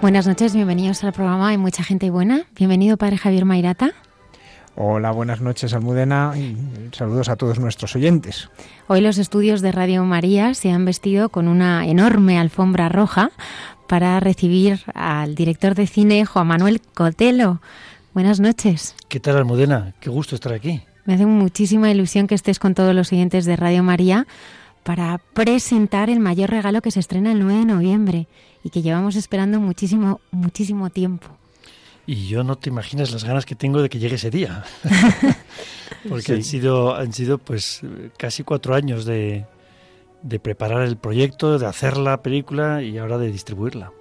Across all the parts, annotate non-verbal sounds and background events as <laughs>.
Buenas noches, bienvenidos al programa Hay mucha gente buena. Bienvenido, padre Javier Mairata. Hola, buenas noches, Almudena, y saludos a todos nuestros oyentes. Hoy los estudios de Radio María se han vestido con una enorme alfombra roja para recibir al director de cine, Juan Manuel Cotelo. Buenas noches. ¿Qué tal, Almudena? Qué gusto estar aquí. Me hace muchísima ilusión que estés con todos los oyentes de Radio María para presentar el mayor regalo que se estrena el 9 de noviembre y que llevamos esperando muchísimo, muchísimo tiempo. Y yo no te imaginas las ganas que tengo de que llegue ese día. <laughs> Porque han sido, han sido pues casi cuatro años de, de preparar el proyecto, de hacer la película y ahora de distribuirla.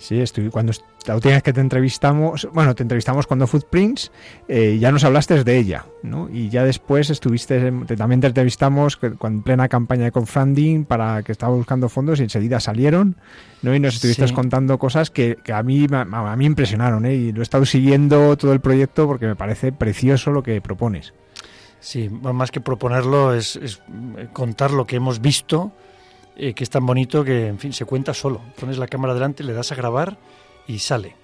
Sí, estoy, cuando la última vez que te entrevistamos, bueno, te entrevistamos cuando Footprints, eh, ya nos hablaste de ella, ¿no? Y ya después estuviste, también te entrevistamos con plena campaña de crowdfunding para que estaba buscando fondos y enseguida salieron, ¿no? Y nos estuviste contando cosas que, a mí a mí impresionaron, ¿eh? Y lo he estado siguiendo todo el proyecto porque me parece precioso lo que propones. Sí, más que proponerlo es, es contar lo que hemos visto eh, que es tan bonito que, en fin, se cuenta solo. Pones la cámara delante, le das a grabar y sale.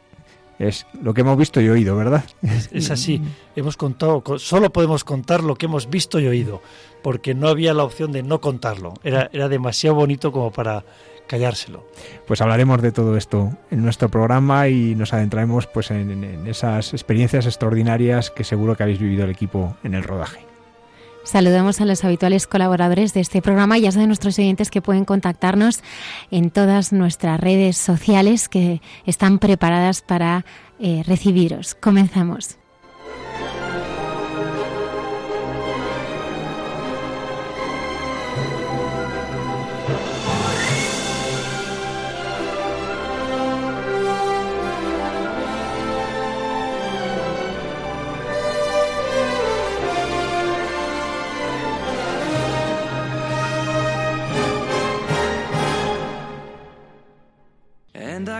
Es lo que hemos visto y oído, ¿verdad? Es, así. hemos contado, solo podemos contar lo que hemos visto y oído, porque no había la opción de no contarlo. Era, era demasiado bonito como para callárselo. Pues hablaremos de todo esto en nuestro programa y nos adentraremos pues en, en esas experiencias extraordinarias que seguro que habéis vivido el equipo en el rodaje. Saludamos a los habituales colaboradores de este programa y saben nuestros oyentes que pueden contactarnos en todas nuestras redes sociales que están preparadas para eh, recibiros. Comenzamos.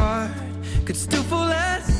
heart could still fall as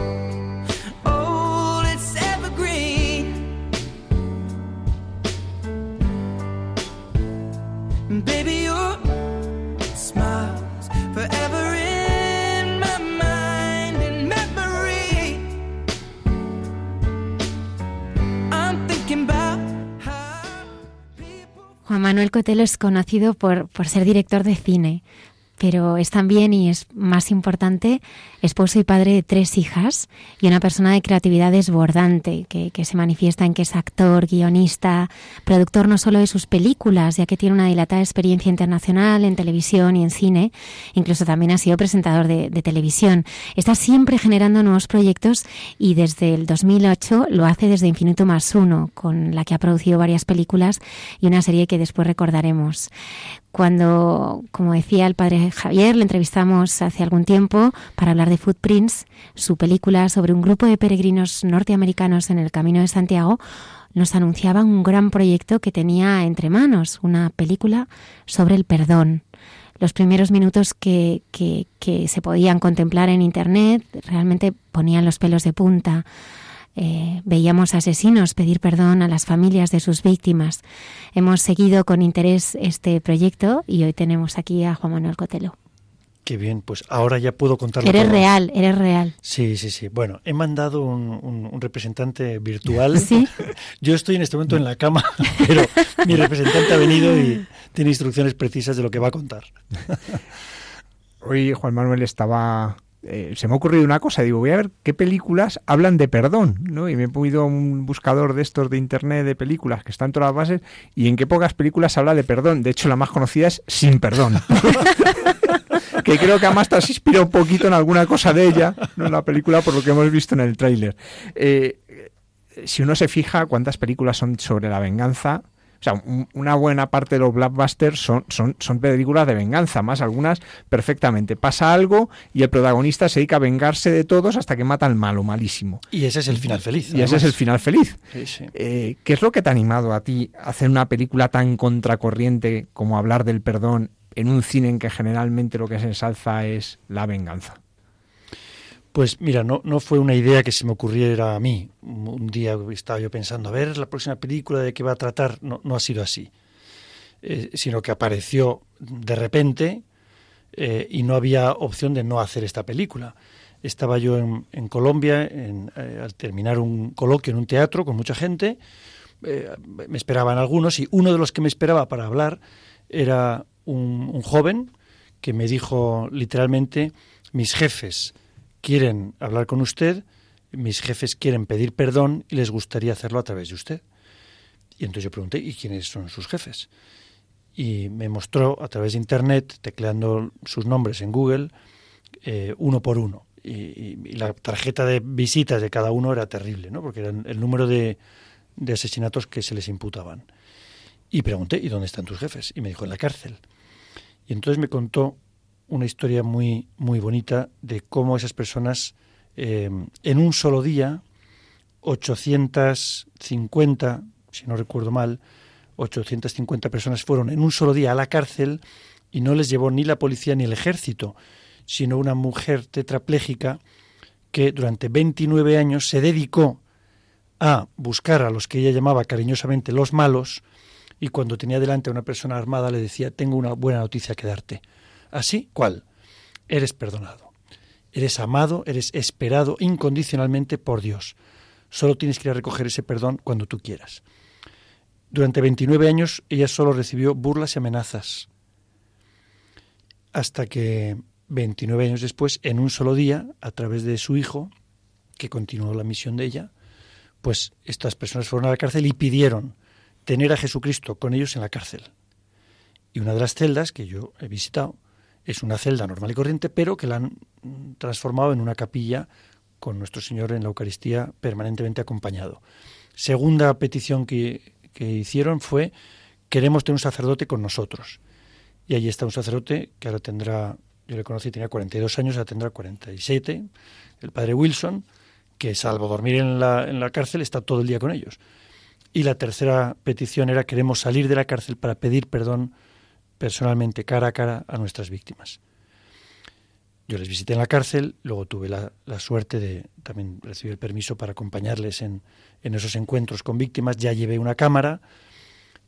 Manuel Cotelo es conocido por, por ser director de cine, pero es también, y es más importante, esposo y padre de tres hijas y una persona de creatividad desbordante, que, que se manifiesta en que es actor, guionista, productor no solo de sus películas, ya que tiene una dilatada experiencia internacional en televisión y en cine, incluso también ha sido presentador de, televisión. Está siempre generando nuevos proyectos y desde el 2008 lo hace desde Infinito más uno, con la que ha producido varias películas y una serie que después recordaremos cuando, como decía el padre Javier, le entrevistamos hace algún tiempo para hablar de Footprints, su película sobre un grupo de peregrinos norteamericanos en el Camino de Santiago, nos anunciaba un gran proyecto que tenía entre manos, una película sobre el perdón. Los primeros minutos que, que, que se podían contemplar en Internet realmente ponían los pelos de punta. Eh, veíamos asesinos pedir perdón a las familias de sus víctimas. Hemos seguido con interés este proyecto y hoy tenemos aquí a Juan Manuel Cotelo. Qué bien, pues ahora ya puedo contarlo. Eres todo. real, eres real. Sí, sí, sí. Bueno, he mandado un, un- un representante virtual. <laughs> Sí. <laughs> Yo estoy en este momento en la cama, <laughs> pero mi representante ha venido y tiene instrucciones precisas de lo que va a contar. Hoy Juan Manuel estaba... eh, se me ha ocurrido una cosa, digo, voy a ver qué películas hablan de perdón, ¿no? Y me he ido a un buscador de estos de internet de películas que están todas las bases y en qué pocas películas habla de perdón. De hecho, la más conocida es Sin Perdón. <laughs> que creo que además te se inspira un poquito en alguna cosa de ella, ¿no? En la película, por lo que hemos visto en el tráiler. Eh, si uno se fija cuántas películas son sobre la venganza, o sea, un- una buena parte de los blockbusters son, son, son películas de venganza, más algunas perfectamente. Pasa algo y el protagonista se dedica a vengarse de todos hasta que mata al malo, malísimo. Y ese es el final feliz. Y ese es el final feliz. Sí, sí. Eh, ¿Qué es lo que te ha animado a ti a hacer una película tan contracorriente como hablar del perdón en un cine en que generalmente lo que se ensalza es la venganza? Pues mira, no, no fue una idea que se me ocurriera a mí. Un día estaba yo pensando, a ver, la próxima película de qué va a tratar. No, no ha sido así. Eh, sino que apareció de repente eh, y no había opción de no hacer esta película. Estaba yo en, Colombia en, eh, al terminar un coloquio en un teatro con mucha gente. me esperaban algunos y uno de los que me esperaba para hablar era un joven que me dijo literalmente, mis jefes quieren hablar con usted, mis jefes quieren pedir perdón y les gustaría hacerlo a través de usted. Y entonces yo pregunté, ¿y quiénes son sus jefes? Y me mostró a través de Internet, tecleando sus nombres en Google, eh, uno por uno. Y, la tarjeta de visitas de cada uno era terrible, ¿no? porque era el número de, de asesinatos que se les imputaban. Y pregunté, ¿y dónde están tus jefes? Y me dijo, en la cárcel. Y entonces me contó una historia muy, muy bonita de cómo esas personas eh, en un solo día, 850, si no recuerdo mal, 850 personas fueron en un solo día a la cárcel y no les llevó ni la policía ni el ejército, sino una mujer tetrapléjica que durante 29 años se dedicó a buscar a los que ella llamaba cariñosamente los malos y cuando tenía delante a una persona armada le decía, tengo una buena noticia que darte. ¿Así? ¿Cuál? Eres perdonado. Eres amado, eres esperado incondicionalmente por Dios. Solo tienes que ir a recoger ese perdón cuando tú quieras. Durante 29 años ella solo recibió burlas y amenazas. Hasta que 29 años después, en un solo día, a través de su hijo, que continuó la misión de ella, pues estas personas fueron a la cárcel y pidieron tener a Jesucristo con ellos en la cárcel. Y una de las celdas que yo he visitado es una celda normal y corriente, pero que la han transformado en una capilla con nuestro Señor en la Eucaristía permanentemente acompañado. Segunda petición que, que hicieron fue, queremos tener un sacerdote con nosotros. Y allí está un sacerdote que ahora tendrá, yo le conocí, tenía 42 años, ahora tendrá 47, el padre Wilson, que salvo dormir en la, en la cárcel, está todo el día con ellos. Y la tercera petición era, queremos salir de la cárcel para pedir perdón personalmente, cara a cara, a nuestras víctimas. Yo les visité en la cárcel, luego tuve la, la suerte de también recibir el permiso para acompañarles en, en esos encuentros con víctimas, ya llevé una cámara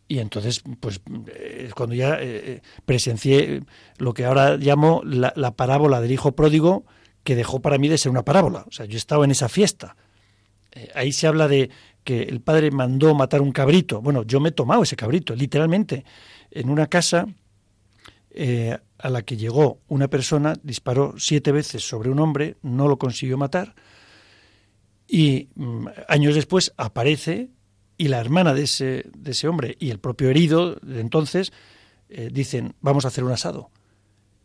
y entonces, pues eh, cuando ya eh, presencié lo que ahora llamo la, la, parábola del hijo pródigo, que dejó para mí de ser una parábola. O sea, yo he estado en esa fiesta. Eh, ahí se habla de que el padre mandó matar un cabrito. Bueno, yo me he tomado ese cabrito, literalmente, en una casa eh, a la que llegó una persona, disparó siete veces sobre un hombre, no lo consiguió matar, y mm, años después aparece y la hermana de ese, de ese hombre y el propio herido de entonces eh, dicen, vamos a hacer un asado.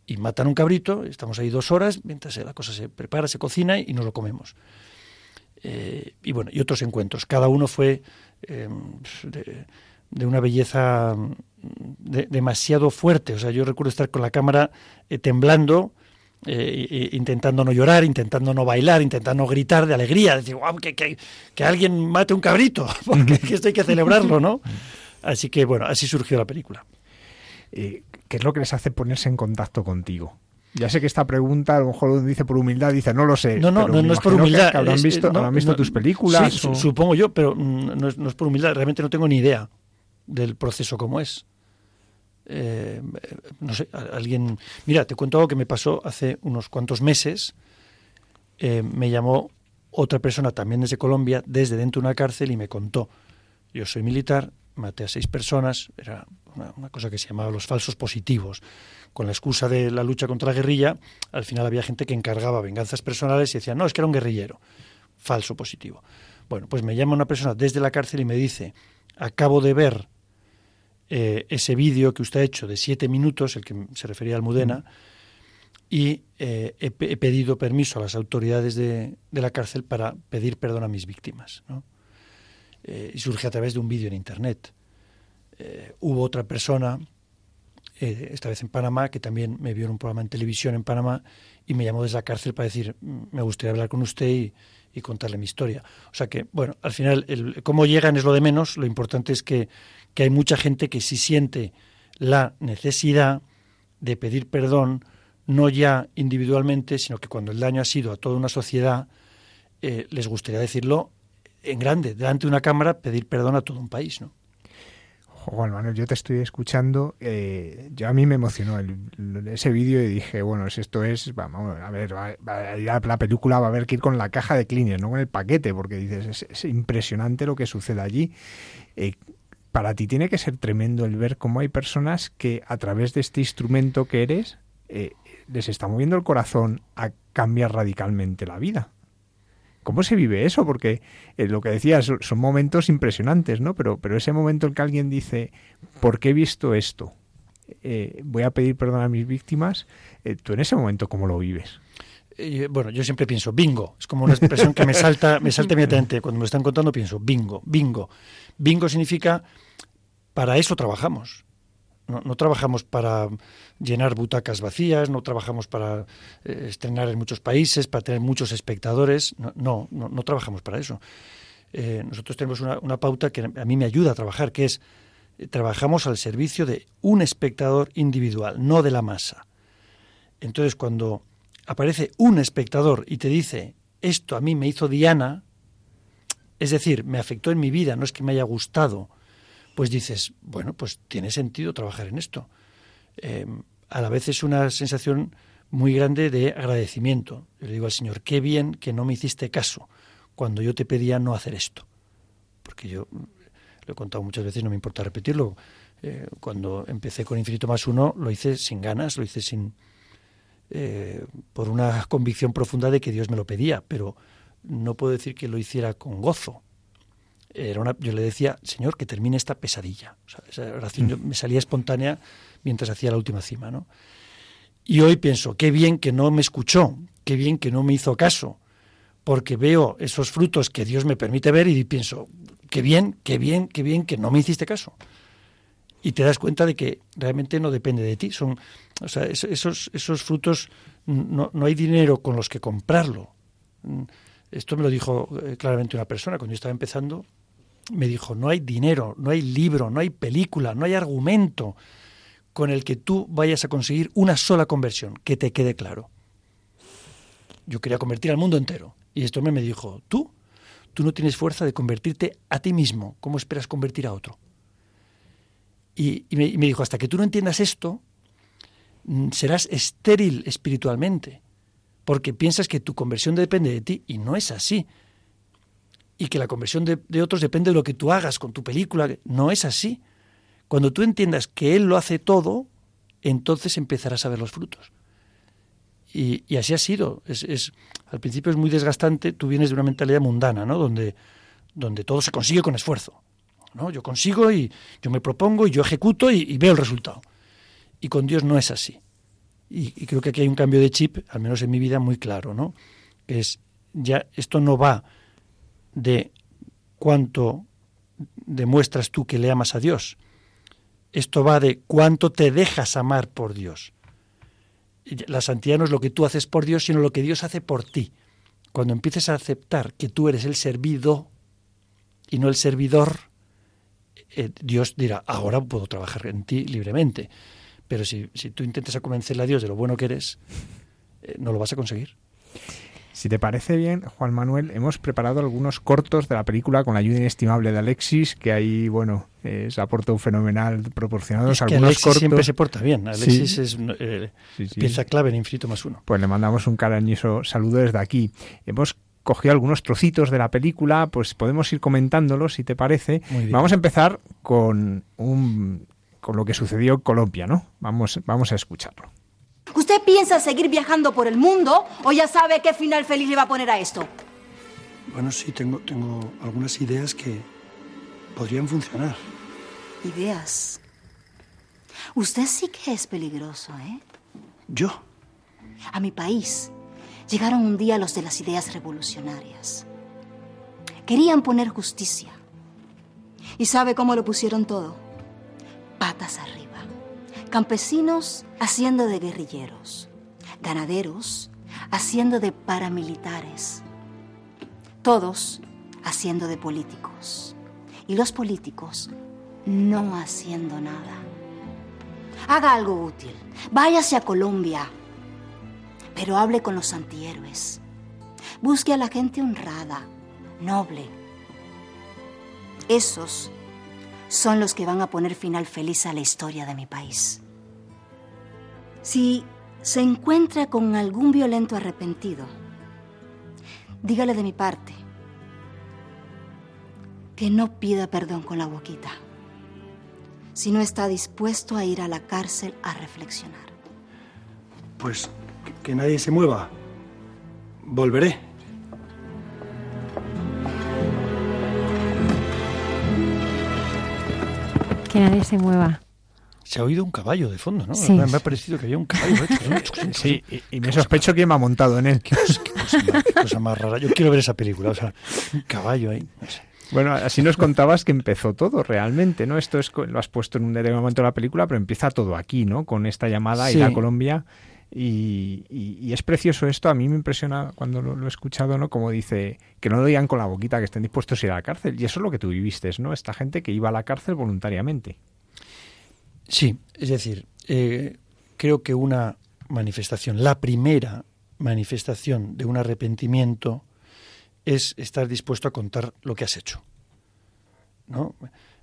Y matan un cabrito, estamos ahí dos horas, mientras la cosa se prepara, se cocina y nos lo comemos. Eh, y bueno, y otros encuentros. Cada uno fue de, una belleza de, demasiado fuerte. O sea, yo recuerdo estar con la cámara eh, temblando, eh, intentando no llorar, intentando no bailar, intentando no gritar de alegría, decir, wow, que, que, que alguien mate un cabrito, <laughs> porque esto hay que celebrarlo, ¿no? Así que bueno, así surgió la película. Eh, ¿Qué es lo que les hace ponerse en contacto contigo? Ya sé que esta pregunta a lo mejor dice por humildad, dice no lo sé. No, no, no, no es por humildad. Que habrán es, visto, no, habrán visto no, tus películas. Sí, o... supongo yo, pero no es, no es por humildad. Realmente no tengo ni idea del proceso como es. Eh, no sé, alguien. Mira, te cuento algo que me pasó hace unos cuantos meses. Eh, me llamó otra persona también desde Colombia, desde dentro de una cárcel, y me contó. Yo soy militar, maté a seis personas, era una, una, cosa que se llamaba los falsos positivos. Con la excusa de la lucha contra la guerrilla, al final había gente que encargaba venganzas personales y decía, no, es que era un guerrillero. Falso positivo. Bueno, pues me llama una persona desde la cárcel y me dice, acabo de ver eh, ese vídeo que usted ha hecho de siete minutos, el que se refería a Almudena, y eh, he, he, pedido permiso a las autoridades de, de, la cárcel para pedir perdón a mis víctimas. ¿no? Eh, y surge a través de un vídeo en Internet. Hubo otra persona, esta vez en Panamá, que también me vio en un programa en televisión en Panamá y me llamó desde la cárcel para decir, me gustaría hablar con usted y, y contarle mi historia. O sea que, bueno, al final, el, cómo llegan es lo de menos, lo importante es que, que hay mucha gente que sí siente la necesidad de pedir perdón, no ya individualmente, sino que cuando el daño ha sido a toda una sociedad, eh, les gustaría decirlo en grande, delante de una cámara, pedir perdón a todo un país, ¿no? Juan Manuel, yo te estoy escuchando, eh, yo a mí me emocionó ese vídeo y dije, bueno, si esto es, vamos, a ver, va, va, la, la, película va a haber que ir con la caja de Kleenex, no con el paquete, porque dices, es, es impresionante lo que sucede allí. Eh, para ti tiene que ser tremendo el ver cómo hay personas que a través de este instrumento que eres, eh, les está moviendo el corazón a cambiar radicalmente la vida. ¿Cómo se vive eso? Porque eh, lo que decías son, momentos impresionantes, ¿no? Pero, pero ese momento en que alguien dice, ¿por qué he visto esto? Eh, voy a pedir perdón a mis víctimas. ¿Tú en ese momento cómo lo vives? Bueno, yo siempre pienso bingo. Es como una expresión que me salta, me salta <laughs> inmediatamente. Cuando me están contando pienso bingo, bingo. Bingo significa para eso trabajamos. No, trabajamos para llenar butacas vacías, no trabajamos para eh, estrenar en muchos países, para tener muchos espectadores, no, no, trabajamos para eso. Eh, nosotros tenemos una, una, pauta que a mí me ayuda a trabajar, que es eh, trabajamos al servicio de un espectador individual, no de la masa. Entonces, cuando aparece un espectador y te dice, esto a mí me hizo Diana, es decir, me afectó en mi vida, no es que me haya gustado, pues dices, bueno, pues tiene sentido trabajar en esto. Eh, a la vez es una sensación muy grande de agradecimiento. Yo le digo al Señor, qué bien que no me hiciste caso cuando yo te pedía no hacer esto. Porque yo lo he contado muchas veces, no me importa repetirlo. Eh, cuando empecé con Infinito más uno, lo hice sin ganas, lo hice sin eh, por una convicción profunda de que Dios me lo pedía, pero no puedo decir que lo hiciera con gozo era una, yo le decía, Señor, que termine esta pesadilla. Esa oración me salía espontánea mientras hacía la última cima, ¿no? Y hoy pienso, qué bien que no me escuchó, qué bien que no me hizo caso, porque veo esos frutos que Dios me permite ver y pienso, qué bien, qué bien, qué bien que no me hiciste caso. Y te das cuenta de que realmente no depende de ti. Son, o sea, esos, esos frutos no, no hay dinero con los que comprarlo. Esto me lo dijo eh, claramente una persona cuando yo estaba empezando me dijo, no hay dinero, no hay libro, no hay película, no hay argumento con el que tú vayas a conseguir una sola conversión, que te quede claro. Yo quería convertir al mundo entero. Y hombre me dijo, tú, tú no tienes fuerza de convertirte a ti mismo. ¿Cómo esperas convertir a otro? Y, me, y me dijo, hasta que tú no entiendas esto, mm, serás estéril espiritualmente, porque piensas que tu conversión depende de ti y no es así. Y que la conversión de, otros depende de lo que tú hagas con tu película. No es así. Cuando tú entiendas que Él lo hace todo, entonces empezarás a ver los frutos. Y, así ha sido. Es, es, al principio es muy desgastante, tú vienes de una mentalidad mundana, ¿no? donde, donde todo se consigue con esfuerzo. ¿no? Yo consigo y yo me propongo y yo ejecuto y veo el resultado. Y con Dios no es así. Y, creo que aquí hay un cambio de chip, al menos en mi vida, muy claro, ¿no? Es, ya esto no va de cuánto demuestras tú que le amas a Dios. Esto va de cuánto te dejas amar por Dios. La santidad no es lo que tú haces por Dios, sino lo que Dios hace por ti. Cuando empieces a aceptar que tú eres el servido y no el servidor, eh, Dios dirá, ahora puedo trabajar en ti libremente. Pero si, si tú intentas convencerle a Dios de lo bueno que eres, eh, no lo vas a conseguir. Si te parece bien, Juan Manuel, hemos preparado algunos cortos de la película con la ayuda inestimable de Alexis, que ahí, bueno, eh, se aporta un fenomenal proporcionados. Es que algunos Alexis cortos. siempre se porta bien. Alexis Sí. es eh, Sí, sí. pieza clave en Infinito más uno. Pues le mandamos un cariñoso saludo desde aquí. Hemos cogido algunos trocitos de la película, pues podemos ir comentándolos, si te parece. Vamos a empezar con un con lo que sucedió en Colombia, ¿no? Vamos, vamos a escucharlo. ¿Usted piensa seguir viajando por el mundo o ya sabe qué final feliz le va a poner a esto? Bueno, sí, tengo, tengo algunas ideas que podrían funcionar. Ideas. Usted sí que es peligroso, ¿eh? ¿Yo? A mi país llegaron un día los de las ideas revolucionarias. Querían poner justicia. ¿Y sabe cómo lo pusieron todo? Patas arriba. Campesinos haciendo de guerrilleros. Ganaderos haciendo de paramilitares. Todos haciendo de políticos. Y los políticos no haciendo nada. Haga algo útil. Váyase a Colombia. Pero hable con los antihéroes. Busque a la gente honrada, noble. Esos son los que van a poner final feliz a la historia de mi país. Si se encuentra con algún violento arrepentido, dígale de mi parte que no pida perdón con la boquita, si no está dispuesto a ir a la cárcel a reflexionar. Pues que, nadie se mueva. Volveré. Que nadie se mueva. Se ha oído un caballo de fondo, ¿no? Sí. Me, ha parecido que había un caballo <laughs> hecho. ¿no? Sí, y, y me sospecho quién me ha montado en él. Qué cosa, qué cosa más, qué cosa más rara. Yo quiero ver esa película. O sea, un caballo ahí. no sé. Bueno, así nos contabas que empezó todo realmente, ¿no? Esto es lo has puesto en un determinado momento de la película, pero empieza todo aquí, ¿no? Con esta llamada a ir Sí. a Colombia. Y, y- es precioso esto, a mí me impresiona cuando lo, lo he escuchado, ¿no? Como dice, que no lo digan con la boquita, que estén dispuestos a ir a la cárcel. Y eso es lo que tú viviste, ¿no? Esta gente que iba a la cárcel voluntariamente. Sí, es decir, eh, creo que una manifestación, la primera manifestación de un arrepentimiento es estar dispuesto a contar lo que has hecho. ¿No?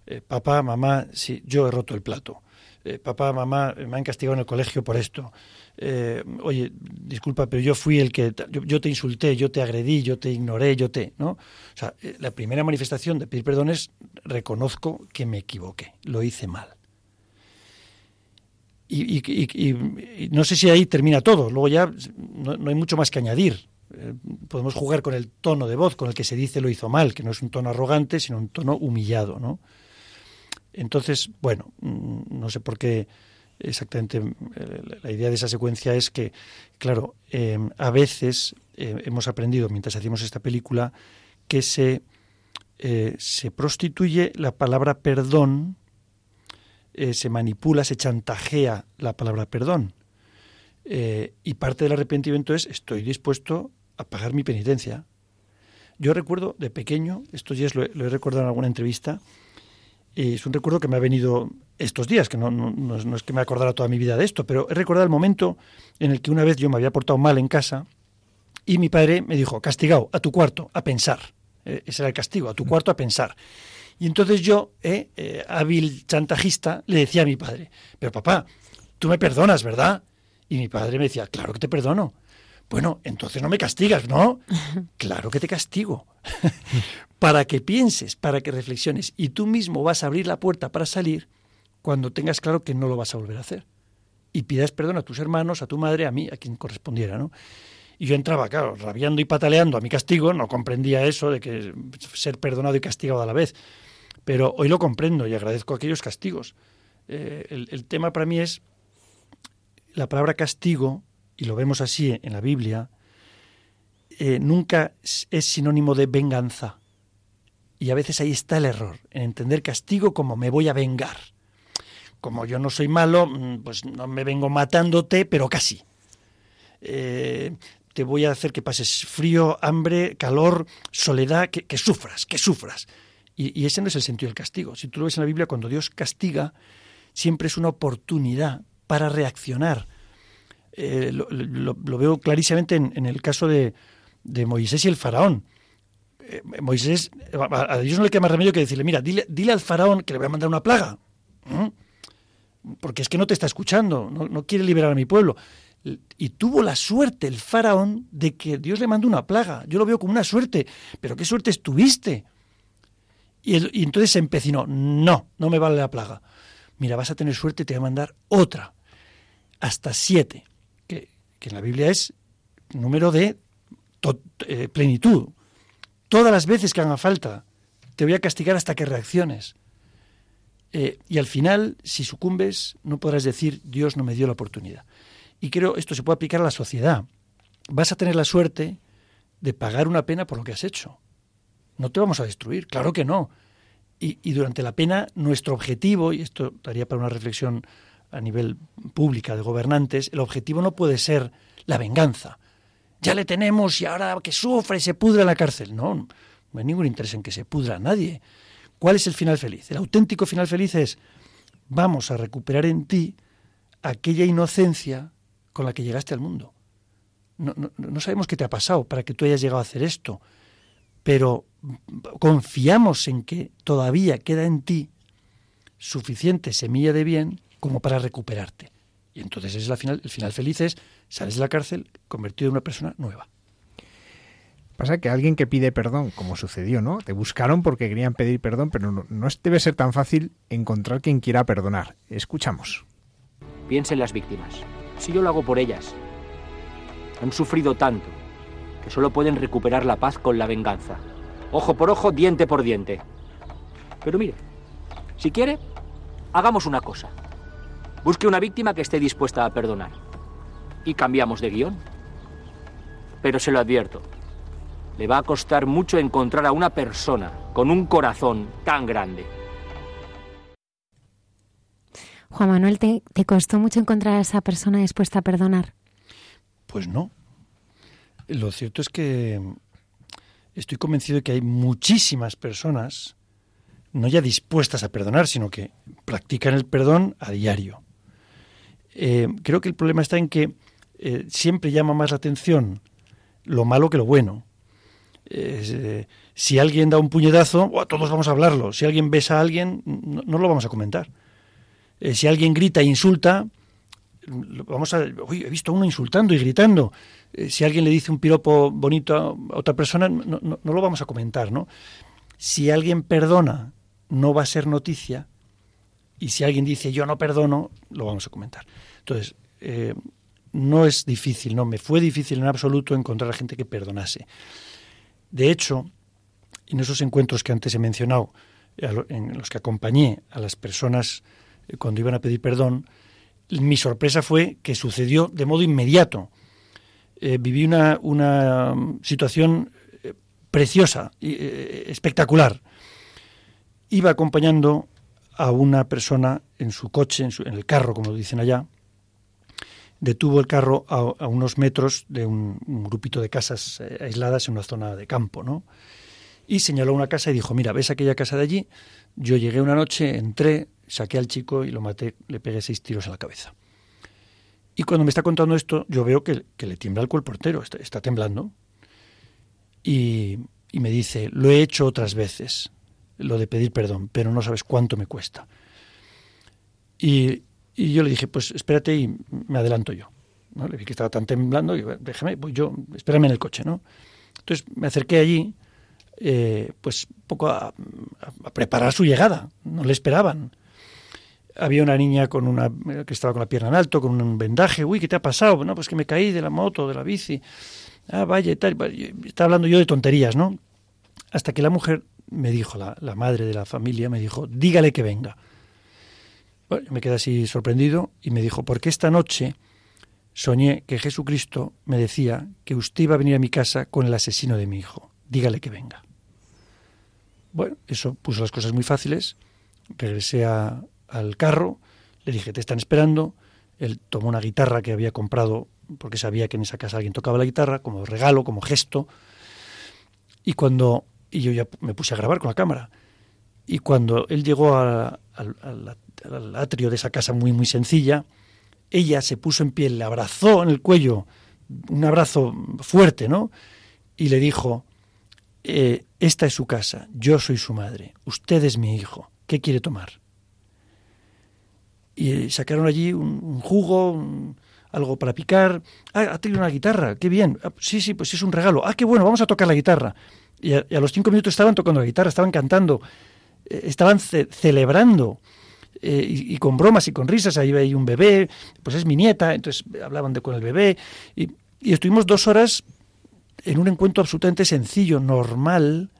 Eh, papá, mamá, sí, yo he roto el plato. Eh, papá, mamá, me han castigado en el colegio por esto. Eh, oye, disculpa, pero yo fui el que yo, te insulté, yo te agredí, yo te ignoré, yo te, ¿no? O sea, eh, la primera manifestación de pedir perdón es reconozco que me equivoqué, lo hice mal. Y, no sé si ahí termina todo. Luego ya no, hay mucho más que añadir. Podemos jugar con el tono de voz con el que se dice lo hizo mal, que no es un tono arrogante, sino un tono humillado, ¿no? Entonces, bueno, mm, no sé por qué exactamente eh, la- idea de esa secuencia es que, claro, eh, a veces eh, hemos aprendido mientras hacíamos esta película que se, eh, se prostituye la palabra perdón eh, se manipula, se chantajea la palabra perdón. Y parte del arrepentimiento es estoy dispuesto a pagar mi penitencia. Yo recuerdo de pequeño, estos días lo he, lo he recordado en alguna entrevista, y es un recuerdo que me ha venido estos días, que no, no- no es, no es que me acordara toda mi vida de esto, pero he recordado el momento en el que una vez yo me había portado mal en casa Y mi padre me dijo, castigado, a tu cuarto, a pensar. Eh, ese era el castigo, a tu cuarto a pensar. Y entonces yo, eh, eh, hábil chantajista, le decía a mi padre, pero papá, tú me perdonas, ¿verdad? Y mi padre me decía, claro que te perdono. Bueno, entonces no me castigas, ¿no? <laughs> Claro que te castigo. <laughs> para que pienses, para que reflexiones. Y tú mismo vas a abrir la puerta para salir cuando tengas claro que no lo vas a volver a hacer. Y pidas perdón a tus hermanos, a tu madre, a mí, a quien correspondiera, ¿no? Y yo entraba, claro, rabiando y pataleando a mi castigo, no comprendía eso de que ser perdonado y castigado a la vez. Pero hoy lo comprendo y agradezco aquellos castigos. Eh, el, el tema para mí es la palabra castigo, y lo vemos así en la Biblia, eh, nunca es sinónimo de venganza. Y a veces ahí está el error, en entender castigo como me voy a vengar. Como yo no soy malo, mm, pues no me vengo matándote, pero casi. Eh, te voy a hacer que pases frío, hambre, calor, soledad, que, sufras, que sufras. Y, y, ese no es el sentido del castigo. Si tú lo ves en la Biblia, cuando Dios castiga, siempre es una oportunidad para reaccionar. Eh, lo, veo clarísimamente en, el caso de, Moisés y el faraón. Eh, Moisés, a, Dios no le queda más remedio que decirle, mira, dile, dile al faraón que le voy a mandar una plaga. Porque es que no te está escuchando, no, quiere liberar a mi pueblo. Y tuvo la suerte el faraón de que Dios le mandó una plaga. Yo lo veo como una suerte, pero ¿qué suerte estuviste? Y, entonces se empecinó, no, no me vale la plaga. Mira, vas a tener suerte, te voy a mandar otra hasta siete, que, en la Biblia es número de eh, plenitud. Todas las veces que haga falta, te voy a castigar hasta que reacciones. Eh, y al final, si sucumbes, no podrás decir Dios no me dio la oportunidad. Y creo esto se puede aplicar a la sociedad. Vas a tener la suerte de pagar una pena por lo que has hecho. No te vamos a destruir, claro que no. Y, y durante la pena, nuestro objetivo, y esto daría para una reflexión a nivel pública de gobernantes, el objetivo no puede ser la venganza. Ya le tenemos y ahora que sufre y se pudra en la cárcel. No, no hay ningún interés en que se pudra a nadie. ¿Cuál es el final feliz? El auténtico final feliz es vamos a recuperar en ti aquella inocencia con la que llegaste al mundo. No, no, sabemos qué te ha pasado para que tú hayas llegado a hacer esto, pero confiamos en que todavía queda en ti suficiente semilla de bien como para recuperarte. Y entonces es la final, el final feliz es sales de la cárcel convertido en una persona nueva. Pasa que alguien que pide perdón, como sucedió, ¿no? Te buscaron porque querían pedir perdón, pero no, no debe ser tan fácil encontrar quien quiera perdonar. Escuchamos. Piensa en las víctimas. Si yo lo hago por ellas, han sufrido tanto que solo pueden recuperar la paz con la venganza. Ojo por ojo, diente por diente. Pero mire, si quiere, hagamos una cosa. Busque una víctima que esté dispuesta a perdonar. Y cambiamos de guion. Pero se lo advierto, le va a costar mucho encontrar a una persona con un corazón tan grande. Juan Manuel, ¿te, costó mucho encontrar a esa persona dispuesta a perdonar? Pues no. Lo cierto es que estoy convencido de que hay muchísimas personas, no ya dispuestas a perdonar, sino que practican el perdón a diario. Eh, creo que el problema está en que eh, siempre llama más la atención lo malo que lo bueno. Eh, si alguien da un puñetazo, todos vamos a hablarlo. Si alguien besa a alguien, no, lo vamos a comentar. si alguien grita e insulta, vamos a. Uy, he visto a uno insultando y gritando. si alguien le dice un piropo bonito a otra persona, no, no, lo vamos a comentar, ¿no? Si alguien perdona, no va a ser noticia. Y si alguien dice yo no perdono, lo vamos a comentar. Entonces, eh, no es difícil, no, me fue difícil en absoluto encontrar a gente que perdonase. De hecho, en esos encuentros que antes he mencionado, en los que acompañé a las personas eh, cuando iban a pedir perdón, mi sorpresa fue que sucedió de modo inmediato. Eh, viví una, una situación preciosa, espectacular. Iba acompañando a una persona en su coche, en, en el carro, como dicen allá, detuvo el carro a, unos metros de un, grupito de casas eh, aisladas en una zona de campo, ¿no? Y señaló una casa y dijo, mira, ¿ves aquella casa de allí? Yo llegué una noche, entré, saqué al chico y lo maté, le pegué seis tiros a la cabeza. Y cuando me está contando esto, yo veo que, que le tiembla el cuerpo entero, está, está temblando. Y, y me dice, lo he hecho otras veces, lo de pedir perdón, pero no sabes cuánto me cuesta. Y, y yo le dije, pues espérate y me adelanto yo. ¿no? Le vi que estaba tan temblando y déjame, pues yo, espérame en el coche, ¿no? Entonces me acerqué allí, eh, pues poco a, preparar su llegada. No le esperaban. Había una niña con una que estaba con la pierna en alto, con un vendaje. Uy, ¿qué te ha pasado? No, pues que me caí de la moto, de la bici. Ah, vaya, y tal. Estaba hablando yo de tonterías, ¿no? Hasta que la mujer me dijo, la madre de la familia, me dijo, dígale que venga. Bueno, me quedé así sorprendido y me dijo, porque esta noche soñé que Jesucristo me decía que usted iba a venir a mi casa con el asesino de mi hijo. Dígale que venga. Bueno, eso puso las cosas muy fáciles. Regresé a, al carro, le dije, te están esperando. Él tomó una guitarra que había comprado porque sabía que en esa casa alguien tocaba la guitarra, como regalo, como gesto. Y cuando y yo ya me puse a grabar con la cámara. Y cuando él llegó a, al, al atrio de esa casa muy, muy sencilla, ella se puso en pie, le abrazó en el cuello, un abrazo fuerte, ¿no? Y le dijo, eh, esta es su casa, yo soy su madre, usted es mi hijo, ¿qué quiere tomar? Y sacaron allí un, jugo, algo para picar. Ah, ha tenido una guitarra, qué bien. Ah, sí, sí, pues es un regalo. Ah, qué bueno, vamos a tocar la guitarra. Y a, y a los cinco minutos estaban tocando la guitarra, estaban cantando, eh, estaban ce celebrando. Eh, y, con bromas y con risas, ahí hay un bebé, pues es mi nieta, entonces hablaban de con el bebé, y, y estuvimos dos horas en un encuentro absolutamente sencillo, normal,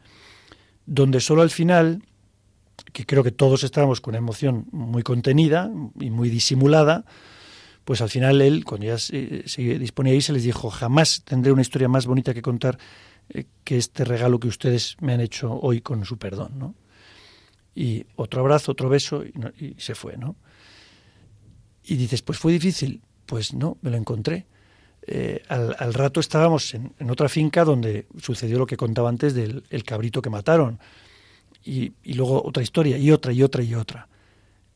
donde solo al final, que creo que todos estábamos con una emoción muy contenida y muy disimulada, pues al final él, cuando ya se, se disponía a irse, les dijo, jamás tendré una historia más bonita que contar eh, que este regalo que ustedes me han hecho hoy con su perdón, ¿no? Y otro abrazo, otro beso y, se fue, ¿no? Y dices, pues fue difícil. Pues no, me lo encontré. Eh, al, al, rato estábamos en, en, otra finca donde sucedió lo que contaba antes del el cabrito que mataron. Y, y, luego otra historia, y otra, y otra, y otra.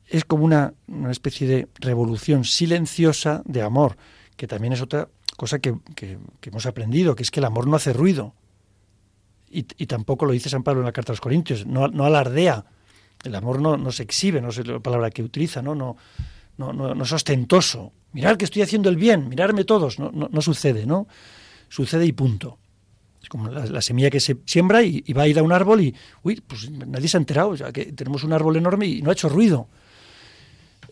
Es como una, una especie de revolución silenciosa de amor, que también es otra cosa que, que, que hemos aprendido, que es que el amor no hace ruido. Y, y, tampoco lo dice San Pablo en la carta a los Corintios, no, no alardea, el amor no, se exhibe, no sé la palabra que utiliza, ¿no? No, no, no, no es ostentoso. Mirar que estoy haciendo el bien, mirarme todos. No, no, no sucede, ¿no? Sucede y punto. Es como la, la semilla que se siembra y, va a ir a un árbol y, uy, pues nadie se ha enterado, ya que tenemos un árbol enorme y no ha hecho ruido.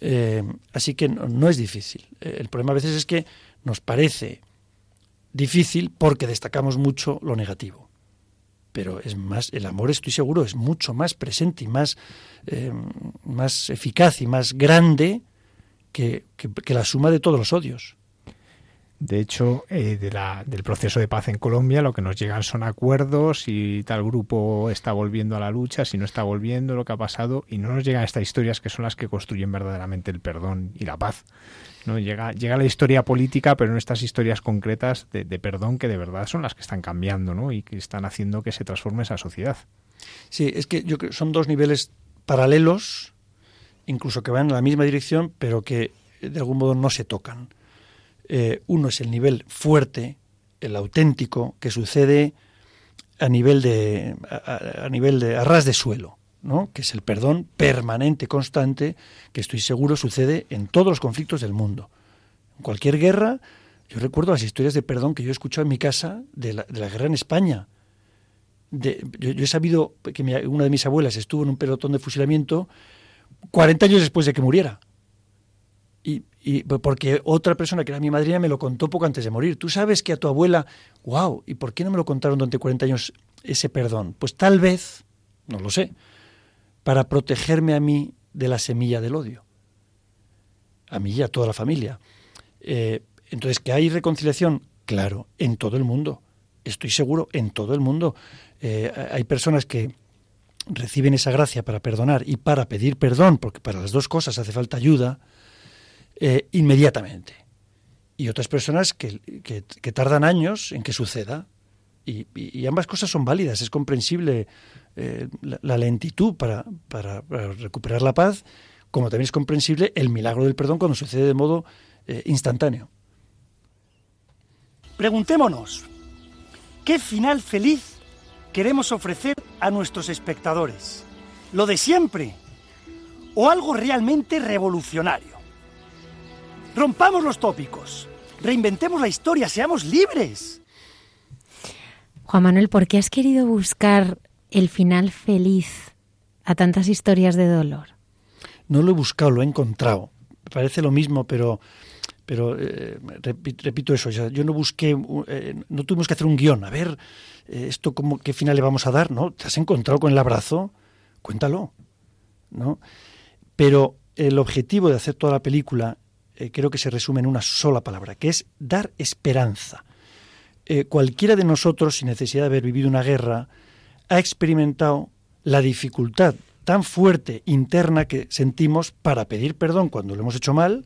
Eh, así que no, no, es difícil. Eh, el problema a veces es que nos parece difícil porque destacamos mucho lo negativo pero es más, el amor estoy seguro es mucho más presente y más, eh, más eficaz y más grande que, que, que, la suma de todos los odios. De hecho, eh, de la, del proceso de paz en Colombia lo que nos llegan son acuerdos, si tal grupo está volviendo a la lucha, si no está volviendo, lo que ha pasado, y no nos llegan estas historias que son las que construyen verdaderamente el perdón y la paz. ¿no? Llega, llega la historia política, pero en estas historias concretas de, de, perdón que de verdad son las que están cambiando ¿no? y que están haciendo que se transforme esa sociedad. Sí, es que yo creo que son dos niveles paralelos, incluso que van en la misma dirección, pero que de algún modo no se tocan. Eh, uno es el nivel fuerte, el auténtico, que sucede a nivel de a, nivel de a ras de suelo. ¿no? que es el perdón permanente, constante, que estoy seguro sucede en todos los conflictos del mundo. En cualquier guerra, yo recuerdo las historias de perdón que yo he escuchado en mi casa de la, de la guerra en España. Yo, he sabido que una de mis abuelas estuvo en un pelotón de fusilamiento 40 años después de que muriera. Y, y, porque otra persona que era mi madrina me lo contó poco antes de morir. Tú sabes que a tu abuela, wow, ¿y por qué no me lo contaron durante 40 años ese perdón? Pues tal vez, no lo sé, para protegerme a mí de la semilla del odio. A mí y a toda la familia. Eh, entonces, ¿que hay reconciliación? Claro, en todo el mundo. Estoy seguro, en todo el mundo. Eh, hay personas que reciben esa gracia para perdonar y para pedir perdón, porque para las dos cosas hace falta ayuda, eh, inmediatamente. Y otras personas que, que, tardan años en que suceda. Y, ambas cosas son válidas, es comprensible eh, la, lentitud para, para, para, recuperar la paz, como también es comprensible el milagro del perdón cuando sucede de modo eh, instantáneo. Preguntémonos, ¿qué final feliz queremos ofrecer a nuestros espectadores? ¿Lo de siempre o algo realmente revolucionario? Rompamos los tópicos, reinventemos la historia, seamos libres. Juan Manuel, ¿por qué has querido buscar el final feliz a tantas historias de dolor? No lo he buscado, lo he encontrado. Me parece lo mismo, pero pero eh, repito eso, yo no busqué, eh, no tuvimos que hacer un guion, a ver, eh, esto cómo, qué final le vamos a dar, ¿no? ¿Te has encontrado con el abrazo? Cuéntalo, ¿no? Pero el objetivo de hacer toda la película creo que se resume en una sola palabra, que es dar esperanza. cualquiera de nosotros, sin necesidad de haber vivido una guerra, ha experimentado la dificultad tan fuerte interna que sentimos para pedir perdón cuando lo hemos hecho mal,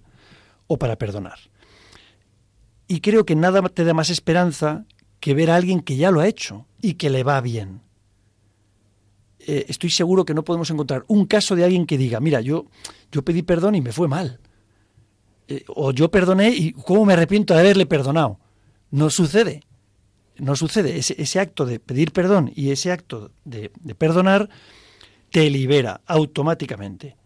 o para perdonar. Y creo que nada te da más esperanza que ver a alguien que ya lo ha hecho y que le va bien. Eh, estoy seguro que no podemos encontrar un caso de alguien que diga, mira, yo, yo pedí perdón y me fue mal. Eh, o yo perdoné y cómo me arrepiento de haberle perdonado. No sucede. No sucede. Ese, ese acto de pedir perdón y ese acto de, de perdonar te libera automáticamente.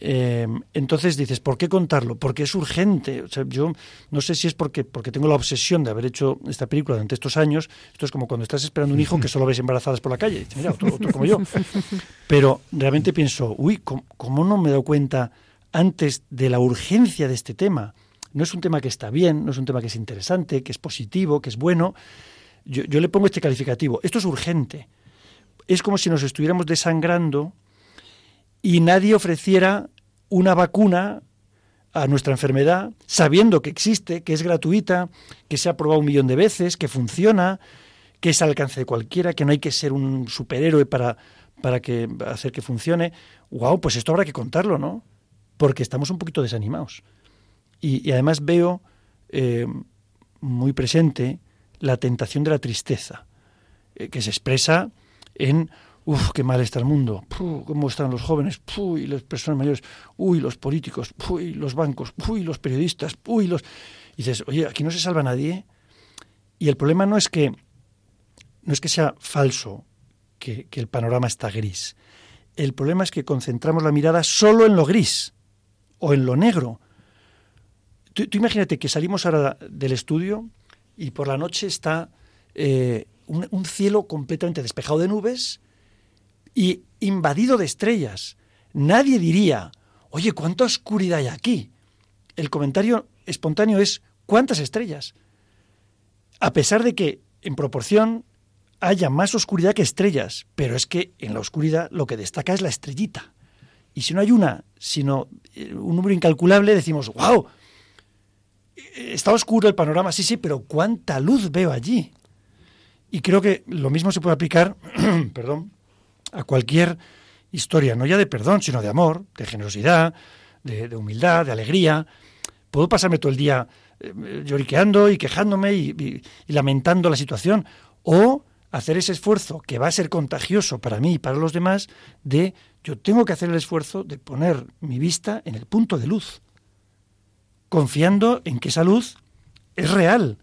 Em, entonces dices, ¿por qué contarlo? Porque es urgente. O sea, yo no sé si es porque, porque tengo la obsesión de haber hecho esta película durante estos años. Esto es como cuando estás esperando un hijo que solo ves embarazadas por la calle. Dices, Mira, otro, como yo. <laughs> Pero realmente pienso, uy, ¿cómo, no me he dado cuenta antes de la urgencia de este tema? No es un tema que está bien, no es un tema que es interesante, que es positivo, que es bueno. Yo, le pongo este calificativo. Esto es urgente. Es como si nos estuviéramos desangrando y nadie ofreciera una vacuna a nuestra enfermedad, sabiendo que existe, que es gratuita, que se ha probado un millón de veces, que funciona, que es al alcance de cualquiera, que no hay que ser un superhéroe para, para que, hacer que funcione. ¡Wow! Pues esto habrá que contarlo, ¿no? Porque estamos un poquito desanimados. Y, además veo eh, muy presente la tentación de la tristeza, eh, que se expresa en Uf, qué mal está el mundo. cómo están los jóvenes. y las personas mayores. Uy, los políticos. Uy, los bancos. Uy, los periodistas. Uy, los. Y dices, oye, aquí no se salva nadie. Y el problema no es que no es que sea falso que, el panorama está gris. El problema es que concentramos la mirada solo en lo gris o en lo negro. Tú, imagínate que salimos ahora del estudio y por la noche está eh, un cielo completamente despejado de nubes y invadido de estrellas. Nadie diría, oye, ¿cuánta oscuridad hay aquí? El comentario espontáneo es, ¿cuántas estrellas? A pesar de que, en proporción, haya más oscuridad que estrellas, pero es que en la oscuridad lo que destaca es la estrellita. Y si no hay una, sino eh, un número incalculable, decimos, wow, está oscuro el panorama, sí, sí, pero cuánta luz veo allí. Y creo que lo mismo se puede aplicar, <clears throat> perdón, a cualquier historia, no ya de perdón, sino de amor, de generosidad, de, humildad, de alegría. Puedo pasarme todo el día eh, lloriqueando y quejándome y, lamentando la situación, o hacer ese esfuerzo que va a ser contagioso para mí y para los demás, de yo tengo que hacer el esfuerzo de poner mi vista en el punto de luz, confiando en que esa luz es real,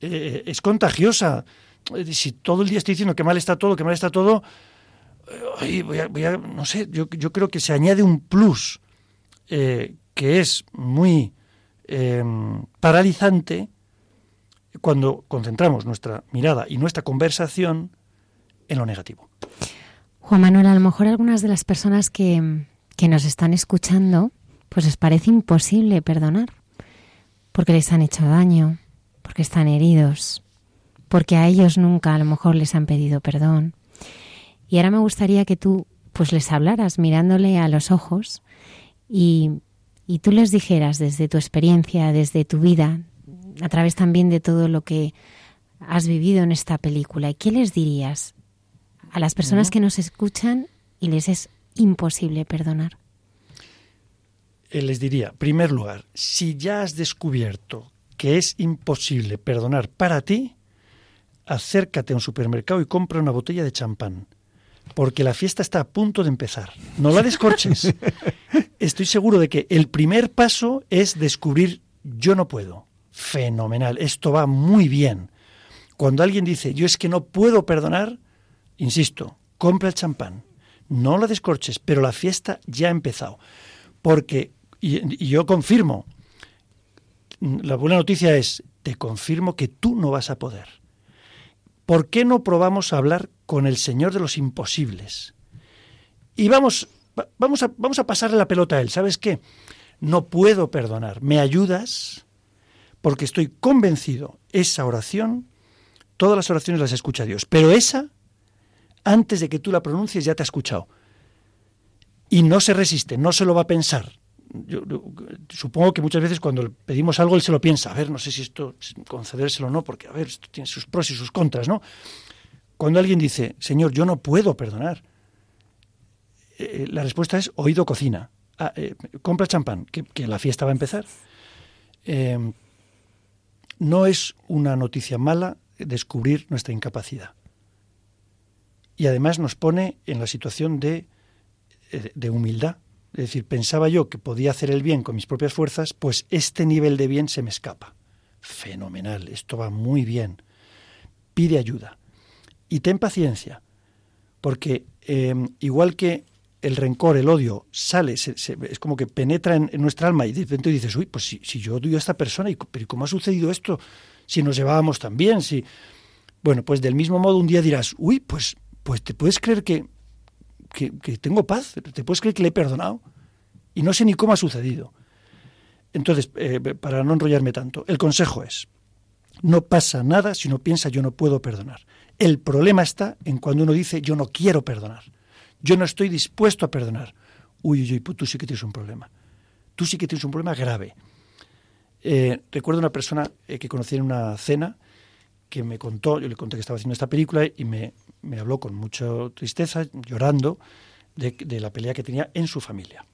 eh, es contagiosa. Eh, si todo el día estoy diciendo que mal está todo, que mal está todo, voy a, no sé, yo, creo que se añade un plus eh, que es muy paralizante cuando concentramos nuestra mirada y nuestra conversación en lo negativo. Juan Manuel, a lo mejor algunas de las personas que, que nos están escuchando, pues les parece imposible perdonar, porque les han hecho daño, porque están heridos, porque a ellos nunca a lo mejor les han pedido perdón y ahora me gustaría que tú pues les hablaras mirándole a los ojos y, y tú les dijeras desde tu experiencia, desde tu vida, a través también de todo lo que has vivido en esta película. ¿Y qué les dirías a las personas que nos escuchan y les es imposible perdonar? Eh, les diría, en primer lugar, si ya has descubierto que es imposible perdonar para ti, acércate a un supermercado y compra una botella de champán porque la fiesta está a punto de empezar. No la descorches. <laughs> estoy seguro de que el primer paso es descubrir yo no puedo. Fenomenal, esto va muy bien. Cuando alguien dice yo es que no puedo perdonar, insisto, compra el champán, no lo descorches, pero la fiesta ya ha empezado. Porque, y, y yo confirmo, la buena noticia es, te confirmo que tú no vas a poder. ¿Por qué no probamos a hablar con el Señor de los imposibles? Y vamos, vamos, a, vamos a pasarle la pelota a Él. ¿Sabes qué? No puedo perdonar. ¿Me ayudas? Porque estoy convencido, esa oración, todas las oraciones las escucha Dios. Pero esa, antes de que tú la pronuncies, ya te ha escuchado. Y no se resiste, no se lo va a pensar. Supongo que muchas veces cuando pedimos algo él se lo piensa, a ver, no sé si esto concedérselo o no, porque a ver, esto tiene sus pros y sus contras, ¿no? Cuando alguien dice, Señor, yo no puedo perdonar, eh, la respuesta es oído cocina. Ah, eh, compra champán, que, que, la fiesta va a empezar. Eh, no es una noticia mala descubrir nuestra incapacidad. Y además nos pone en la situación de, de humildad. Es decir, pensaba yo que podía hacer el bien con mis propias fuerzas, pues este nivel de bien se me escapa. Fenomenal, esto va muy bien. Pide ayuda. Y ten paciencia, porque eh, igual que el rencor, el odio, sale, se, se, es como que penetra en, nuestra alma y de repente dices, uy, pues si, yo odio a esta persona, y, pero ¿cómo ha sucedido esto? Si nos llevábamos tan bien, si... Bueno, pues del mismo modo un día dirás, uy, pues, pues te puedes creer que, que, tengo paz, te puedes creer que le he perdonado y no sé ni cómo ha sucedido. Entonces, eh, para no enrollarme tanto, el consejo es, no pasa nada si uno piensa yo no puedo perdonar. El problema está en cuando uno dice yo no quiero perdonar. Yo no estoy dispuesto a perdonar. Uy, uy, uy, pues tú sí que tienes un problema. Tú sí que tienes un problema grave. Eh, recuerdo una persona eh, que conocí en una cena que me contó, yo le conté que estaba haciendo esta película y me, habló con mucha tristeza, llorando, de, de, la pelea que tenía en su familia.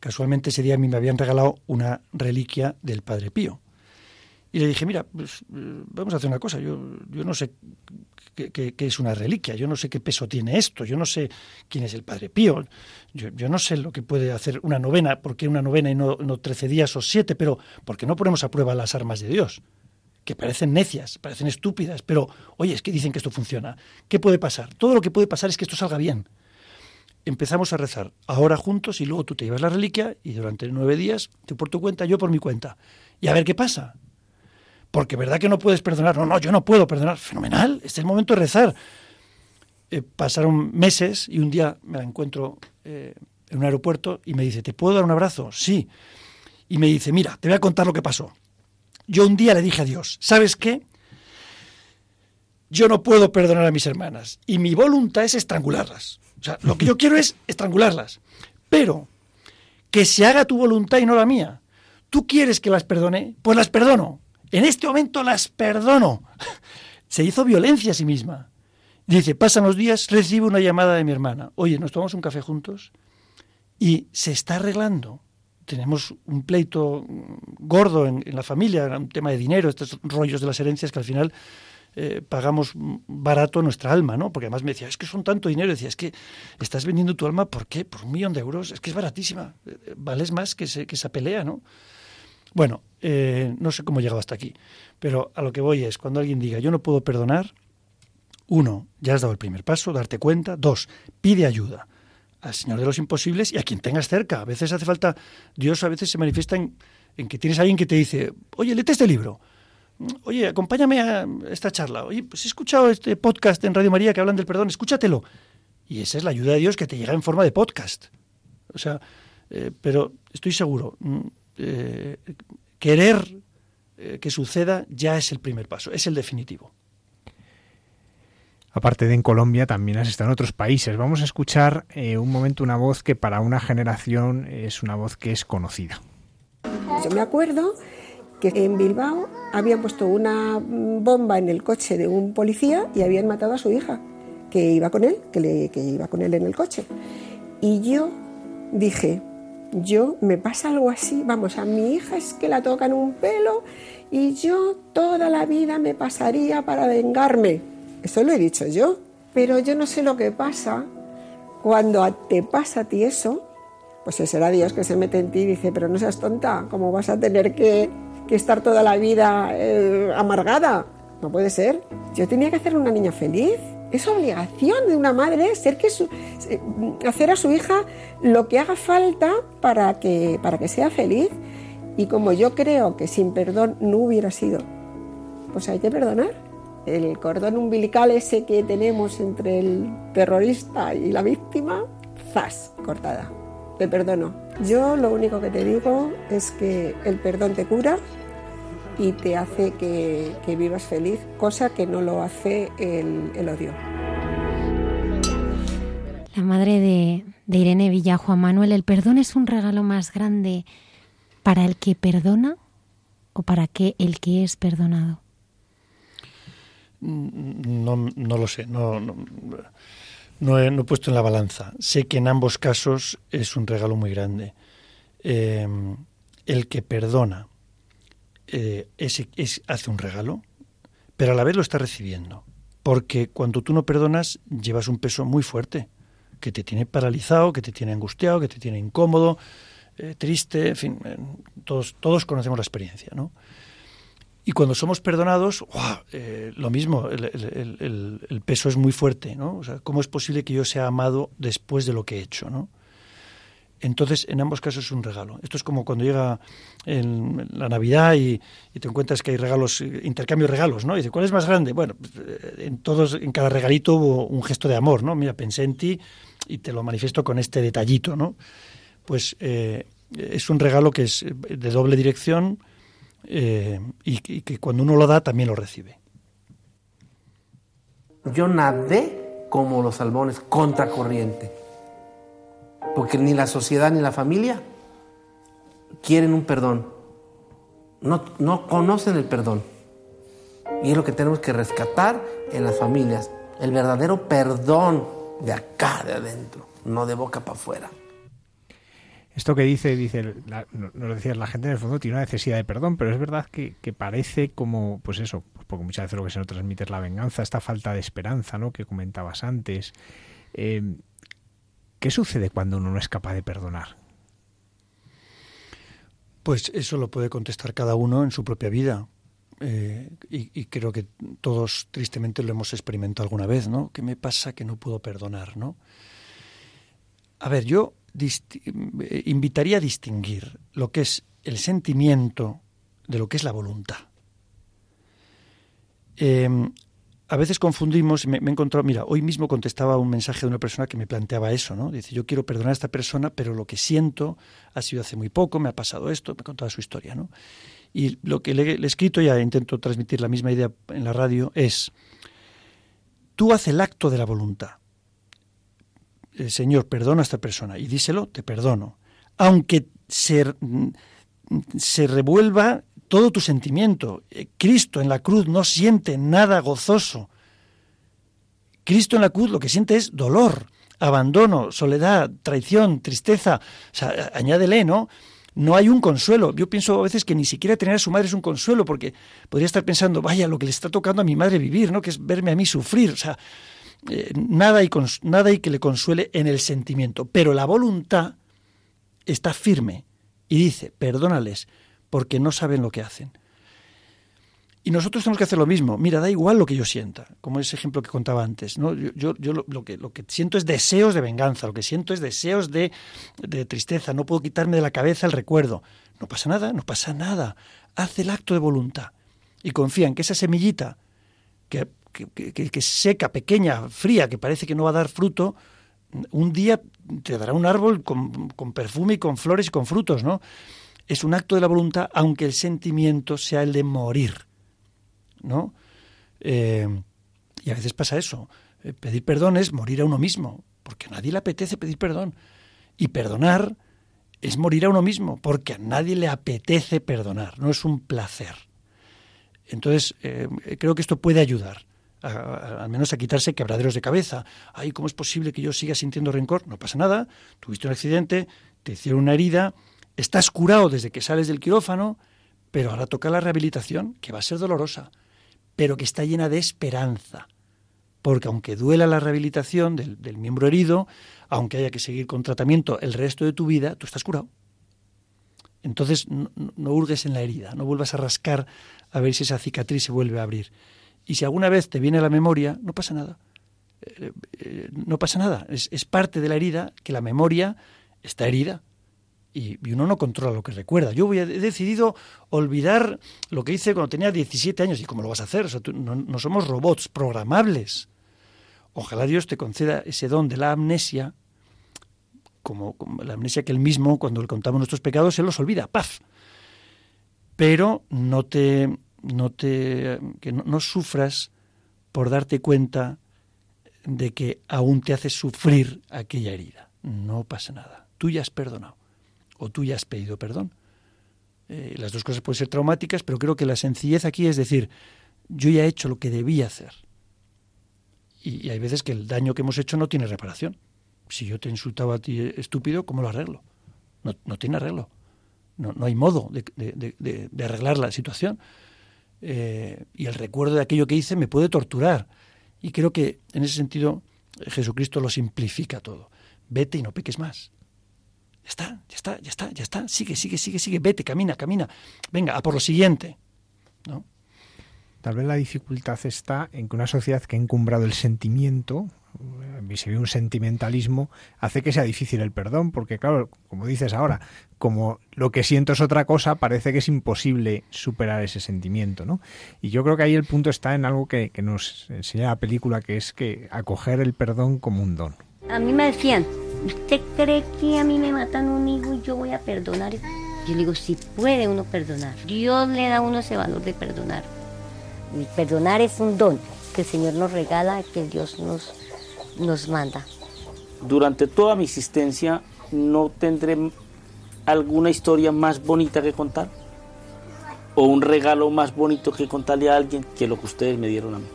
Casualmente ese día a mí me habían regalado una reliquia del Padre Pío. Y le dije, mira, pues, vamos a hacer una cosa, yo, yo no sé qué, es una reliquia, yo no sé qué peso tiene esto, yo no sé quién es el Padre Pío, yo, yo no sé lo que puede hacer una novena, por qué una novena y no, no 13 días o 7, pero ¿por qué no ponemos a prueba las armas de Dios? Que parecen necias, parecen estúpidas, pero oye, es que dicen que esto funciona. ¿Qué puede pasar? Todo lo que puede pasar es que esto salga bien. Empezamos a rezar ahora juntos y luego tú te llevas la reliquia y durante nueve días, tú por tu cuenta, yo por mi cuenta. Y a ver qué pasa porque verdad que no puedes perdonar. No, no, yo no puedo perdonar. Fenomenal, este es el momento de rezar. Eh, pasaron meses y un día me la encuentro eh, en un aeropuerto y me dice, ¿te puedo dar un abrazo? Sí. Y me dice, mira, te voy a contar lo que pasó. Yo un día le dije a Dios, ¿sabes qué? Yo no puedo perdonar a mis hermanas y mi voluntad es estrangularlas. O sea, lo que yo quiero es estrangularlas. Pero que se haga tu voluntad y no la mía. ¿Tú quieres que las perdone? Pues las perdono. En este momento las perdono. Se hizo violencia a sí misma. Dice, pasan los días, recibo una llamada de mi hermana. Oye, ¿nos tomamos un café juntos? Y se está arreglando. Tenemos un pleito gordo en, la familia, un tema de dinero, estos rollos de las herencias que al final eh, pagamos barato nuestra alma, ¿no? Porque además me decía, es que son tanto dinero. decía, es que estás vendiendo tu alma, ¿por qué? Por un millón de euros. Es que es baratísima. Vales más que, ese, que esa pelea, ¿no? Bueno, eh, no sé cómo he llegado hasta aquí, pero a lo que voy es, cuando alguien diga, yo no puedo perdonar, uno, ya has dado el primer paso, darte cuenta. Dos, pide ayuda al Señor de los imposibles y a quien tengas cerca. A veces hace falta, Dios a veces se manifiesta en, en que tienes a alguien que te dice, oye, léete este libro. Oye, acompáñame a esta charla. Oye, pues he escuchado este podcast en Radio María que hablan del perdón, escúchatelo. Y esa es la ayuda de Dios que te llega en forma de podcast. O sea, eh, pero estoy seguro, eh, querer eh, que suceda ya es el primer paso, es el definitivo. Aparte de en Colombia, también has estado en otros países. Vamos a escuchar eh, un momento una voz que para una generación es una voz que es conocida. Yo me acuerdo que en Bilbao habían puesto una bomba en el coche de un policía y habían matado a su hija, que iba con él, que, le, que iba con él en el coche. Y yo dije, yo me pasa algo así, vamos, a mi hija es que la tocan un pelo y yo toda la vida me pasaría para vengarme. Eso lo he dicho yo, pero yo no sé lo que pasa cuando te pasa a ti eso, pues será Dios que se mete en ti y dice, pero no seas tonta, ¿cómo vas a tener que, que estar toda la vida eh, amargada? No puede ser. Yo tenía que hacer una niña feliz. Es obligación de una madre ser que hacer a su hija lo que haga falta para que, para que sea feliz. Y como yo creo que sin perdón no hubiera sido, pues hay que perdonar. El cordón umbilical ese que tenemos entre el terrorista y la víctima, zas, cortada. Te perdono. Yo lo único que te digo es que el perdón te cura y te hace que, vivas feliz, cosa que no lo hace el, odio. La madre de, de Irene Villajo, Manuel, ¿el perdón es un regalo más grande para el que perdona o para que el que es perdonado? No, no lo sé, no, no, he, puesto en la balanza. Sé que en ambos casos es un regalo muy grande. Eh, el que perdona eh, hace un regalo, pero a la vez lo está recibiendo. Porque cuando tú no perdonas, llevas un peso muy fuerte, que te tiene paralizado, que te tiene angustiado, que te tiene incómodo, eh, triste, en fin, todos, todos conocemos la experiencia, ¿no? Y cuando somos perdonados, eh, lo mismo, el, peso es muy fuerte, ¿no? ¿cómo es posible que yo sea amado después de lo que he hecho, ¿no? Entonces, en ambos casos es un regalo. Esto es como cuando llega la Navidad y, te encuentras que hay regalos, intercambio de regalos, ¿no? Y dice, ¿cuál es más grande? Bueno, pues, eh, en todos, en cada regalito hubo un gesto de amor, ¿no? Mira, pensé en ti y te lo manifiesto con este detallito, ¿no? Pues eh, es un regalo que es de doble dirección, eh, y, que cuando uno lo da también lo recibe. Yo nadé como los salmones contracorriente, porque ni la sociedad ni la familia quieren un perdón, no, no conocen el perdón. Y es lo que tenemos que rescatar en las familias, el verdadero perdón de acá, de adentro, no de boca para afuera. Esto que dice, dice, nos decía, la gente en el fondo tiene una necesidad de perdón, pero es verdad que, parece como, pues eso, pues porque muchas veces lo que se nos transmite es la venganza, esta falta de esperanza, ¿no? Que comentabas antes. Eh, ¿Qué sucede cuando uno no es capaz de perdonar? Pues eso lo puede contestar cada uno en su propia vida. Eh, y, creo que todos tristemente lo hemos experimentado alguna vez, ¿no? ¿Qué me pasa que no puedo perdonar, no? A ver, yo invitaría a distinguir lo que es el sentimiento de lo que es la voluntad. Em, a veces confundimos, me, me he encontrado, mira, hoy mismo contestaba un mensaje de una persona que me planteaba eso, ¿no? Dice, yo quiero perdonar a esta persona, pero lo que siento ha sido hace muy poco, me ha pasado esto, me contaba su historia, ¿no? Y lo que le, he escrito, ya intento transmitir la misma idea en la radio, es, tú haces el acto de la voluntad. Señor, perdona a esta persona y díselo, te perdono. Aunque se, se revuelva todo tu sentimiento. Eh, Cristo en la cruz no siente nada gozoso. Cristo en la cruz lo que siente es dolor, abandono, soledad, traición, tristeza. Añádele, ¿no? No hay un consuelo. Yo pienso a veces que ni siquiera tener a su madre es un consuelo, porque podría estar pensando, vaya, lo que le está tocando a mi madre vivir, ¿no? Que es verme a mí sufrir. O sea, eh, nada, nada hay que le consuele en el sentimiento, pero la voluntad está firme y dice, perdónales, porque no saben lo que hacen. Y nosotros tenemos que hacer lo mismo. Mira, da igual lo que yo sienta, como ese ejemplo que contaba antes. ¿no? Yo, yo, lo, que, lo que siento es deseos de venganza, lo que siento es deseos de, de tristeza, no puedo quitarme de la cabeza el recuerdo. No pasa nada, no pasa nada. Haz el acto de voluntad y confía en que esa semillita que que, seca, pequeña, fría, que parece que no va a dar fruto, un día te dará un árbol con, perfume y con flores y con frutos, ¿no? Es un acto de la voluntad, aunque el sentimiento sea el de morir, ¿no? Eh, y a veces pasa eso. Eh, pedir perdón es morir a uno mismo, porque a nadie le apetece pedir perdón. Y perdonar es morir a uno mismo, porque a nadie le apetece perdonar, no es un placer. Entonces, eh, creo que esto puede ayudar al menos a quitarse quebraderos de cabeza. Ay, ¿cómo es posible que yo siga sintiendo rencor? No pasa nada, tuviste un accidente, te hicieron una herida, estás curado desde que sales del quirófano, pero ahora toca la rehabilitación, que va a ser dolorosa, pero que está llena de esperanza. porque aunque duela la rehabilitación del, miembro herido, aunque haya que seguir con tratamiento el resto de tu vida, tú estás curado. Entonces no, no, hurgues en la herida, no vuelvas a rascar a ver si esa cicatriz se vuelve a abrir. Y si alguna vez te viene a la memoria, no pasa nada. Eh, eh, no pasa nada. Es, parte de la herida que la memoria está herida. Y, uno no controla lo que recuerda. Yo he decidido olvidar lo que hice cuando tenía 17 años. ¿Y cómo lo vas a hacer? No, somos robots programables. Ojalá Dios te conceda ese don de la amnesia, como, como, la amnesia que él mismo, cuando le contamos nuestros pecados, se los olvida, ¡paf! Pero no te, no te, que no, no sufras por darte cuenta de que aún te hace sufrir aquella herida. No pasa nada. Tú ya has perdonado o tú ya has pedido perdón. Eh, las dos cosas pueden ser traumáticas, pero creo que la sencillez aquí es decir, yo ya he hecho lo que debía hacer. Y, hay veces que el daño que hemos hecho no tiene reparación. Si yo te he insultado a ti estúpido, ¿cómo lo arreglo? No, no tiene arreglo. No, no hay modo de, arreglar la situación. Eh, y el recuerdo de aquello que hice me puede torturar. Y creo que en ese sentido Jesucristo lo simplifica todo. Vete y no peques más. Ya está, ya está, ya está, ya está. Sigue, sigue, sigue, sigue. Vete, camina, camina. Venga, a por lo siguiente. ¿No? Tal vez la dificultad está en que una sociedad que ha encumbrado el sentimiento, se ve un sentimentalismo, hace que sea difícil el perdón, porque claro, como dices ahora, como lo que siento es otra cosa, parece que es imposible superar ese sentimiento, ¿no? Y yo creo que ahí el punto está en algo que, que nos enseña la película, que es que acoger el perdón como un don. A mí me decían, ¿usted cree que a mí me matan un hijo y yo voy a perdonar? Yo le digo, si puede uno perdonar. Dios le da a uno ese valor de perdonar. Y perdonar es un don que el Señor nos regala, que Dios nos, nos manda. Durante toda mi existencia no tendré alguna historia más bonita que contar o un regalo más bonito que contarle a alguien que lo que ustedes me dieron a mí.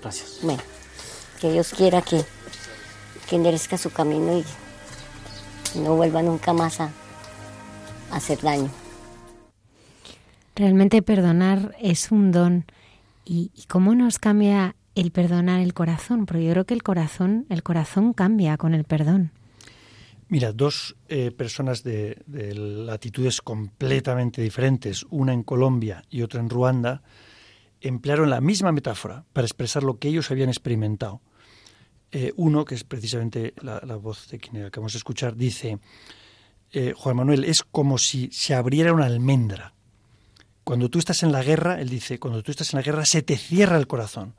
Gracias. Bueno, que Dios quiera que, que enderezca su camino y no vuelva nunca más a, a hacer daño. Realmente perdonar es un don. ¿Y, ¿Y, cómo nos cambia el perdonar el corazón? Porque yo creo que el corazón, el corazón cambia con el perdón. Mira, dos eh, personas de, de, latitudes completamente diferentes, una en Colombia y otra en Ruanda, emplearon la misma metáfora para expresar lo que ellos habían experimentado. Eh, uno, que es precisamente la, voz de quien acabamos de escuchar, dice, eh, Juan Manuel, es como si se abriera una almendra. Cuando tú estás en la guerra, él dice, cuando tú estás en la guerra se te cierra el corazón.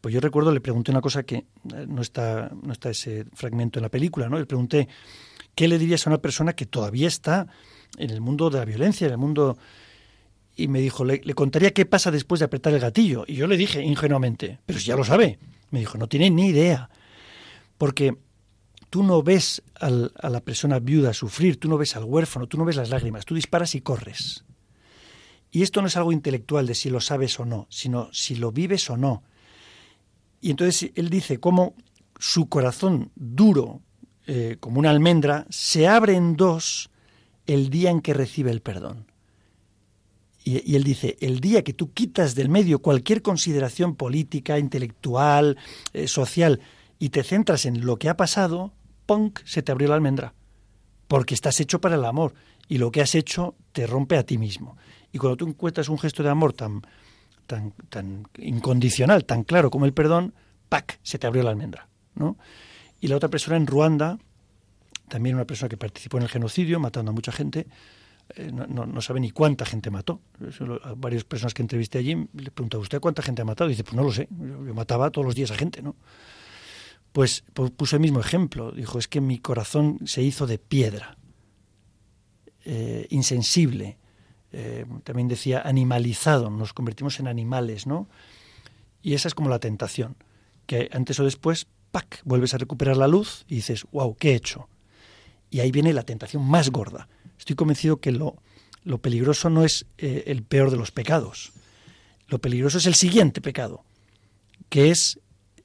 Pues yo recuerdo, le pregunté una cosa que no está, no está ese fragmento en la película, ¿no? Le pregunté, ¿qué le dirías a una persona que todavía está en el mundo de la violencia, en el mundo... Y me dijo, le, le contaría qué pasa después de apretar el gatillo. Y yo le dije ingenuamente, pero si ya lo sabe. Me dijo, no tiene ni idea. Porque tú no ves a la persona viuda sufrir, tú no ves al huérfano, tú no ves las lágrimas, tú disparas y corres. Y esto no es algo intelectual de si lo sabes o no, sino si lo vives o no. Y entonces él dice cómo su corazón duro, eh, como una almendra, se abre en dos el día en que recibe el perdón. Y, él dice, el día que tú quitas del medio cualquier consideración política, intelectual, eh, social, y te centras en lo que ha pasado, ¡punk! se te abrió la almendra. Porque estás hecho para el amor, y lo que has hecho te rompe a ti mismo. Y cuando tú encuentras un gesto de amor tan, tan, tan incondicional, tan claro como el perdón, ¡pac! se te abrió la almendra. ¿no? Y la otra persona en Ruanda, también una persona que participó en el genocidio, matando a mucha gente, eh, no, sabe ni cuánta gente mató. A varias personas que entrevisté allí le preguntaba, ¿usted cuánta gente ha matado? Y dice, pues no lo sé, yo, mataba todos los días a gente, ¿no? Pues, pues puso el mismo ejemplo, dijo, es que mi corazón se hizo de piedra, eh, insensible, eh, también decía animalizado, nos convertimos en animales, ¿no? Y esa es como la tentación, que antes o después, ¡pac!, vuelves a recuperar la luz y dices, wow, ¿qué he hecho? Y ahí viene la tentación más gorda. Estoy convencido que lo, peligroso no es eh, el peor de los pecados, lo peligroso es el siguiente pecado, que es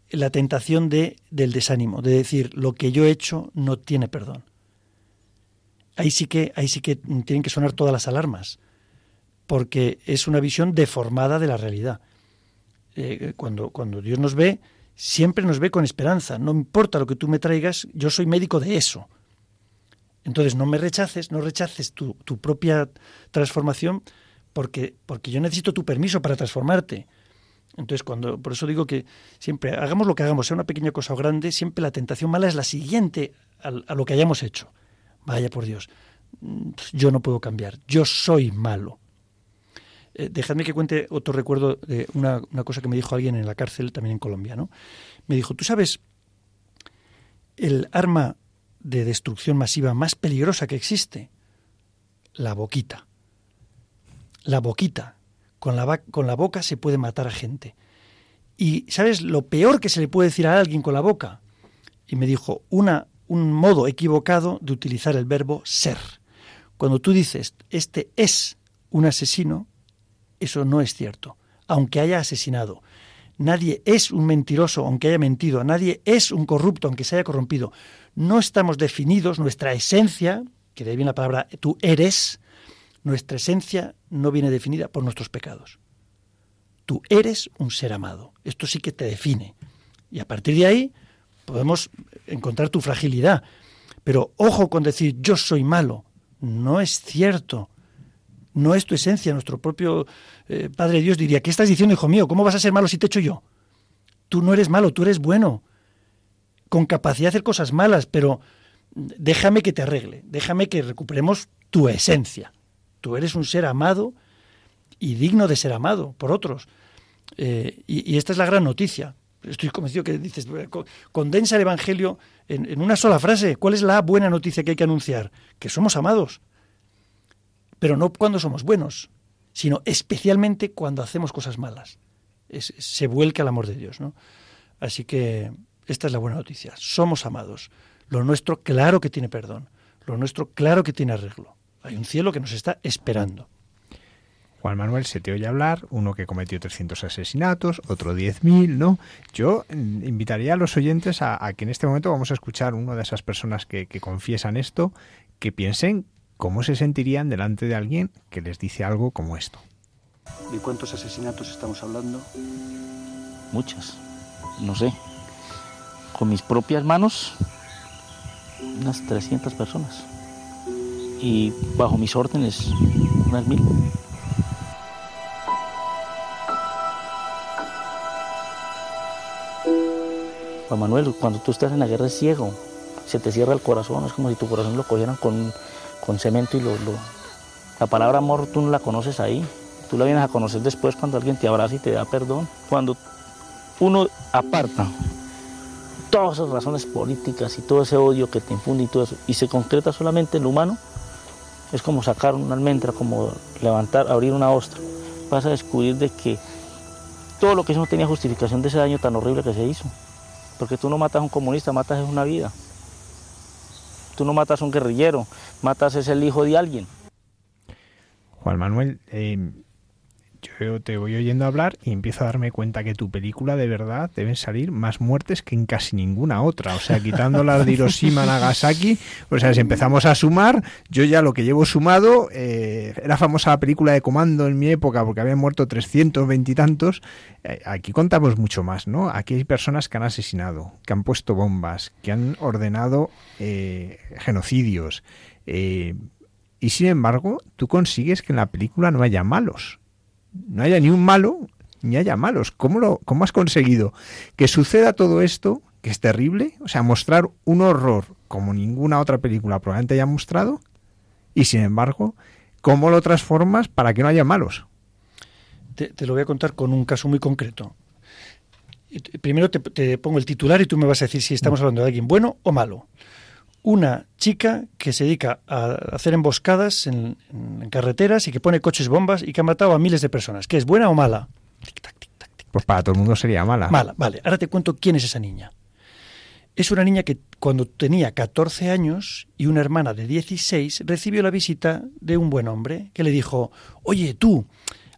la tentación de, del desánimo, de decir, lo que yo he hecho no tiene perdón. Ahí sí que, ahí sí que tienen que sonar todas las alarmas porque es una visión deformada de la realidad. eh, cuando, cuando Dios nos ve, siempre nos ve con esperanza. No importa lo que tú me traigas, yo soy médico de eso. Entonces no me rechaces, no rechaces tu, tu propia transformación porque, porque yo necesito tu permiso para transformarte. Entonces, cuando, por eso digo que siempre, hagamos lo que hagamos, sea una pequeña cosa o grande, siempre la tentación mala es la siguiente a, lo que hayamos hecho. Vaya por Dios, mm, yo no puedo cambiar, yo soy malo. Eh, dejadme que cuente otro recuerdo de una, una, cosa que me dijo alguien en la cárcel, también en Colombia, ¿no? Me dijo, tú sabes, el arma de destrucción masiva más peligrosa que existe, la boquita. La boquita. Con la, con la boca se puede matar a gente. Y ¿sabes lo peor que se le puede decir a alguien con la boca? Y me dijo, una, un modo equivocado de utilizar el verbo ser. Cuando tú dices, este es un asesino, eso no es cierto, aunque haya asesinado. Nadie es un mentiroso aunque haya mentido, nadie es un corrupto aunque se haya corrompido. No estamos definidos, nuestra esencia, que de ahí viene la palabra tú eres, nuestra esencia no viene definida por nuestros pecados. Tú eres un ser amado. Esto sí que te define. Y a partir de ahí podemos encontrar tu fragilidad. Pero ojo con decir yo soy malo. No es cierto no es tu esencia. Nuestro propio eh, Padre Dios diría, ¿qué estás diciendo, hijo mío? ¿Cómo vas a ser malo si te echo yo? Tú no eres malo, tú eres bueno, con capacidad de hacer cosas malas, pero déjame que te arregle, déjame que recuperemos tu esencia. Tú eres un ser amado y digno de ser amado por otros. Eh, y, esta es la gran noticia. Estoy convencido que dices, condensa el Evangelio en, una sola frase. ¿Cuál es la buena noticia que hay que anunciar? Que somos amados pero no cuando somos buenos, sino especialmente cuando hacemos cosas malas. Se vuelca el amor de Dios, ¿no? Así que esta es la buena noticia. Somos amados. Lo nuestro claro que tiene perdón. Lo nuestro claro que tiene arreglo. Hay un cielo que nos está esperando. Juan Manuel se te oye hablar, uno que cometió 300 asesinatos, otro 10.000, ¿no? Yo mm, invitaría a los oyentes a, a, que en este momento vamos a escuchar una de esas personas que, que confiesan esto, que piensen ¿cómo se sentirían delante de alguien que les dice algo como esto? ¿De cuántos asesinatos estamos hablando? Muchas, no sé. Con mis propias manos, unas 300 personas. Y bajo mis órdenes, unas mil. Juan Manuel, cuando tú estás en la guerra es ciego, se te cierra el corazón, es como si tu corazón lo cogieran con con cemento y lo, lo, la palabra amor tú no la conoces ahí. Tú la vienes a conocer después cuando alguien te abraza y te da perdón. Cuando uno aparta todas esas razones políticas y todo ese odio que te infunde y todo eso, y se concreta solamente en lo humano, es como sacar una almendra, como levantar, abrir una ostra. Vas a descubrir de que todo lo que hizo no tenía justificación de ese daño tan horrible que se hizo. Porque tú no matas a un comunista, matas a una vida. Tú no matas a un guerrillero, matas es el hijo de alguien. Juan Manuel, eh, yo te voy oyendo hablar y empiezo a darme cuenta que tu película de verdad deben salir más muertes que en casi ninguna otra. O sea, quitando las de Hiroshima, <laughs> Nagasaki, o sea, si empezamos a sumar, yo ya lo que llevo sumado, eh, era famosa la película de Comando en mi época porque habían muerto 320 y tantos. Eh, aquí contamos mucho más, ¿no? Aquí hay personas que han asesinado, que han puesto bombas, que han ordenado eh, genocidios. Eh, y sin embargo, tú consigues que en la película no haya malos no haya ni un malo ni haya malos. ¿Cómo, lo, ¿Cómo has conseguido que suceda todo esto, que es terrible? O sea, mostrar un horror como ninguna otra película probablemente haya mostrado, y sin embargo, ¿cómo lo transformas para que no haya malos? Te, te lo voy a contar con un caso muy concreto. Primero te, te, pongo el titular y tú me vas a decir si estamos hablando de alguien bueno o malo. Una chica que se dedica a hacer emboscadas en, en, carreteras y que pone coches bombas y que ha matado a miles de personas. ¿Qué es buena o mala? Tic -tac, tic -tac, tic pues para todo el mundo sería mala. Mala, vale. Ahora te cuento quién es esa niña. Es una niña que cuando tenía 14 años y una hermana de 16 recibió la visita de un buen hombre que le dijo, oye tú,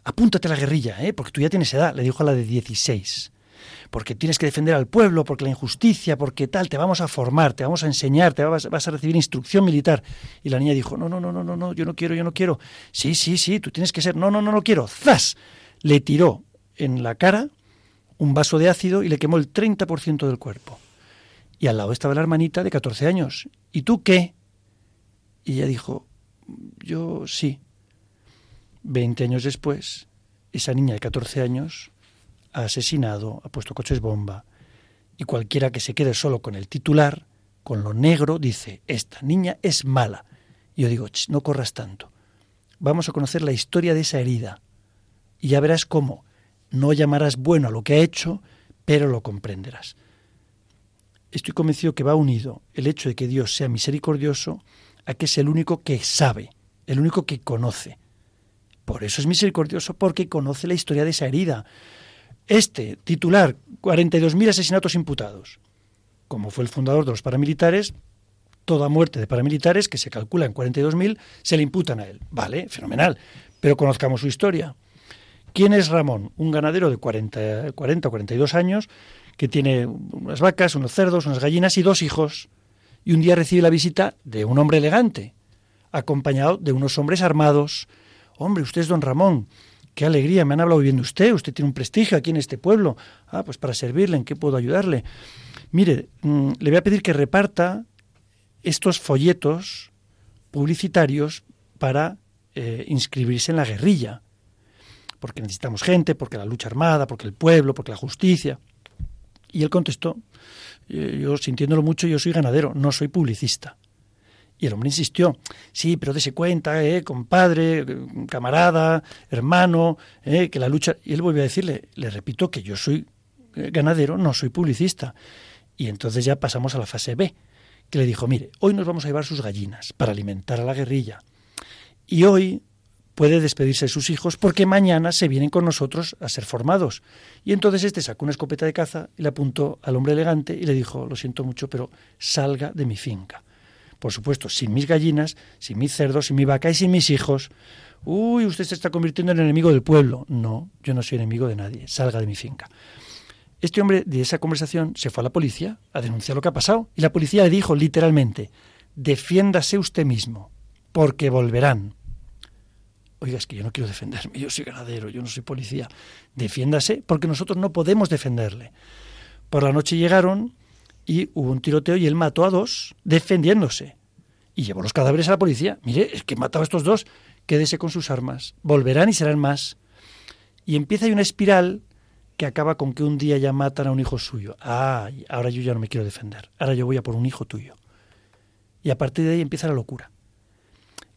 apúntate a la guerrilla, ¿eh? porque tú ya tienes edad, le dijo a la de 16 porque tienes que defender al pueblo, porque la injusticia, porque tal, te vamos a formar, te vamos a enseñar, te vas, a recibir instrucción militar. Y la niña dijo, no, no, no, no, no, no, yo no quiero, yo no quiero. Sí, sí, sí, tú tienes que ser, no, no, no, no quiero. ¡Zas! Le tiró en la cara un vaso de ácido y le quemó el 30% del cuerpo. Y al lado estaba la hermanita de 14 años. ¿Y tú qué? Y ella dijo, yo sí. Veinte años después, esa niña de 14 años ha asesinado, ha puesto coches bomba. Y cualquiera que se quede solo con el titular, con lo negro, dice, esta niña es mala. Y yo digo, no corras tanto. Vamos a conocer la historia de esa herida. Y ya verás cómo no llamarás bueno a lo que ha hecho, pero lo comprenderás. Estoy convencido que va unido el hecho de que Dios sea misericordioso a que es el único que sabe, el único que conoce. Por eso es misericordioso, porque conoce la historia de esa herida. Este titular, 42.000 asesinatos imputados, como fue el fundador de los paramilitares, toda muerte de paramilitares, que se calcula en 42.000, se le imputan a él. Vale, fenomenal. Pero conozcamos su historia. ¿Quién es Ramón? Un ganadero de 40, 40 o 42 años que tiene unas vacas, unos cerdos, unas gallinas y dos hijos. Y un día recibe la visita de un hombre elegante, acompañado de unos hombres armados. Hombre, usted es don Ramón. Qué alegría, me han hablado bien de usted. Usted tiene un prestigio aquí en este pueblo. Ah, pues para servirle, ¿en qué puedo ayudarle? Mire, mm, le voy a pedir que reparta estos folletos publicitarios para eh, inscribirse en la guerrilla. Porque necesitamos gente, porque la lucha armada, porque el pueblo, porque la justicia. Y él contestó, yo sintiéndolo mucho, yo soy ganadero, no soy publicista. Y el hombre insistió, sí, pero dése cuenta, eh, compadre, camarada, hermano, eh, que la lucha... Y él volvió a decirle, le repito que yo soy eh, ganadero, no soy publicista. Y entonces ya pasamos a la fase B, que le dijo, mire, hoy nos vamos a llevar sus gallinas para alimentar a la guerrilla. Y hoy puede despedirse de sus hijos porque mañana se vienen con nosotros a ser formados. Y entonces este sacó una escopeta de caza y le apuntó al hombre elegante y le dijo, lo siento mucho, pero salga de mi finca. Por supuesto, sin mis gallinas, sin mis cerdos, sin mi vaca y sin mis hijos. Uy, usted se está convirtiendo en enemigo del pueblo. No, yo no soy enemigo de nadie. Salga de mi finca. Este hombre de esa conversación se fue a la policía a denunciar lo que ha pasado. Y la policía le dijo literalmente, defiéndase usted mismo, porque volverán. Oiga, es que yo no quiero defenderme, yo soy ganadero, yo no soy policía. Defiéndase, porque nosotros no podemos defenderle. Por la noche llegaron y hubo un tiroteo y él mató a dos defendiéndose. Y llevó los cadáveres a la policía. Mire, es que mataba a estos dos, quédese con sus armas. Volverán y serán más. Y empieza una espiral que acaba con que un día ya matan a un hijo suyo. Ah, ahora yo ya no me quiero defender. Ahora yo voy a por un hijo tuyo. Y a partir de ahí empieza la locura.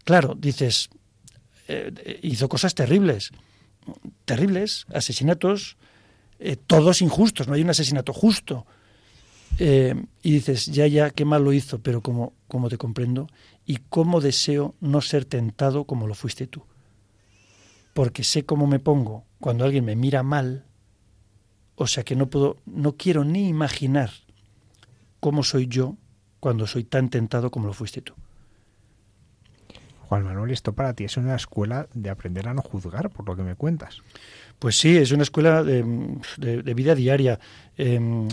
Claro, dices, eh, hizo cosas terribles. Terribles, asesinatos, eh, todos injustos. No hay un asesinato justo eh, y dices, ya, ya, qué mal lo hizo, pero como, como te comprendo, y cómo deseo no ser tentado como lo fuiste tú. Porque sé cómo me pongo cuando alguien me mira mal, o sea que no puedo, no quiero ni imaginar cómo soy yo cuando soy tan tentado como lo fuiste tú. Juan Manuel, esto para ti es una escuela de aprender a no juzgar, por lo que me cuentas. Pues sí, es una escuela de, de, vida diaria. Em,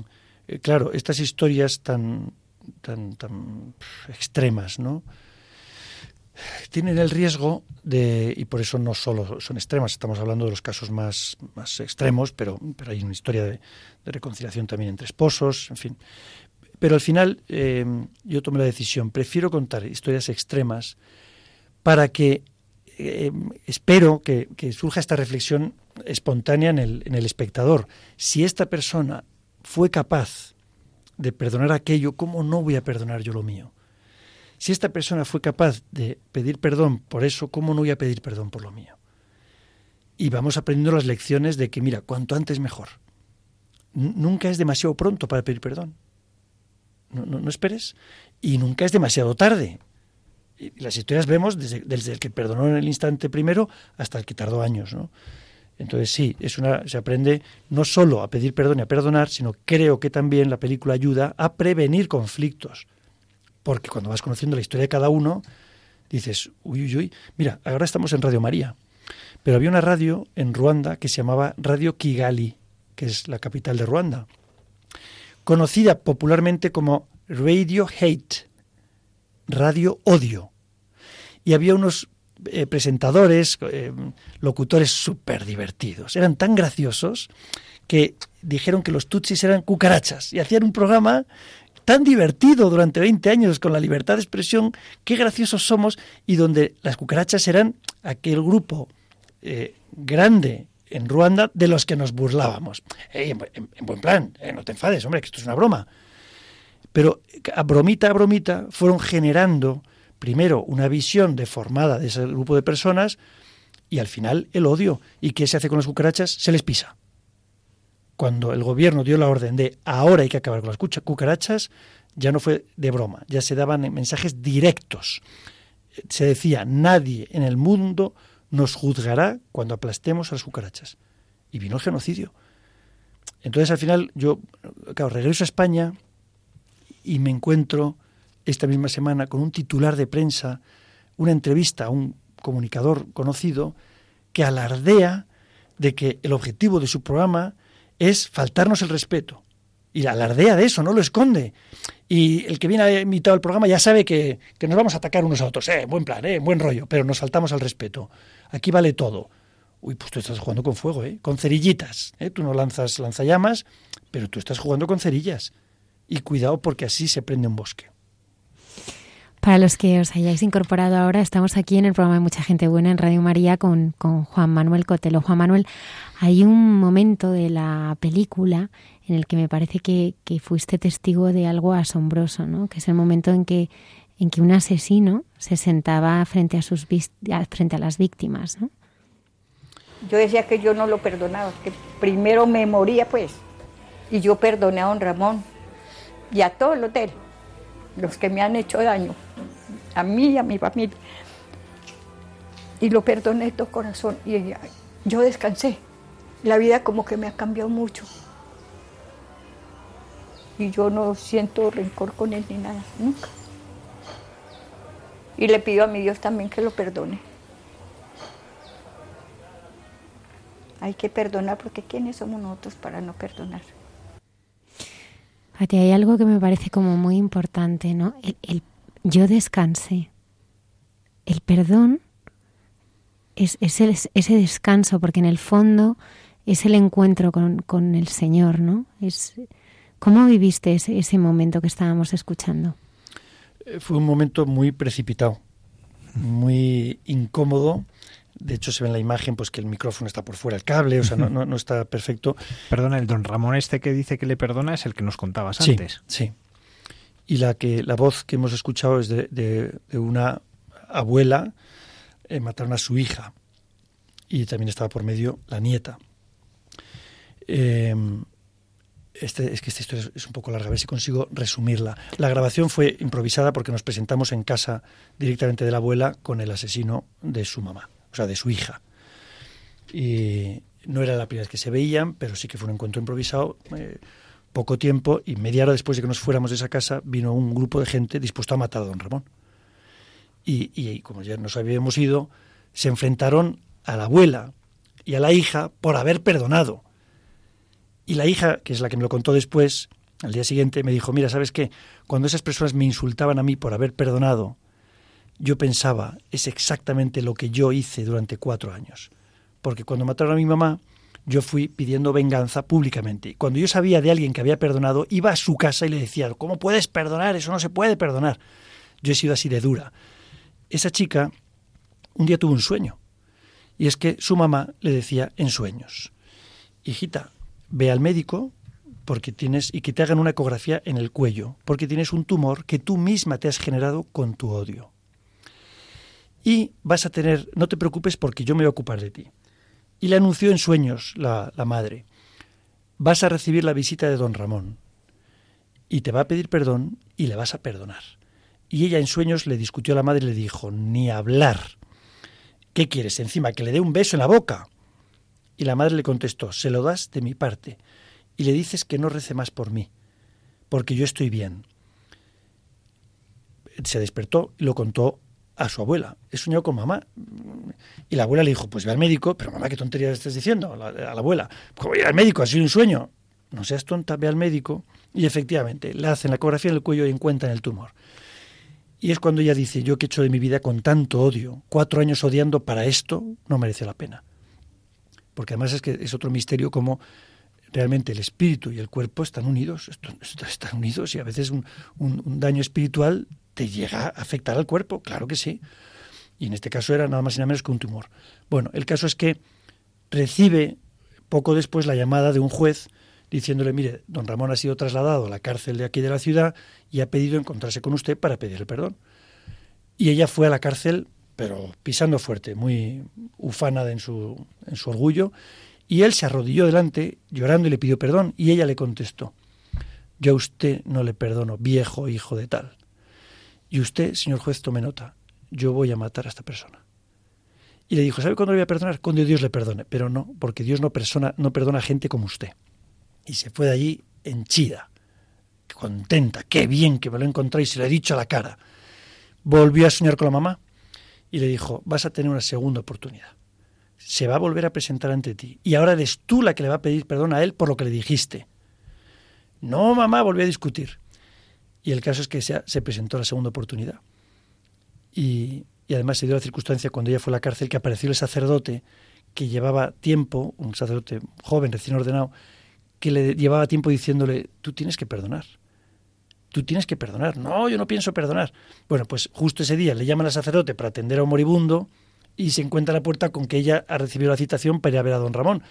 eh, claro, estas historias tan, tan, tan extremas, ¿no? Tienen el riesgo de, y por eso no solo son extremas, estamos hablando de los casos más, más extremos, pero, pero hay una historia de, reconciliación también entre esposos, en fin. Pero al final eh, yo tomé la decisión, prefiero contar historias extremas para que eh, espero que, que, surja esta reflexión espontánea en el, en el espectador. Si esta persona fue capaz de perdonar aquello, ¿cómo no voy a perdonar yo lo mío? Si esta persona fue capaz de pedir perdón por eso, ¿cómo no voy a pedir perdón por lo mío? Y vamos aprendiendo las lecciones de que, mira, cuanto antes mejor. nunca es demasiado pronto para pedir perdón. No, no, esperes. Y nunca es demasiado tarde. Las historias vemos desde, desde, el que perdonó en el instante primero hasta el que tardó años. ¿no? Entonces sí, es una, se aprende no solo a pedir perdón y a perdonar, sino creo que también la película ayuda a prevenir conflictos. Porque cuando vas conociendo la historia de cada uno, dices, uy, uy, uy, mira, ahora estamos en Radio María. Pero había una radio en Ruanda que se llamaba Radio Kigali, que es la capital de Ruanda, conocida popularmente como Radio Hate, Radio Odio. Y había unos eh, presentadores, eh, locutores súper divertidos. Eran tan graciosos que dijeron que los tutsis eran cucarachas y hacían un programa tan divertido durante 20 años con la libertad de expresión, qué graciosos somos, y donde las cucarachas eran aquel grupo eh, grande en Ruanda de los que nos burlábamos. en, buen plan, no te enfades, hombre, que esto es una broma. Pero a bromita a bromita fueron generando primero una visión deformada de ese grupo de personas y al final el odio. ¿Y qué se hace con las cucarachas? Se les pisa. Cuando el gobierno dio la orden de ahora hay que acabar con las cucarachas, ya no fue de broma, ya se daban mensajes directos. Se decía, nadie en el mundo nos juzgará cuando aplastemos a las cucarachas. Y vino el genocidio. Entonces al final yo, regreso a España y me encuentro esta misma semana con un titular de prensa, una entrevista a un comunicador conocido que alardea de que el objetivo de su programa es faltarnos el respeto. Y alardea de eso, no lo esconde. Y el que viene a invitado al programa ya sabe que, nos vamos a atacar unos a otros. Eh, buen plan, eh, buen rollo, pero nos faltamos al respeto. Aquí vale todo. Uy, pues tú estás jugando con fuego, ¿eh? Con cerillitas. ¿eh? Tú no lanzas lanzallamas, pero tú estás jugando con cerillas. Y cuidado porque así se prende un bosque. Para los que os hayáis incorporado ahora, estamos aquí en el programa de Mucha Gente Buena en Radio María con, con Juan Manuel Cotelo. Juan Manuel, hay un momento de la película en el que me parece que, que fuiste testigo de algo asombroso, ¿no? que es el momento en que, en que un asesino se sentaba frente a, sus, frente a las víctimas. ¿no? Yo decía que yo no lo perdonaba, que primero me moría pues, y yo perdoné a don Ramón y a todo el hotel, los que me han hecho daño a mí y a mi familia. Y lo perdoné todo corazón y yo descansé. La vida como que me ha cambiado mucho. Y yo no siento rencor con él ni nada, nunca. Y le pido a mi Dios también que lo perdone. Hay que perdonar porque ¿quiénes somos nosotros para no perdonar? Pati, hay algo que me parece como muy importante, ¿no? el yo descansé. El perdón es, ese descanso, porque en el fondo es el encuentro con, el Señor, ¿no? Es, ¿Cómo viviste ese, ese momento que estábamos escuchando? Eh, fue un momento muy precipitado, muy incómodo. De hecho, se ve en la imagen pues que el micrófono está por fuera, el cable, o sea, no, no, está perfecto. Perdona, el don Ramón este que dice que le perdona es el que nos contabas antes. Sí, y la que la voz que hemos escuchado es de, de, una abuela eh, mataron a su hija y también estaba por medio la nieta. Em, este, es que esta historia es un poco larga, a ver si consigo resumirla. La grabación fue improvisada porque nos presentamos en casa directamente de la abuela con el asesino de su mamá, o sea, de su hija. Y no era la primera vez que se veían, pero sí que fue un encuentro improvisado. Eh, poco tiempo y media hora después de que nos fuéramos de esa casa vino un grupo de gente dispuesto a matar a don Ramón. Y, como ya nos habíamos ido, se enfrentaron a la abuela y a la hija por haber perdonado. Y la hija, que es la que me lo contó después, al día siguiente, me dijo, mira, ¿sabes qué? Cuando esas personas me insultaban a mí por haber perdonado, yo pensaba, es exactamente lo que yo hice durante cuatro años. Porque cuando mataron a mi mamá, yo fui pidiendo venganza públicamente. Cuando yo sabía de alguien que había perdonado, iba a su casa y le decía, ¿cómo puedes perdonar? Eso no se puede perdonar. Yo he sido así de dura. Esa chica un día tuvo un sueño. Y es que su mamá le decía en sueños, hijita, ve al médico porque tienes y que te hagan una ecografía en el cuello, porque tienes un tumor que tú misma te has generado con tu odio. Y vas a tener, no te preocupes porque yo me voy a ocupar de ti. Y le anunció en sueños la, madre, vas a recibir la visita de don Ramón y te va a pedir perdón y le vas a perdonar. Y ella en sueños le discutió a la madre y le dijo, ni hablar. ¿Qué quieres encima? Que le dé un beso en la boca. Y la madre le contestó, se lo das de mi parte y le dices que no rece más por mí, porque yo estoy bien. Se despertó y lo contó a su abuela. He soñado con mamá. Y la abuela le dijo, pues ve al médico, pero mamá, ¿qué tontería estás diciendo? A la, abuela, pues voy al médico, ha sido un sueño. No seas tonta, ve al médico. Y efectivamente, le hacen la ecografía en el cuello y encuentran el tumor. Y es cuando ella dice, yo que he hecho de mi vida con tanto odio, cuatro años odiando para esto, no merece la pena. Porque además es que es otro misterio como realmente el espíritu y el cuerpo están unidos, están unidos y a veces un, daño espiritual te llega a afectar al cuerpo, claro que sí. Y en este caso era nada más y nada menos que un tumor. Bueno, el caso es que recibe poco después la llamada de un juez diciéndole, mire, don Ramón ha sido trasladado a la cárcel de aquí de la ciudad y ha pedido encontrarse con usted para pedirle perdón. Y ella fue a la cárcel, pero pisando fuerte, muy ufana en su, en su orgullo, y él se arrodilló delante, llorando y le pidió perdón, y ella le contestó, yo a usted no le perdono, viejo hijo de tal. Y usted, señor juez, tome nota, yo voy a matar a esta persona. Y le dijo, ¿sabe cuándo le voy a perdonar? Cuando Dios le perdone. Pero no, porque Dios no, persona, no perdona a gente como usted. Y se fue de allí henchida, contenta, qué bien que me lo encontré y se lo he dicho a la cara. Volvió a soñar con la mamá y le dijo, vas a tener una segunda oportunidad. Se va a volver a presentar ante ti. Y ahora eres tú la que le va a pedir perdón a él por lo que le dijiste. No, mamá, volvió a discutir. Y el caso es que se, se presentó la segunda oportunidad. Y, y además se dio la circunstancia cuando ella fue a la cárcel que apareció el sacerdote que llevaba tiempo, un sacerdote joven, recién ordenado, que le llevaba tiempo diciéndole, tú tienes que perdonar. Tú tienes que perdonar. No, yo no pienso perdonar. Bueno, pues justo ese día le llaman al sacerdote para atender a un moribundo y se encuentra a la puerta con que ella ha recibido la citación para ir a ver a don Ramón.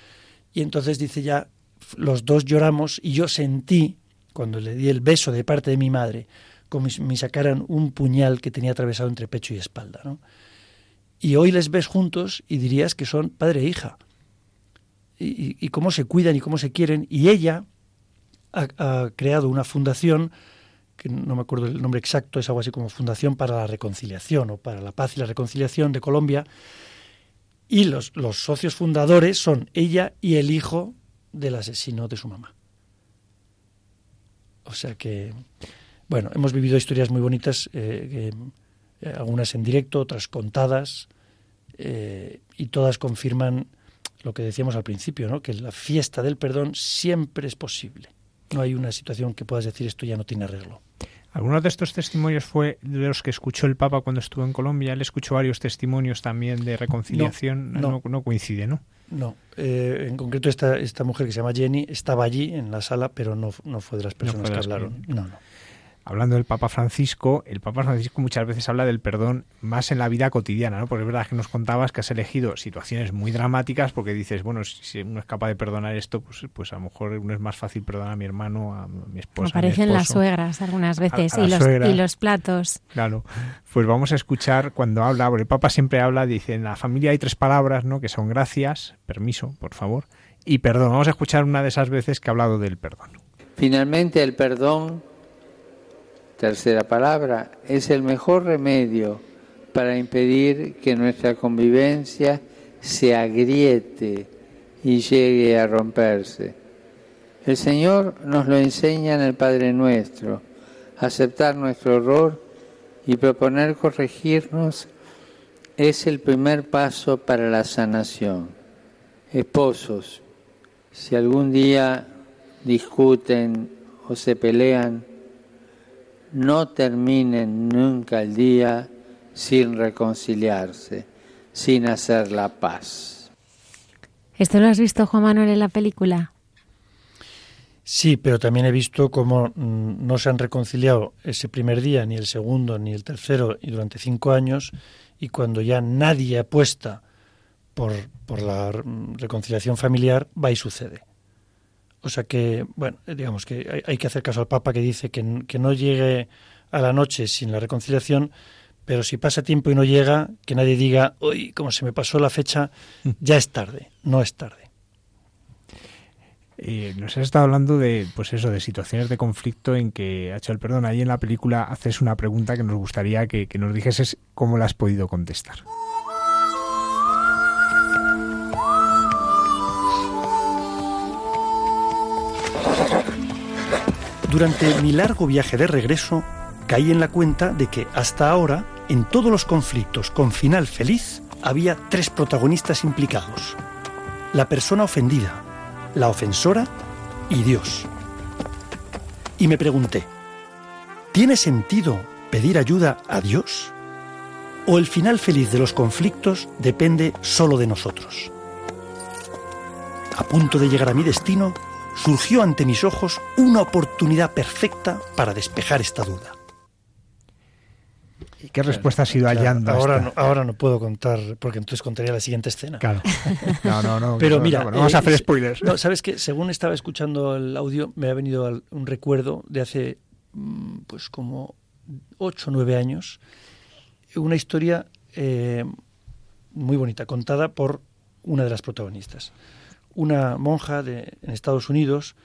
Y entonces dice ya, los dos lloramos y yo sentí, cuando le di el beso de parte de mi madre, como si me sacaran un puñal que tenía atravesado entre pecho y espalda. ¿no? Y hoy les ves juntos y dirías que son padre e hija. Y, cómo se cuidan y cómo se quieren. Y ella ha, creado una fundación, que no me acuerdo el nombre exacto, es algo así como Fundación para la Reconciliación o para la Paz y la Reconciliación de Colombia. Y los, los socios fundadores son ella y el hijo del asesino de su mamá. O sea que bueno, hemos vivido historias muy bonitas, eh, eh, algunas en directo, otras contadas, eh, y todas confirman lo que decíamos al principio, ¿no? que la fiesta del perdón siempre es posible. No hay una situación que puedas decir esto ya no tiene arreglo. Algunos de estos testimonios fue de los que escuchó el Papa cuando estuvo en Colombia. Él escuchó varios testimonios también de reconciliación. No, no, coincide, ¿no? No. en concreto, esta, esta mujer que se llama Jenny estaba allí en la sala, pero no, no fue de las personas que hablaron. No, no hablando del Papa Francisco, el Papa Francisco muchas veces habla del perdón más en la vida cotidiana, ¿no? Porque es verdad que nos contabas que has elegido situaciones muy dramáticas porque dices, bueno, si uno es capaz de perdonar esto, pues, pues a lo mejor uno es más fácil perdonar a mi hermano, a mi esposa. Aparecen las suegras algunas veces y, los, y, los, platos. Claro, pues vamos a escuchar cuando habla, porque el Papa siempre habla, dice, en la familia hay tres palabras, ¿no? Que son gracias, permiso, por favor, y perdón. Vamos a escuchar una de esas veces que ha hablado del perdón. Finalmente el perdón tercera palabra, es el mejor remedio para impedir que nuestra convivencia se agriete y llegue a romperse. El Señor nos lo enseña en el Padre Nuestro, aceptar nuestro error y proponer corregirnos es el primer paso para la sanación. Esposos, si algún día discuten o se pelean, no terminen nunca el día sin reconciliarse, sin hacer la paz. ¿Esto lo has visto, Juan Manuel, en la película? Sí, pero también he visto cómo mm, no se han reconciliado ese primer día, ni el segundo, ni el tercero, y durante cinco años, y cuando ya nadie apuesta por, por la reconciliación familiar, va y sucede. O sea que, bueno, digamos que hay, que hacer caso al Papa que dice que, no llegue a la noche sin la reconciliación, pero si pasa tiempo y no llega, que nadie diga, uy, como se me pasó la fecha, <laughs> ya es tarde, no es tarde. nos has estado hablando de, pues eso, de situaciones de conflicto en que, ha hecho el perdón, ahí en la película haces una pregunta que nos gustaría que, que nos dijeses cómo la has podido contestar. Durante mi largo viaje de regreso, caí en la cuenta de que hasta ahora, en todos los conflictos con final feliz, había tres protagonistas implicados. La persona ofendida, la ofensora y Dios. Y me pregunté, ¿tiene sentido pedir ayuda a Dios? ¿O el final feliz de los conflictos depende solo de nosotros? A punto de llegar a mi destino, surgió ante mis ojos una oportunidad perfecta para despejar esta duda. ¿Y qué respuesta has ido hallando? a Ahora no, ahora no puedo contar, porque entonces contaría la siguiente escena. Claro. <laughs> No, no, no. Pero mira, no, no vamos a eh, hacer es- spoilers. No, sabes que según estaba escuchando el audio, me ha venido al- un recuerdo de hace, mm, pues como ocho o nueve años, una historia eh, muy bonita, contada por una de las protagonistas, una monja de, en Estados Unidos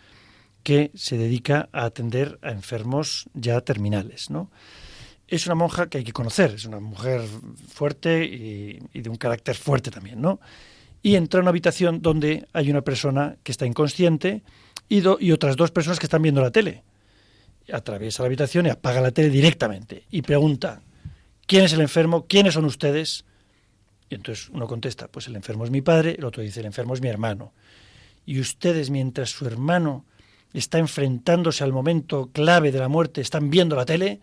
que se dedica a atender a enfermos ya terminales, ¿no? Es una monja que hay que conocer, es una mujer fuerte y, de un carácter fuerte también, ¿no? Y entra a una habitación donde hay una persona que está inconsciente y, do- y otras dos personas que están viendo la tele. Atraviesa la habitación y apaga la tele directamente y pregunta, ¿quién es el enfermo? ¿Quiénes son ustedes? Y entonces uno contesta, pues el enfermo es mi padre, el otro dice, el enfermo es mi hermano. Y ustedes, mientras su hermano está enfrentándose al momento clave de la muerte, están viendo la tele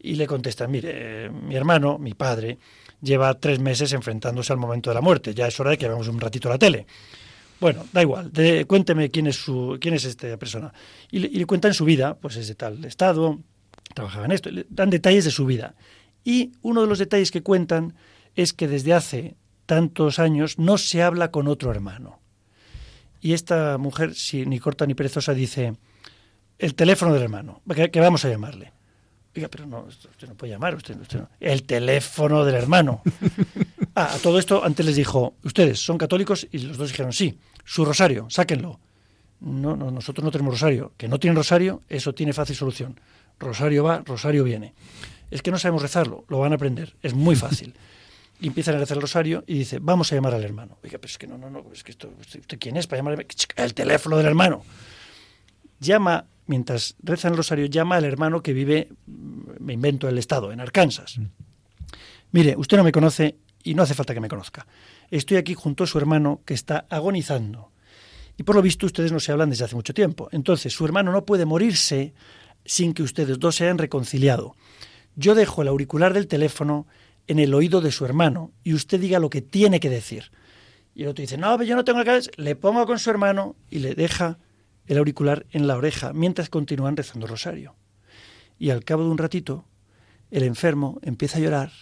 y le contestan, mire, mi hermano, mi padre, lleva tres meses enfrentándose al momento de la muerte, ya es hora de que veamos un ratito la tele. Bueno, da igual, cuénteme quién es su, quién es esta persona. Y le, y le cuentan su vida, pues es de tal estado, trabajaba en esto, le dan detalles de su vida. Y uno de los detalles que cuentan es que desde hace tantos años no se habla con otro hermano. Y esta mujer, si ni corta ni perezosa, dice, el teléfono del hermano, que, que vamos a llamarle. Oiga, pero no, usted no puede llamar, usted, usted no. El teléfono del hermano. <laughs> Ah, a todo esto antes les dijo, ustedes son católicos y los dos dijeron, sí, su rosario, sáquenlo. No, no, nosotros no tenemos rosario. Que no tienen rosario, eso tiene fácil solución. Rosario va, rosario viene. Es que no sabemos rezarlo, lo van a aprender, es muy fácil. <laughs> Y empiezan a rezar el rosario y dice, vamos a llamar al hermano. Oiga, pero es que no, no, no, es que esto, ¿usted, quién es para llamar? El teléfono del hermano. Llama, mientras rezan el rosario, llama al hermano que vive, mm, me invento el estado, en Arkansas. Mire, usted no me conoce y no hace falta que me conozca. Estoy aquí junto a su hermano que está agonizando. Y por lo visto ustedes no se hablan desde hace mucho tiempo. Entonces, su hermano no puede morirse sin que ustedes dos se hayan reconciliado. Yo dejo el auricular del teléfono en el oído de su hermano y usted diga lo que tiene que decir. Y el otro dice, no, pero yo no tengo que Le pongo con su hermano y le deja el auricular en la oreja mientras continúan rezando el rosario. Y al cabo de un ratito, el enfermo empieza a llorar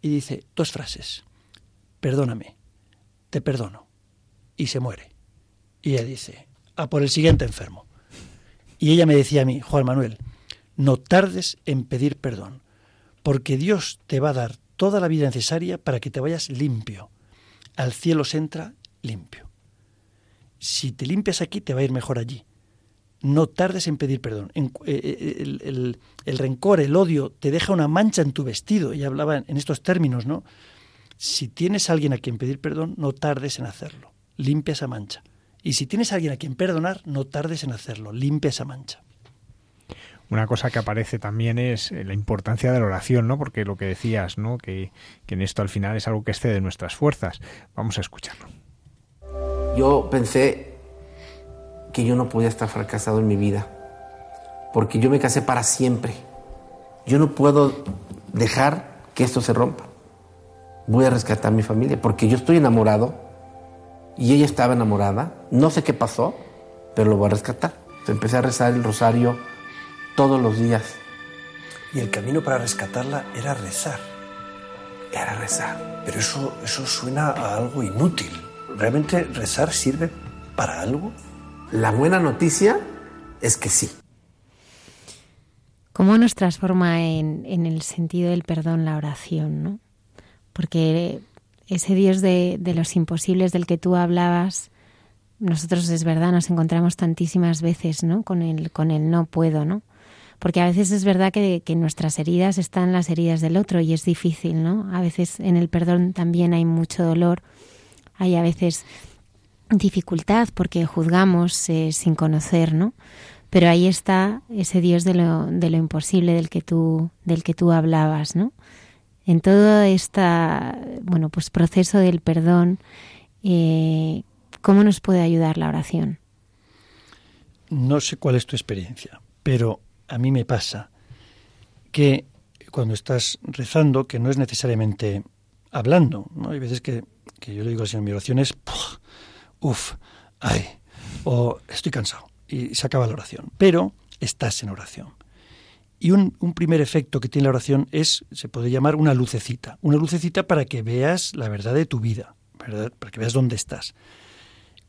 y dice dos frases. Perdóname, te perdono. Y se muere. Y ella dice, a por el siguiente enfermo. Y ella me decía a mí, Juan Manuel, no tardes en pedir perdón, porque Dios te va a dar toda la vida necesaria para que te vayas limpio. Al cielo se entra limpio. Si te limpias aquí, te va a ir mejor allí. No tardes en pedir perdón. Eh, eh, el, el- el rencor, el odio, te deja una mancha en tu vestido. Y hablaba en estos términos, ¿no? Si tienes a alguien a quien pedir perdón, no tardes en hacerlo. Limpia esa mancha. Y si tienes a alguien a quien perdonar, no tardes en hacerlo. Limpia esa mancha. Una cosa que aparece también es eh, la importancia de la oración, ¿no? Porque lo que decías, ¿no? Que, que en esto al final es algo que excede nuestras fuerzas. Vamos a escucharlo. Yo pensé que yo no podía estar fracasado en mi vida, porque yo me casé para siempre. Yo no puedo dejar que esto se rompa. Voy a rescatar a mi familia, porque yo estoy enamorado y ella estaba enamorada. No sé qué pasó, pero lo voy a rescatar. Empecé a rezar el rosario todos los días. Y el camino para rescatarla era rezar. Era rezar. Pero eso, eso suena a algo inútil. ¿Realmente rezar sirve para algo? La buena noticia es que sí. ¿Cómo nos transforma en, en el sentido del perdón la oración, no? Porque ese Dios de, de los imposibles del que tú hablabas, nosotros es verdad, nos encontramos tantísimas veces, ¿no? Con el, con el no puedo, ¿no? Porque a veces es verdad que, nuestras heridas están las heridas del otro y es difícil, ¿no? A veces en el perdón también hay mucho dolor, hay a veces dificultad porque juzgamos eh, sin conocer, ¿no? Pero ahí está ese Dios de lo, de lo imposible del que tú, del que tú hablabas, ¿no? En todo este bueno, pues proceso del perdón, eh, ¿cómo nos puede ayudar la oración? No sé cuál es tu experiencia, pero a mí me pasa que cuando estás rezando, que no es necesariamente hablando, ¿no? Hay veces que, que yo le digo así en mi oración es, uff, ay, o estoy cansado y se acaba la oración. Pero estás en oración. Y un, un, primer efecto que tiene la oración es, se puede llamar una lucecita. Una lucecita para que veas la verdad de tu vida, ¿verdad? para que veas dónde estás.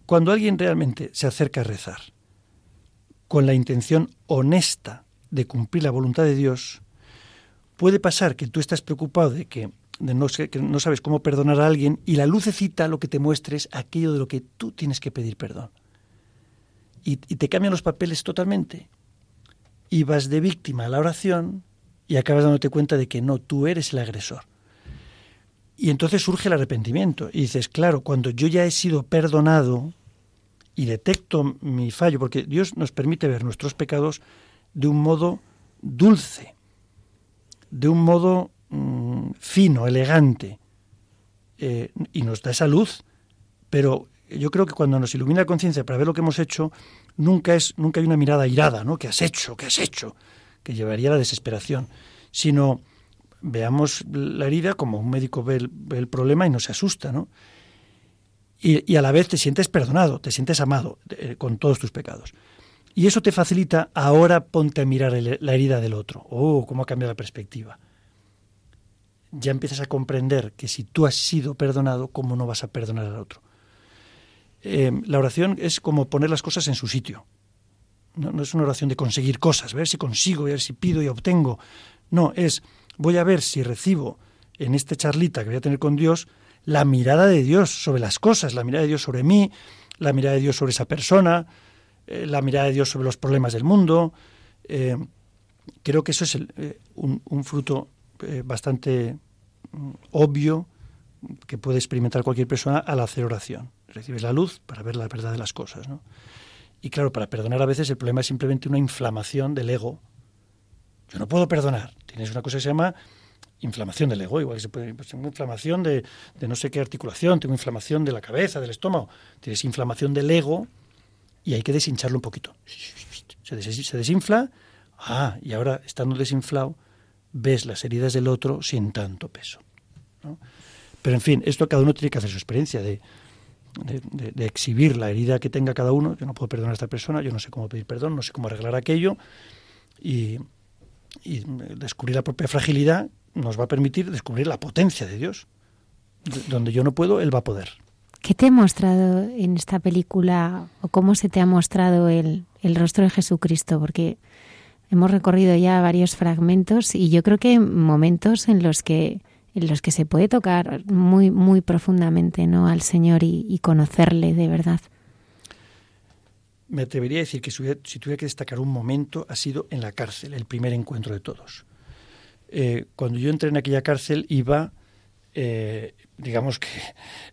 Cuando alguien realmente se acerca a rezar con la intención honesta de cumplir la voluntad de Dios, puede pasar que tú estás preocupado de que, de no, que no sabes cómo perdonar a alguien y la lucecita lo que te muestre es aquello de lo que tú tienes que pedir perdón. Y, y te cambian los papeles totalmente y vas de víctima a la oración y acabas dándote cuenta de que no, tú eres el agresor. Y entonces surge el arrepentimiento. Y dices, claro, cuando yo ya he sido perdonado y detecto mi fallo, porque Dios nos permite ver nuestros pecados de un modo dulce, de un modo mmm, fino, elegante, eh, y nos da esa luz, pero yo creo que cuando nos ilumina la conciencia para ver lo que hemos hecho, nunca es nunca hay una mirada irada, ¿no? ¿Qué has hecho? ¿Qué has hecho? que llevaría a la desesperación, sino veamos la herida como un médico ve el, problema y no se asusta, ¿no? Y, y, a la vez te sientes perdonado, te sientes amado eh, con todos tus pecados. Y eso te facilita, ahora ponte a mirar la herida del otro. Oh, cómo ha cambiado la perspectiva. Ya empiezas a comprender que si tú has sido perdonado, ¿cómo no vas a perdonar al otro? Eh, la oración es como poner las cosas en su sitio. No, no, es una oración de conseguir cosas, ver si consigo, ver si pido y obtengo. No, es voy a ver si recibo en esta charlita que voy a tener con Dios la mirada de Dios sobre las cosas, la mirada de Dios sobre mí, la mirada de Dios sobre esa persona, eh, la mirada de Dios sobre los problemas del mundo. Eh, creo que eso es eh, un, un, fruto bastante mm, obvio que puede experimentar cualquier persona al hacer oración. Recibes la luz para ver la verdad de las cosas. ¿no? Y claro, para perdonar a veces el problema es simplemente una inflamación del ego. Yo no puedo perdonar. Tienes una cosa que se llama inflamación del ego, igual que se puede, pues tengo inflamación de, de, no sé qué articulación, tengo inflamación de la cabeza, del estómago, tienes inflamación del ego y hay que deshincharlo un poquito. Se, des, se desinfla, ah, y ahora estando desinflado, ves las heridas del otro sin tanto peso. Pero en fin, esto cada uno tiene que hacer su experiencia de, de, exhibir la herida que tenga cada uno. Yo no puedo perdonar a esta persona, yo no sé cómo pedir perdón, no sé cómo arreglar aquello. Y, y descubrir la propia fragilidad nos va a permitir descubrir la potencia de Dios. Donde yo no puedo, Él va a poder. ¿Qué te ha mostrado en esta película o cómo se te ha mostrado el, el rostro de Jesucristo? Porque hemos recorrido ya varios fragmentos y yo creo que momentos en los que en los que se puede tocar muy muy profundamente no al Señor y, conocerle de verdad. Me atrevería a decir que si, si tuviera que destacar un momento ha sido en la cárcel, el primer encuentro de todos eh, cuando yo entré en aquella cárcel iba, eh, digamos que,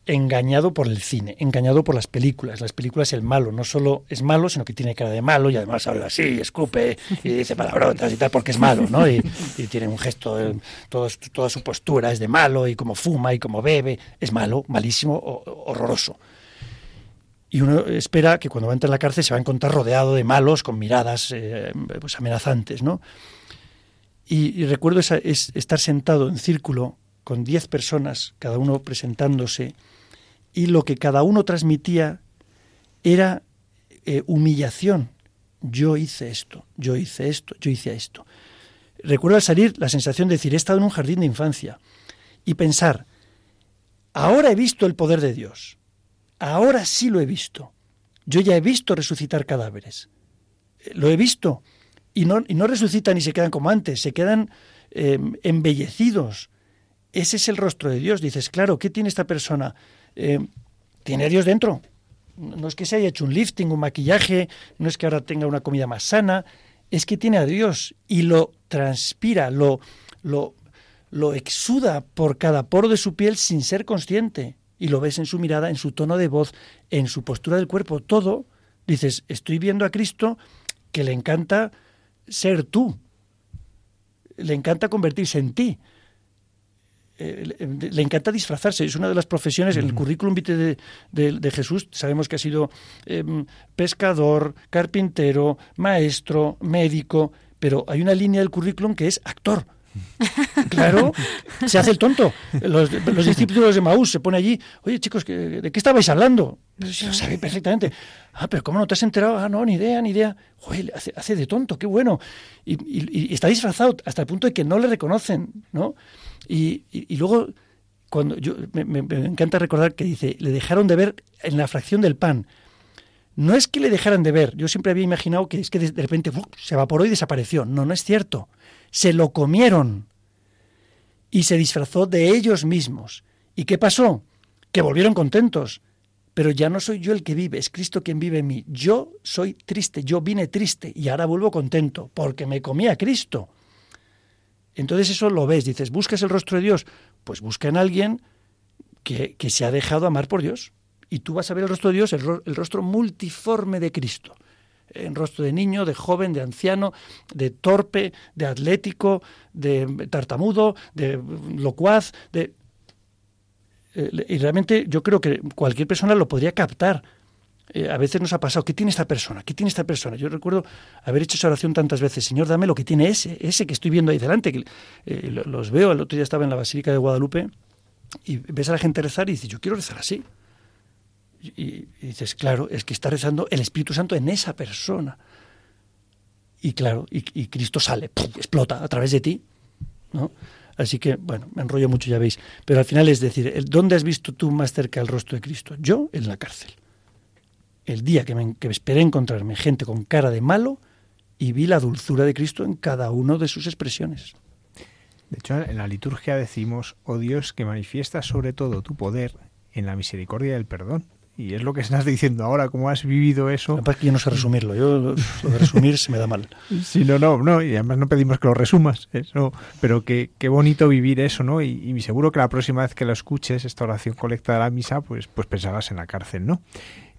engañado por el cine, engañado por las películas. Las películas, el malo no solo es malo, sino que tiene cara de malo y además habla así, escupe y dice palabrotas y tal, porque es malo, ¿no? Y, tiene un gesto, eh, todo, toda su postura es de malo y como fuma y como bebe, es malo, malísimo, horroroso. Y uno espera que cuando va a entrar en la cárcel se va a encontrar rodeado de malos con miradas eh, pues amenazantes, ¿no? Y, y recuerdo esa, es, estar sentado en círculo con diez personas, cada uno presentándose, y lo que cada uno transmitía era eh, humillación. Yo hice esto, yo hice esto, yo hice esto. Recuerdo al salir la sensación de decir, he estado en un jardín de infancia y pensar, ahora he visto el poder de Dios, ahora sí lo he visto. Yo ya he visto resucitar cadáveres. Lo he visto y no, y no resucitan y se quedan como antes, se quedan eh, embellecidos. Ese es el rostro de Dios. Dices, claro, ¿qué tiene esta persona? Eh, tiene a Dios dentro. No es que se haya hecho un lifting, un maquillaje, no es que ahora tenga una comida más sana, es que tiene a Dios y lo transpira, lo, lo, lo exuda por cada poro de su piel sin ser consciente. Y lo ves en su mirada, en su tono de voz, en su postura del cuerpo, todo. Dices, estoy viendo a Cristo que le encanta ser tú. Le encanta convertirse en ti. Eh, le encanta disfrazarse. Es una de las profesiones, en el currículum vitae de, de, de, Jesús sabemos que ha sido eh, pescador, carpintero, maestro, médico, pero hay una línea del currículum que es actor. <laughs> Claro, se hace el tonto. Los, los discípulos de Maús se pone allí, oye chicos, ¿qué- ¿de qué estabais hablando? Se lo sabe perfectamente. Ah, pero ¿cómo no te has enterado? Ah, no, ni idea, ni idea. Joder, hace, hace de tonto, qué bueno. Y, y- y está disfrazado hasta el punto de que no le reconocen, ¿no? Y, luego, cuando yo me, encanta recordar que dice, le dejaron de ver en la fracción del pan. No es que le dejaran de ver, yo siempre había imaginado que es que de repente ¡fu! se evaporó y desapareció. No, no es cierto. Se lo comieron y se disfrazó de ellos mismos. ¿Y qué pasó? Que volvieron contentos. Pero ya no soy yo el que vive, es Cristo quien vive en mí. Yo soy triste, yo vine triste y ahora vuelvo contento porque me comí a Cristo. Entonces eso lo ves, dices, ¿buscas el rostro de Dios? Pues busca en alguien que, que se ha dejado amar por Dios. Y tú vas a ver el rostro de Dios, el, ro- el rostro multiforme de Cristo. En rostro de niño, de joven, de anciano, de torpe, de atlético, de tartamudo, de locuaz, de... Eh, Y realmente yo creo que cualquier persona lo podría captar. Eh, a veces nos ha pasado, ¿qué tiene esta persona? ¿Qué tiene esta persona? Yo recuerdo haber hecho esa oración tantas veces, Señor, dame lo que tiene ese, ese que estoy viendo ahí delante. Eh, lo- los veo, el otro día estaba en la Basílica de Guadalupe y ves a la gente rezar y dices, yo quiero rezar así. Y, dices, claro, es que está rezando el Espíritu Santo en esa persona. Y claro, y, Cristo sale, ¡pum! explota a través de ti. ¿no? Así que, bueno, me enrollo mucho, ya veis. Pero al final es decir, ¿dónde has visto tú más cerca el rostro de Cristo? Yo, en la cárcel. El día que, me, que esperé encontrarme gente con cara de malo y vi la dulzura de Cristo en cada uno de sus expresiones. De hecho, en la liturgia decimos, oh Dios, que manifiestas sobre todo tu poder en la misericordia y el perdón. Y es lo que estás diciendo ahora, cómo has vivido eso. Capaz que yo no sé resumirlo, yo lo, de resumir se me da mal. <laughs> Sí, no, no, no, y además no pedimos que lo resumas, eso, pero que, qué bonito vivir eso, ¿no? Y, y seguro que la próxima vez que lo escuches, esta oración colecta de la misa, pues, pues pensarás en la cárcel, ¿no?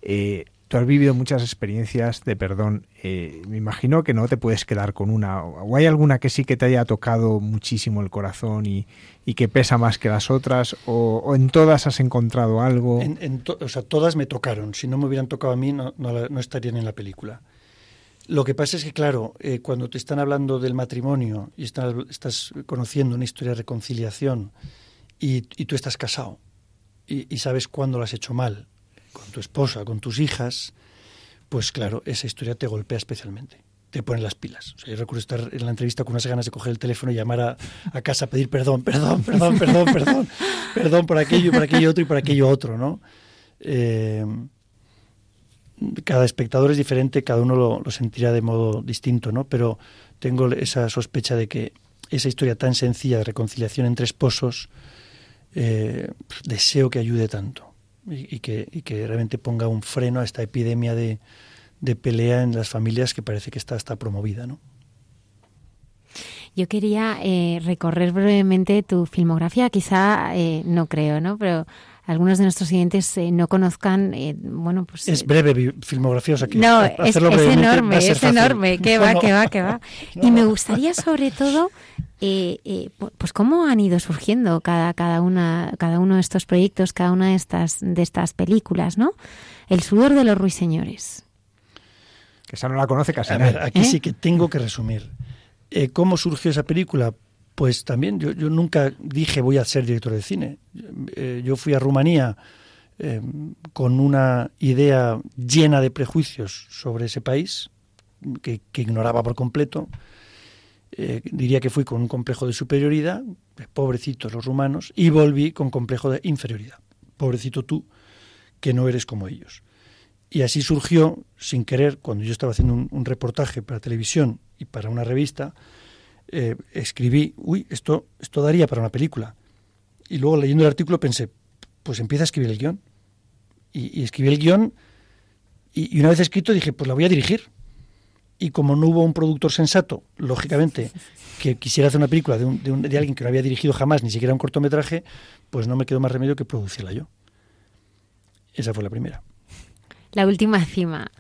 Eh, tú has vivido muchas experiencias de perdón, eh, me imagino que no te puedes quedar con una, o hay alguna que sí que te haya tocado muchísimo el corazón y, que pesa más que las otras, o, en todas has encontrado algo. En- en o sea, todas me tocaron. Si no me hubieran tocado a mí, no, no no estarían en la película. Lo que pasa es que, claro, eh, cuando te están hablando del matrimonio y estás, conociendo una historia de reconciliación y, y tú estás casado y, y sabes cuándo lo has hecho mal con tu esposa, con tus hijas, pues claro, esa historia te golpea especialmente. Te pone las pilas. O sea, yo recuerdo estar en la entrevista con unas ganas de coger el teléfono y llamar a, casa a pedir perdón, perdón, perdón, perdón, perdón, perdón por aquello y por aquello otro y por aquello otro, ¿no? Eh, cada espectador es diferente, cada uno lo, sentirá de modo distinto, ¿no? Pero tengo esa sospecha de que esa historia tan sencilla de reconciliación entre esposos, eh, deseo que ayude tanto y, y que, y que realmente ponga un freno a esta epidemia de, de pelea en las familias que parece que está hasta promovida, ¿no? Yo quería eh, recorrer brevemente tu filmografía, quizá eh, no creo, ¿no? Pero algunos de nuestros siguientes eh, no conozcan, eh, bueno, pues... Es breve filmografía, o sea que No, es, enorme, es fácil. enorme. Que <laughs> va, no. que va, que va. <laughs> Y me gustaría sobre todo, eh, eh, pu- pues cómo han ido surgiendo cada, cada, una, cada uno de estos proyectos, cada una de estas, de estas películas, ¿no? El sudor de los ruiseñores. Que esa no la conoce casi A nadie. ver, aquí sí que tengo que resumir. Eh, ¿Cómo surgió esa película? Pues también yo, yo nunca dije voy a ser director de cine. Eh, yo fui a Rumanía eh, con una idea llena de prejuicios sobre ese país que, que ignoraba por completo. Eh, diría que fui con un complejo de superioridad, pobrecitos los rumanos, y volví con complejo de inferioridad. Pobrecito tú, que no eres como ellos. Y así surgió, sin querer, cuando yo estaba haciendo un, reportaje para televisión y para una revista, eh, escribí, uy, esto, esto daría para una película. Y luego leyendo el artículo pensé, pues empieza a escribir el guion. Y, y escribí el guion y, y una vez escrito dije, pues la voy a dirigir. Y como no hubo un productor sensato, lógicamente, que quisiera hacer una película de, un- de un- de alguien que no había dirigido jamás, ni siquiera un cortometraje, pues no me quedó más remedio que producirla yo. Esa fue la primera. La última cima.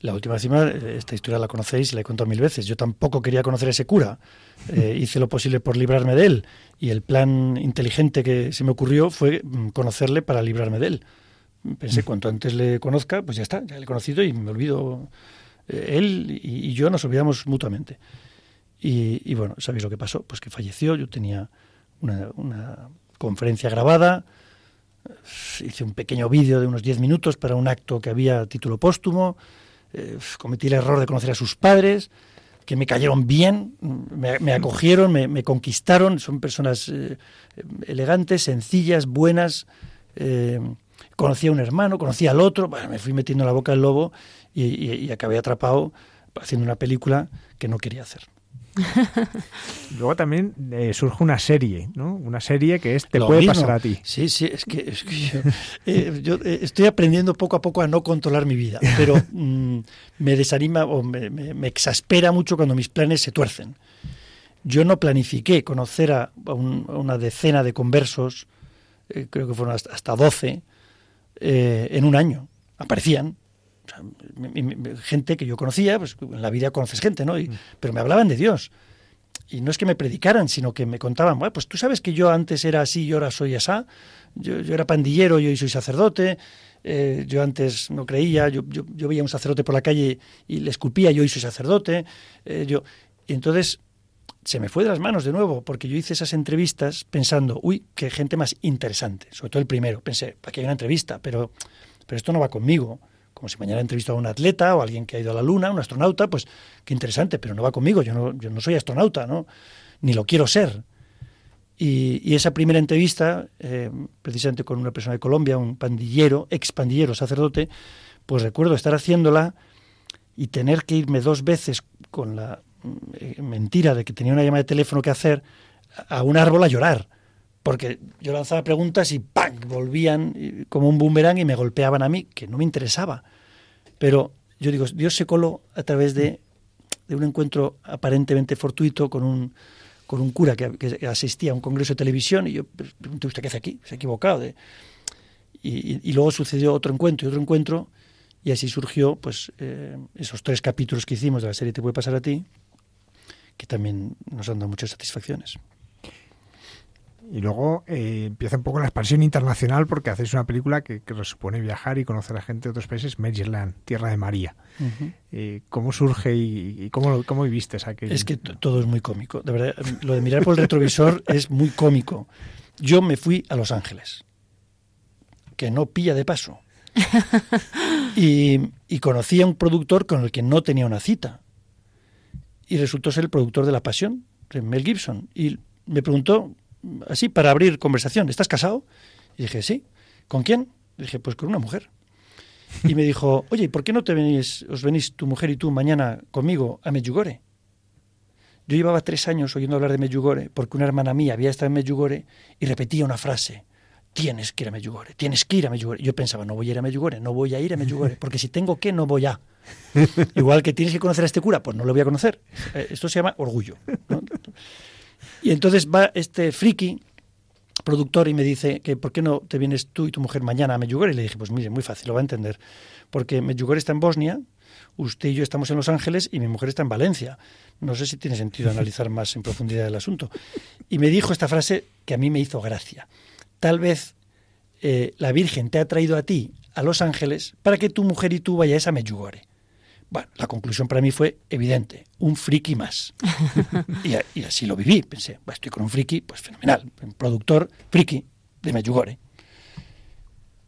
La última cima, eh, esta historia la conocéis, la he contado mil veces. Yo tampoco quería conocer a ese cura. Eh, hice lo posible por librarme de él. Y el plan inteligente que se me ocurrió fue mm, conocerle para librarme de él. Pensé, cuanto antes le conozca, pues ya está, ya le he conocido y me olvido. Eh, él y, yo nos olvidamos mutuamente. Y, y bueno, ¿sabéis lo que pasó? Pues que falleció, yo tenía una, conferencia grabada, hice un pequeño vídeo de unos 10 minutos para un acto que había título póstumo, eh, cometí el error de conocer a sus padres, que me cayeron bien, me, acogieron, me, conquistaron, son personas eh, elegantes, sencillas, buenas. Eh, conocí a un hermano, conocí al otro, me fui metiendo en la boca del lobo y, y, y acabé atrapado haciendo una película que no quería hacer. <laughs> Luego también eh, surge una serie, ¿no? Una serie que es Te Lo puede mismo. pasar a ti. Sí, sí, es que, es que yo, eh, yo eh, estoy aprendiendo poco a poco a no controlar mi vida, pero <laughs> mm, me desanima o me, me, me, exaspera mucho cuando mis planes se tuercen. Yo no planifiqué conocer a, a, un, a una decena de conversos, creo que fueron hasta, hasta 12, en un año. Aparecían, o sea, mi, mi, gente que yo conocía, pues en la vida conoces gente, ¿no? Y, pero me hablaban de Dios. Y no es que me predicaran, sino que me contaban, bueno, pues tú sabes que yo antes era así y ahora soy asá. Yo, yo era pandillero y hoy soy sacerdote. Eh, yo antes no creía, yo, yo, yo, veía a un sacerdote por la calle y le esculpía, yo hoy soy sacerdote. Eh, yo, y entonces se me fue de las manos de nuevo, porque yo hice esas entrevistas pensando, uy, qué gente más interesante. Sobre todo el primero. Pensé, aquí hay una entrevista, pero, pero esto no va conmigo como si mañana entrevisto a un atleta o a alguien que ha ido a la luna, un astronauta, pues qué interesante, pero no va conmigo, yo no, soy astronauta, ¿no? ni lo quiero ser. Y, y esa primera entrevista, eh, precisamente con una persona de Colombia, un pandillero, ex pandillero, sacerdote, pues recuerdo estar haciéndola y tener que irme dos veces con la eh, mentira de que tenía una llamada de teléfono que hacer a un árbol a llorar porque yo lanzaba preguntas y ¡pam! volvían como un boomerang y me golpeaban a mí, que no me interesaba. Pero yo digo, Dios se coló a través de, un encuentro aparentemente fortuito con un, cura que, asistía a un congreso de televisión y yo pregunté, ¿usted qué hace aquí? Se ha equivocado. Y, y, luego sucedió otro encuentro y otro encuentro y así surgió pues eh, esos tres capítulos que hicimos de la serie Te puede pasar a ti, que también nos han dado muchas satisfacciones. Y luego eh, empieza un poco la expansión internacional porque hacéis una película que, que supone viajar y conocer a gente de otros países, Maryland, Tierra de María. Uh -huh. eh, ¿Cómo surge y, y cómo, cómo, viviste aquello? Es que todo es muy cómico. De verdad, lo de mirar por el retrovisor <laughs> es muy cómico. Yo me fui a Los Ángeles, que no pilla de paso. <laughs> y, y conocí a un productor con el que no tenía una cita. Y resultó ser el productor de La Pasión, Mel Gibson. Y me preguntó así para abrir conversación, ¿estás casado? Y dije, sí. ¿Con quién? Y dije, pues con una mujer. Y me dijo, oye, ¿por qué no te venís, os venís tu mujer y tú mañana conmigo a Medjugorje? Yo llevaba tres años oyendo hablar de Medjugorje porque una hermana mía había estado en Medjugorje y repetía una frase, tienes que ir a Medjugorje, tienes que ir a Medjugorje. Yo pensaba, no voy a ir a Medjugorje, no voy a ir a Medjugorje, <laughs> porque si tengo que, no voy a. Igual que tienes que conocer a este cura, pues no lo voy a conocer. Esto se llama orgullo. ¿no? Y entonces va este friki productor y me dice que por qué no te vienes tú y tu mujer mañana a Medjugorje. Y le dije, pues mire, muy fácil, lo va a entender. Porque Medjugorje está en Bosnia, usted y yo estamos en Los Ángeles y mi mujer está en Valencia. No sé si tiene sentido analizar más en profundidad el asunto. Y me dijo esta frase que a mí me hizo gracia. Tal vez eh, la Virgen te ha traído a ti a Los Ángeles para que tu mujer y tú vayáis a Medjugorje. Bueno, la conclusión para mí fue evidente, un friki más. <laughs> y, y, así lo viví, pensé, bueno, estoy con un friki, pues fenomenal, un productor friki de Medjugorje.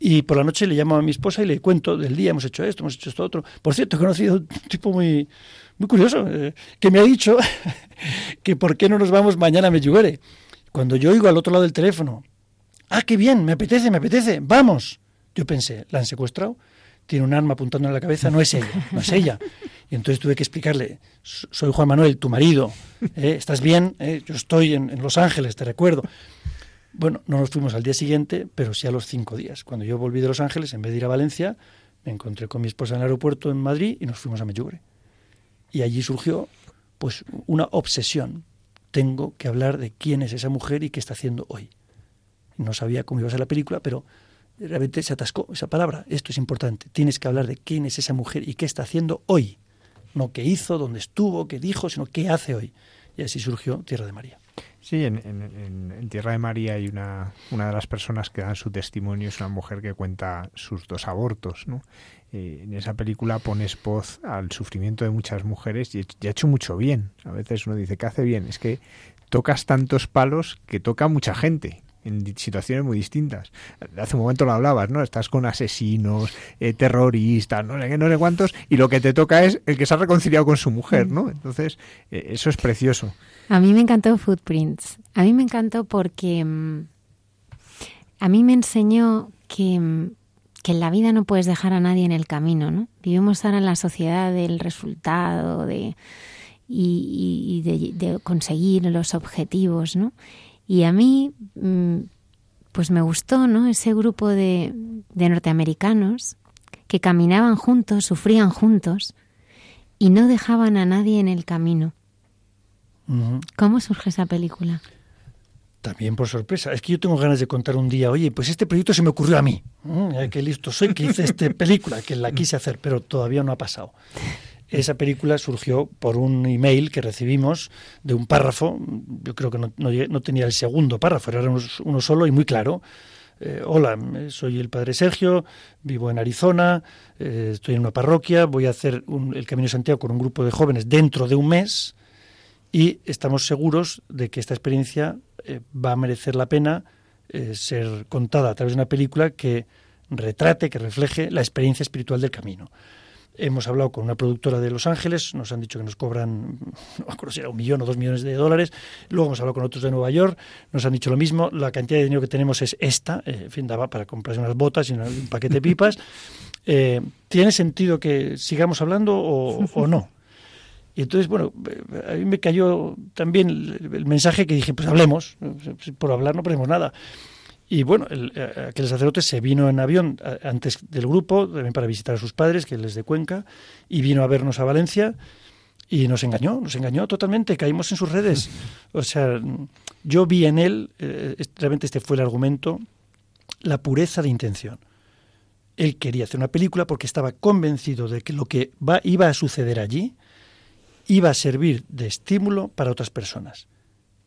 Y por la noche le llamo a mi esposa y le cuento del día, hemos hecho esto, hemos hecho esto otro. Por cierto, he conocido un tipo muy, muy curioso, eh, que me ha dicho <laughs> que por qué no nos vamos mañana a Medjugorje. Cuando yo oigo al otro lado del teléfono, ah, qué bien, me apetece, me apetece, vamos. Yo pensé, ¿la han secuestrado? Tiene un arma apuntando en la cabeza, no es ella, no es ella. Y entonces tuve que explicarle, soy Juan Manuel, tu marido, ¿eh? ¿estás bien? ¿Eh? Yo estoy en, en, Los Ángeles, te recuerdo. Bueno, no nos fuimos al día siguiente, pero sí a los cinco días. Cuando yo volví de Los Ángeles, en vez de ir a Valencia, me encontré con mi esposa en el aeropuerto en Madrid y nos fuimos a Medjugorje. Y allí surgió pues una obsesión. Tengo que hablar de quién es esa mujer y qué está haciendo hoy. No sabía cómo iba a ser la película, pero realmente se atascó esa palabra. Esto es importante. Tienes que hablar de quién es esa mujer y qué está haciendo hoy. No qué hizo, dónde estuvo, qué dijo, sino qué hace hoy. Y así surgió Tierra de María. Sí, en, Tierra de María hay una, una de las personas que dan su testimonio, es una mujer que cuenta sus dos abortos, ¿no? Eh, en esa película pones voz al sufrimiento de muchas mujeres y, y ha hecho mucho bien. A veces uno dice, ¿qué hace bien? Es que tocas tantos palos que toca mucha gente en situaciones muy distintas. Hace un momento lo hablabas, ¿no? Estás con asesinos, eh, terroristas, no sé qué, no sé cuántos, y lo que te toca es el que se ha reconciliado con su mujer, ¿no? Entonces, eh, eso es precioso. A mí me encantó Footprints. A mí me encantó porque mm, a mí me enseñó que, mm, que en la vida no puedes dejar a nadie en el camino, ¿no? Vivimos ahora en la sociedad del resultado de, y, y- y de, de conseguir los objetivos, ¿no? Y a mí, mm, pues me gustó, ¿no? Ese grupo de, de norteamericanos que caminaban juntos, sufrían juntos y no dejaban a nadie en el camino. ¿Cómo surge esa película? También por sorpresa. Es que yo tengo ganas de contar un día, oye, pues este proyecto se me ocurrió a mí. Mm, qué listo soy que hice esta <laughs> película, que la quise hacer, pero todavía no ha pasado. Esa película surgió por un email que recibimos de un párrafo, yo creo que no, tenía el segundo párrafo, era uno, solo y muy claro. Eh, hola, soy el padre Sergio, vivo en Arizona, eh, estoy en una parroquia, voy a hacer un- el Camino Santiago con un grupo de jóvenes dentro de un mes y estamos seguros de que esta experiencia eh, va a merecer la pena ser contada a través de una película que retrate, que refleje la experiencia espiritual del camino. Hemos hablado con una productora de Los Ángeles, nos han dicho que nos cobran, no me acuerdo si era un millón o dos millones de dólares. Luego hemos hablado con otros de Nueva York, nos han dicho lo mismo. La cantidad de dinero que tenemos es esta, eh, en fin, daba para comprarse unas botas y un paquete de pipas. <laughs> Eh, ¿Tiene sentido que sigamos hablando o, o no? Y entonces, bueno, eh, a mí me cayó también el, el mensaje que dije, pues hablemos, por hablar no perdemos nada. Y bueno, el, eh, aquel sacerdote se vino en avión eh, antes del grupo, también para visitar a sus padres, que él es de Cuenca, y vino a vernos a Valencia y nos engañó, nos engañó totalmente, caímos en sus redes. <laughs> O sea, yo vi en él, eh, realmente este fue el argumento, la pureza de intención. Él quería hacer una película porque estaba convencido de que lo que va, iba a suceder allí iba a servir de estímulo para otras personas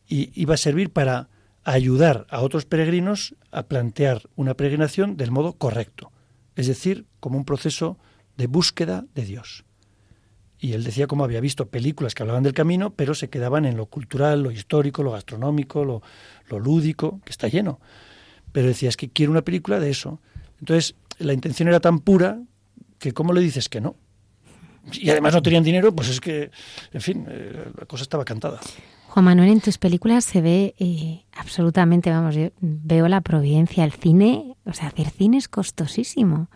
y iba a servir para ayudar a otros peregrinos a plantear una peregrinación del modo correcto, es decir, como un proceso de búsqueda de Dios. Y él decía cómo había visto películas que hablaban del camino, pero se quedaban en lo cultural, lo histórico, lo gastronómico, lo, lo lúdico, que está lleno. Pero decía, es que quiero una película de eso. Entonces, la intención era tan pura que ¿cómo le dices que no? Y además no tenían dinero, pues es que, en fin, eh, la cosa estaba cantada. Juan Manuel, en tus películas se ve eh, absolutamente, vamos, yo veo la providencia, el cine, o sea, hacer cine es costosísimo.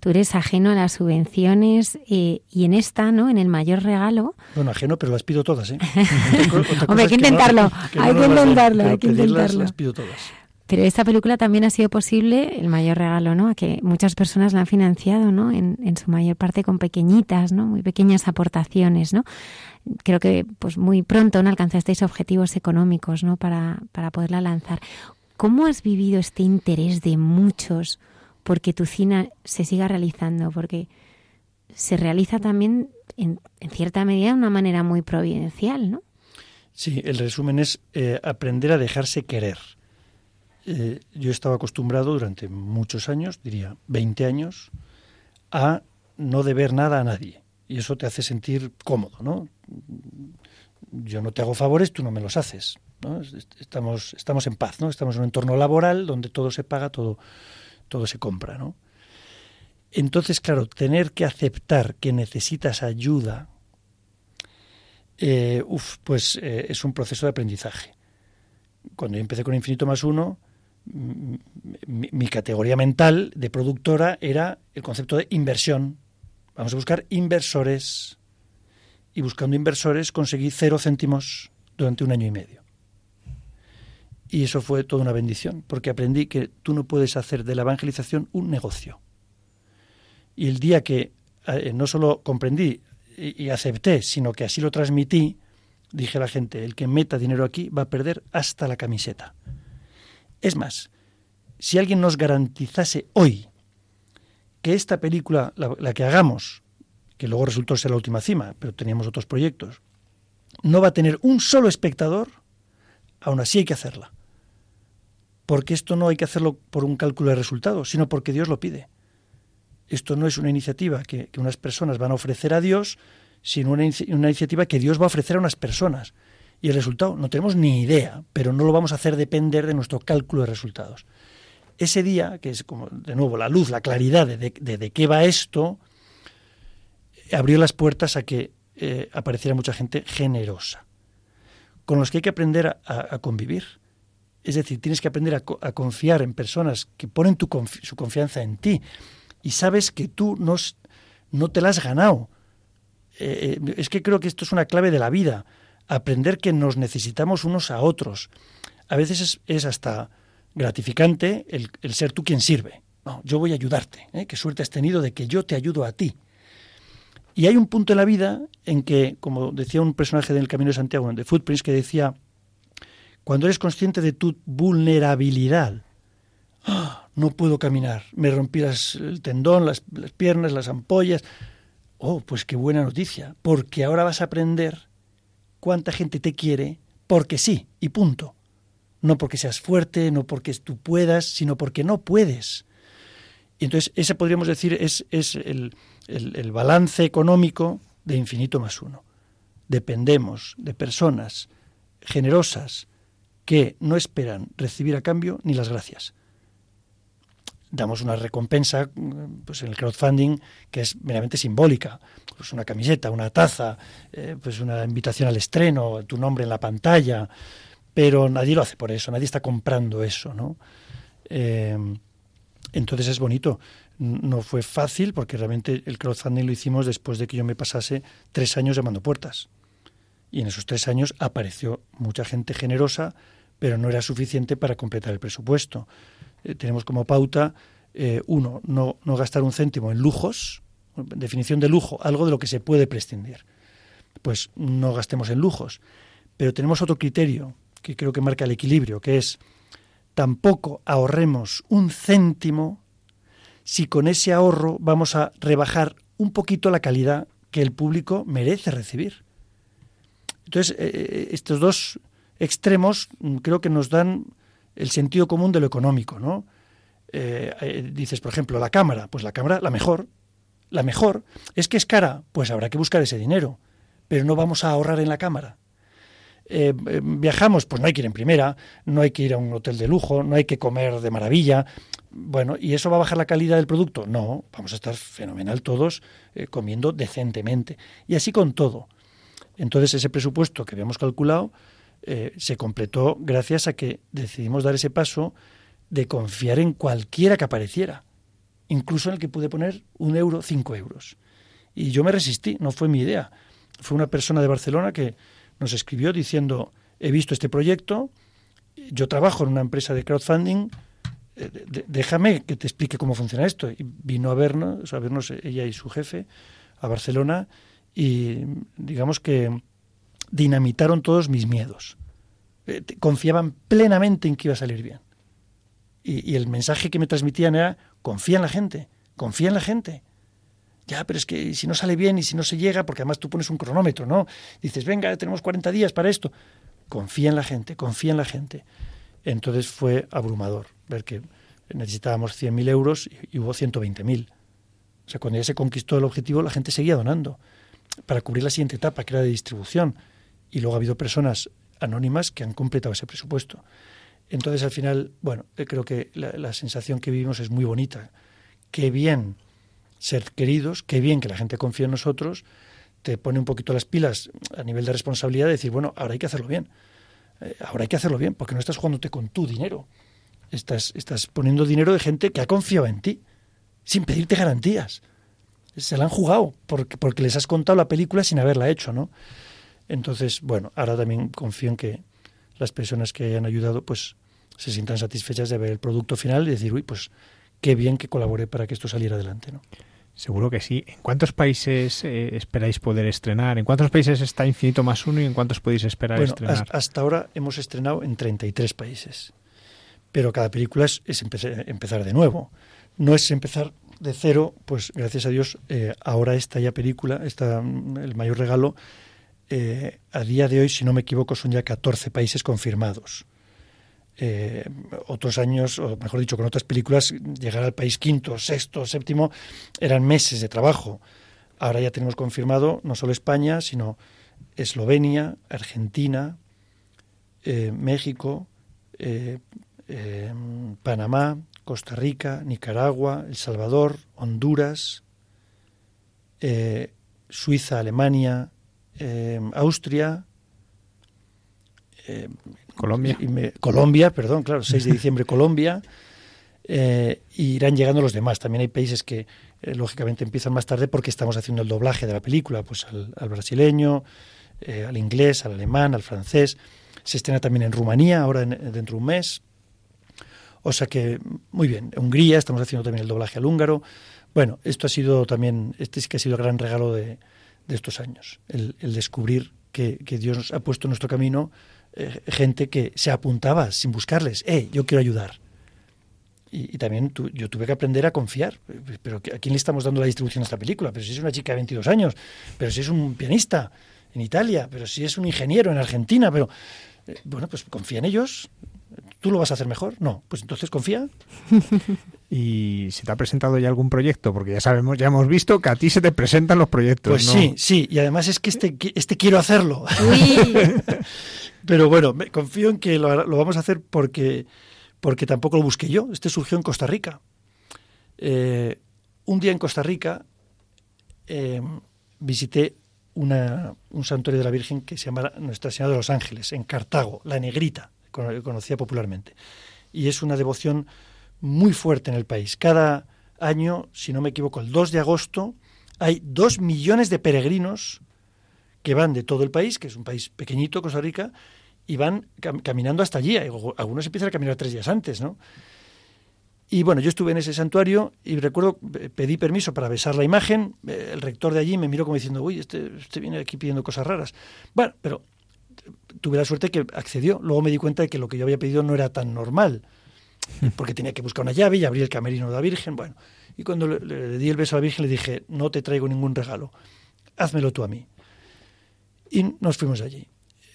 Tú eres ajeno a las subvenciones eh, y en esta, ¿no? En el mayor regalo. Bueno, ajeno, pero las pido todas, ¿eh? <laughs> Hombre, hay que intentarlo, que no hay que intentarlo, hay que intentarlo. Las pido todas. Pero esta película también ha sido posible, el mayor regalo, ¿no? A que muchas personas la han financiado, ¿no? En, en su mayor parte con pequeñitas, ¿no? Muy pequeñas aportaciones, ¿no? Creo que pues muy pronto ¿no? alcanzasteis objetivos económicos, ¿no? Para, para poderla lanzar. ¿Cómo has vivido este interés de muchos porque tu cine se siga realizando? Porque se realiza también, en, cierta medida, de una manera muy providencial, ¿no? Sí, el resumen es eh, aprender a dejarse querer. Eh, yo estaba acostumbrado durante muchos años, diría 20 años, a no deber nada a nadie. Y eso te hace sentir cómodo, ¿no? Yo no te hago favores, tú no me los haces. Estamos, estamos en paz, ¿no? Estamos en un entorno laboral donde todo se paga, todo, todo se compra, ¿no? Entonces, claro, tener que aceptar que necesitas ayuda, eh, pues eh, es un proceso de aprendizaje. Cuando yo empecé con Infinito más uno, mi categoría mental de productora era el concepto de inversión. Vamos a buscar inversores. Y buscando inversores conseguí cero céntimos durante un año y medio. Y eso fue toda una bendición, porque aprendí que tú no puedes hacer de la evangelización un negocio. Y el día que eh, no solo comprendí y, y acepté, sino que así lo transmití, dije a la gente, el que meta dinero aquí va a perder hasta la camiseta. Es más, si alguien nos garantizase hoy que esta película, la, que hagamos, que luego resultó ser la última cima, pero teníamos otros proyectos, no va a tener un solo espectador, aún así hay que hacerla. Porque esto no hay que hacerlo por un cálculo de resultados, sino porque Dios lo pide. Esto no es una iniciativa que, que unas personas van a ofrecer a Dios, sino una, una iniciativa que Dios va a ofrecer a unas personas. Y el resultado no tenemos ni idea, pero no lo vamos a hacer depender de nuestro cálculo de resultados. Ese día, que es como de nuevo la luz, la claridad de, qué va esto, abrió las puertas a que eh, apareciera mucha gente generosa, con los que hay que aprender a, convivir. Es decir, tienes que aprender a, confiar en personas que ponen tu su confianza en ti y sabes que tú no, no te la has ganado. Eh, es que creo que esto es una clave de la vida, aprender que nos necesitamos unos a otros. A veces es, es hasta gratificante el, ser tú quien sirve. No, yo voy a ayudarte. ¿eh? Qué suerte has tenido de que yo te ayudo a ti. Y hay un punto en la vida en que, como decía un personaje del Camino de Santiago, de Footprints, que decía, cuando eres consciente de tu vulnerabilidad, ¡oh! no puedo caminar, me rompí el tendón, las piernas, las ampollas. Oh, pues qué buena noticia, porque ahora vas a aprender cuánta gente te quiere porque sí, y punto. No porque seas fuerte, no porque tú puedas, sino porque no puedes. Y entonces ese podríamos decir es, es el, el, balance económico de infinito más uno. Dependemos de personas generosas que no esperan recibir a cambio ni las gracias damos una recompensa pues en el crowdfunding que es meramente simbólica pues una camiseta una taza eh, pues una invitación al estreno tu nombre en la pantalla pero nadie lo hace por eso nadie está comprando eso no eh, entonces es bonito no fue fácil porque realmente el crowdfunding lo hicimos después de que yo me pasase tres años llamando puertas y en esos tres años apareció mucha gente generosa pero no era suficiente para completar el presupuesto eh, tenemos como pauta, eh, uno, no, no gastar un céntimo en lujos, definición de lujo, algo de lo que se puede prescindir. Pues no gastemos en lujos. Pero tenemos otro criterio que creo que marca el equilibrio, que es tampoco ahorremos un céntimo si con ese ahorro vamos a rebajar un poquito la calidad que el público merece recibir. Entonces, eh, estos dos extremos mm, creo que nos dan el sentido común de lo económico, ¿no? Eh, eh, dices, por ejemplo, la cámara, pues la cámara, la mejor, la mejor, es que es cara, pues habrá que buscar ese dinero, pero no vamos a ahorrar en la cámara. Eh, eh, viajamos, pues no hay que ir en primera, no hay que ir a un hotel de lujo, no hay que comer de maravilla. Bueno, ¿y eso va a bajar la calidad del producto? No, vamos a estar fenomenal todos eh, comiendo decentemente. Y así con todo. Entonces ese presupuesto que habíamos calculado se completó gracias a que decidimos dar ese paso de confiar en cualquiera que apareciera, incluso en el que pude poner un euro, cinco euros. Y yo me resistí, no fue mi idea. Fue una persona de Barcelona que nos escribió diciendo, he visto este proyecto, yo trabajo en una empresa de crowdfunding, eh, déjame que te explique cómo funciona esto. Y vino a vernos, a vernos ella y su jefe a Barcelona y digamos que dinamitaron todos mis miedos. Eh, confiaban plenamente en que iba a salir bien. Y, y, el mensaje que me transmitían era, confía en la gente, confía en la gente. Ya, pero es que si no sale bien y si no se llega, porque además tú pones un cronómetro, ¿no? Dices, venga, tenemos 40 días para esto. Confía en la gente, confía en la gente. Entonces fue abrumador ver que necesitábamos 100.000 euros y, hubo 120.000. O sea, cuando ya se conquistó el objetivo, la gente seguía donando para cubrir la siguiente etapa, que era de distribución y luego ha habido personas anónimas que han completado ese presupuesto. Entonces, al final, bueno, eh, creo que la, la, sensación que vivimos es muy bonita. Qué bien ser queridos, qué bien que la gente confía en nosotros, te pone un poquito las pilas a nivel de responsabilidad de decir, bueno, ahora hay que hacerlo bien. Eh, ahora hay que hacerlo bien, porque no estás jugándote con tu dinero. Estás, estás poniendo dinero de gente que ha confiado en ti, sin pedirte garantías. Se la han jugado, porque, porque les has contado la película sin haberla hecho, ¿no? Entonces, bueno, ahora también confío en que las personas que hayan ayudado pues se sientan satisfechas de ver el producto final y decir, uy, pues qué bien que colaboré para que esto saliera adelante, ¿no? Seguro que sí. ¿En cuántos países eh, esperáis poder estrenar? ¿En cuántos países está Infinito más uno y en cuántos podéis esperar bueno, estrenar? Hasta ahora hemos estrenado en 33 países. Pero cada película es, es empezar, empezar de nuevo. No es empezar de cero, pues gracias a Dios, eh, ahora esta ya película, está el mayor regalo, eh, a día de hoy, si no me equivoco, son ya 14 países confirmados. Eh, otros años, o mejor dicho, con otras películas, llegar al país quinto, sexto, séptimo, eran meses de trabajo. Ahora ya tenemos confirmado no solo España, sino Eslovenia, Argentina, eh, México, eh, eh, Panamá, Costa Rica, Nicaragua, El Salvador, Honduras, Suiza, Alemania, eh, Austria, eh, Colombia. y me- Colombia, perdón, claro, 6 de <laughs> diciembre Colombia, eh, y irán llegando los demás. También hay países que eh, lógicamente empiezan más tarde porque estamos haciendo el doblaje de la película, pues al, al brasileño, eh, al inglés, al alemán, al francés. Se estrena también en Rumanía, ahora en- dentro de un mes. O sea que, muy bien, Hungría, estamos haciendo también el doblaje al húngaro. Bueno, esto ha sido también, este sí que ha sido el gran regalo de, de estos años, el, el descubrir que, que Dios nos ha puesto en nuestro camino eh, gente que se apuntaba sin buscarles, eh, yo quiero ayudar. Y, y también tu- yo tuve que aprender a confiar. Pero ¿a quién le estamos dando la distribución a esta película? Pero si es una chica de 22 años, pero si es un pianista en Italia, pero si es un ingeniero en Argentina, pero eh, bueno, pues confía en ellos. ¿Tú lo vas a hacer mejor? No, pues entonces confía. <laughs> ¿Y se te ha presentado ya algún proyecto? Porque ya sabemos, ya hemos visto que a ti se te presentan los proyectos. Pues ¿no? sí, sí, y además es que este, este quiero hacerlo. <laughs> Pero bueno, me confío en que lo, lo vamos a hacer porque, porque tampoco lo busqué yo. Este surgió en Costa Rica. Eh, un día en Costa Rica eh, visité una- un santuario de la Virgen que se llama Nuestra Señora de los Ángeles, en Cartago, la Negrita, cono- conocida popularmente. Y es una devoción muy fuerte en el país. Cada año, si no me equivoco, el 2 de agosto, hay dos millones de peregrinos que van de todo el país, que es un país pequeñito, Costa Rica, y van cam- caminando hasta allí. Algunos empiezan a caminar tres días antes, ¿no? Y bueno, yo estuve en ese santuario y recuerdo, pedí permiso para besar la imagen. eh, El rector de allí me miró como diciendo, uy, este, este viene aquí pidiendo cosas raras. Bueno, pero tuve la suerte que accedió. Luego me di cuenta de que lo que yo había pedido no era tan normal, <laughs> porque tenía que buscar una llave y abrir el camerino de la Virgen. Bueno, y cuando le, le di el beso a la Virgen le dije, no te traigo ningún regalo, házmelo tú a mí. Y nos fuimos allí.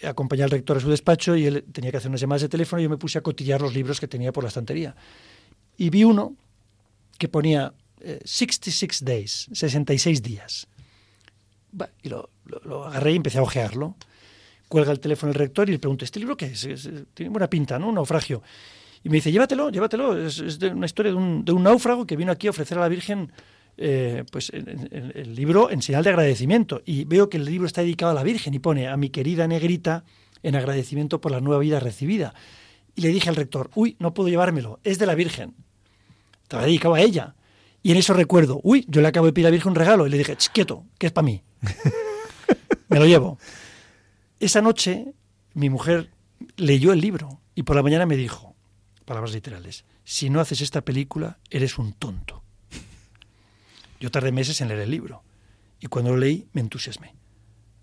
Acompañé al rector a su despacho y él tenía que hacer unas llamadas de teléfono y yo me puse a cotillar los libros que tenía por la estantería. Y vi uno que ponía eh, 66 days, 66 días. Y lo, lo- lo agarré y empecé a ojearlo. Cuelga el teléfono el rector y le pregunto, ¿este libro qué es? Es- Tiene buena pinta, ¿no? Un naufragio. Y me dice, llévatelo, llévatelo. Es, una historia de un, de un náufrago que vino aquí a ofrecer a la Virgen eh, pues en- en- en- el libro en señal de agradecimiento. Y veo que el libro está dedicado a la Virgen y pone a mi querida negrita en agradecimiento por la nueva vida recibida. Y le dije al rector, uy, no puedo llevármelo, es de la Virgen. Estaba dedicado a ella. Y en eso recuerdo, uy, yo le acabo de pedir a la Virgen un regalo. Y le dije, "Ch, quieto, que es para mí. <laughs> Me lo llevo. Esa noche mi mujer leyó el libro y por la mañana me dijo, palabras literales, si no haces esta película, eres un tonto. Yo tardé meses en leer el libro y cuando lo leí me entusiasmé,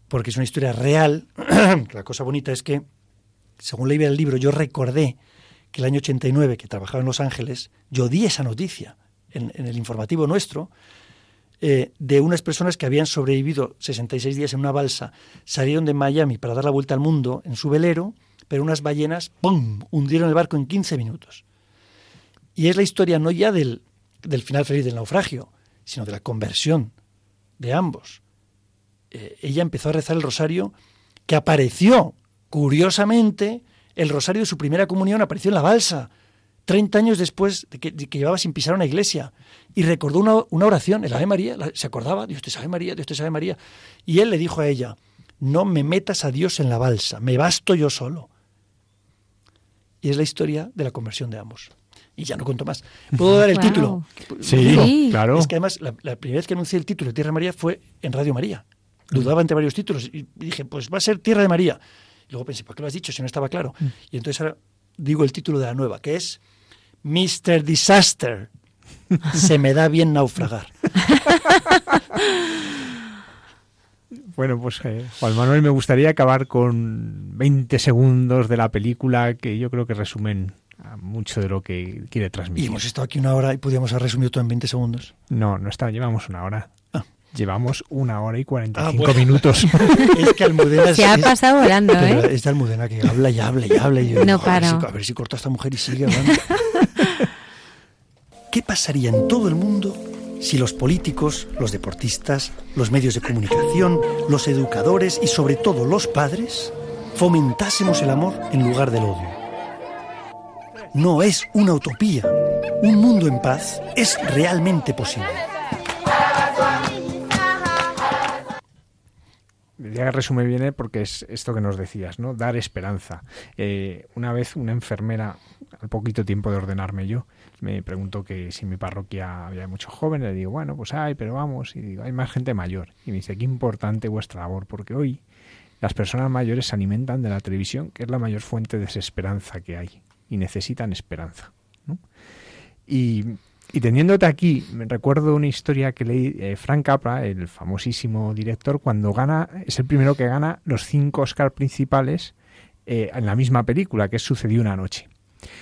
porque es una historia real. <clears throat> la cosa bonita es que, según leí el libro, yo recordé que el año 89, que trabajaba en Los Ángeles, yo di esa noticia en, el informativo nuestro eh, de unas personas que habían sobrevivido 66 días en una balsa, salieron de Miami para dar la vuelta al mundo en su velero, pero unas ballenas, ¡pum!, hundieron el barco en 15 minutos. Y es la historia no ya del, del final feliz del naufragio, sino de la conversión de ambos. Eh, ella empezó a rezar el rosario que apareció, curiosamente, el rosario de su primera comunión apareció en la balsa, 30 años después de que, llevaba sin pisar una iglesia, y recordó una, oración, el Ave María, se acordaba, Dios te sabe María, Dios te sabe María, y él le dijo a ella, no me metas a Dios en la balsa, me basto yo solo. Y es la historia de la conversión de ambos. Y ya no cuento más. ¿Puedo dar el título? Sí, claro. Es que además la, la primera vez que anuncié el título de Tierra de María fue en Radio María. Dudaba entre varios títulos y dije, pues va a ser Tierra de María. Y luego pensé, ¿por qué lo has dicho si no estaba claro? Y entonces ahora digo el título de la nueva, que es Mr. Disaster. Se me da bien naufragar. <laughs> Bueno, pues eh, Juan Manuel, me gustaría acabar con 20 segundos de la película que yo creo que resumen a mucho de lo que quiere Y transmitir. hemos estado aquí una hora y podíamos haber resumido todo en 20 segundos. No, no está, llevamos una hora. Llevamos una hora y 45 Ah, bueno. minutos. <laughs> es que Almudena es- Se ha pasado volando, ¿eh? Es de Almudena que habla y habla y habla. Y yo No digo, a ver paro. si- A ver si corta a esta mujer y sigue hablando. <laughs> ¿Qué pasaría en todo el mundo si los políticos, los deportistas, los medios de comunicación, los educadores y sobre todo los padres fomentásemos el amor en lugar del odio? No es una utopía. Un mundo en paz es realmente posible. Ya resume bien ¿eh? porque es esto que nos decías, ¿no? Dar esperanza. Eh, una vez una enfermera, al poquito tiempo de ordenarme yo, me preguntó que si en mi parroquia había muchos jóvenes. Le digo, bueno, pues hay, pero vamos. Y digo, hay más gente mayor. Y me dice, qué importante vuestra labor, porque hoy las personas mayores se alimentan de la televisión, que es la mayor fuente de desesperanza que hay. Y necesitan esperanza. Y, y teniéndote aquí, me recuerdo una historia que leí eh, Frank Capra, el famosísimo director, cuando gana, es el primero que gana los cinco Oscar principales eh, en la misma película, que Sucedió una noche.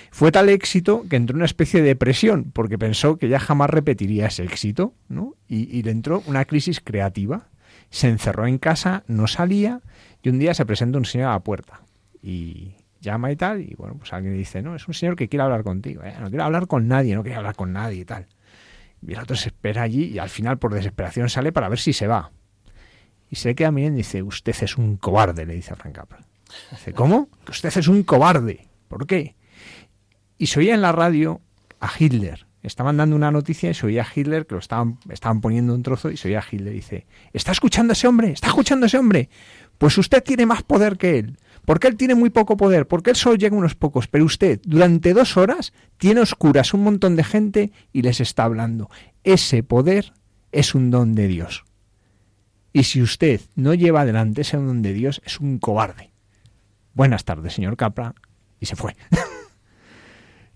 Fue tal éxito que entró en una especie de depresión, porque pensó que ya jamás repetiría ese éxito, ¿no? Y, y le entró una crisis creativa. Se encerró en casa, no salía, y un día se presenta un señor a la puerta. Y llama y tal, y bueno, pues alguien dice, no, es un señor que quiere hablar contigo, ¿eh? no quiere hablar con nadie, no quiere hablar con nadie y tal. Y el otro se espera allí y al final por desesperación sale para ver si se va. Y se le queda mirando y dice, usted es un cobarde, le dice a Frank Capra. Dice, ¿cómo? Que usted es un cobarde. ¿Por qué? Y se oía en la radio a Hitler. Estaban dando una noticia y se oía a Hitler, que lo estaban, estaban poniendo un trozo, y se oía a Hitler y dice, ¿está escuchando a ese hombre? ¿Está escuchando a ese hombre? Pues usted tiene más poder que él. Porque él tiene muy poco poder, porque él solo llega unos pocos, pero usted durante dos horas tiene oscuras un montón de gente y les está hablando. Ese poder es un don de Dios. Y si usted no lleva adelante ese don de Dios, es un cobarde. Buenas tardes, señor Capra. Y se fue. <laughs>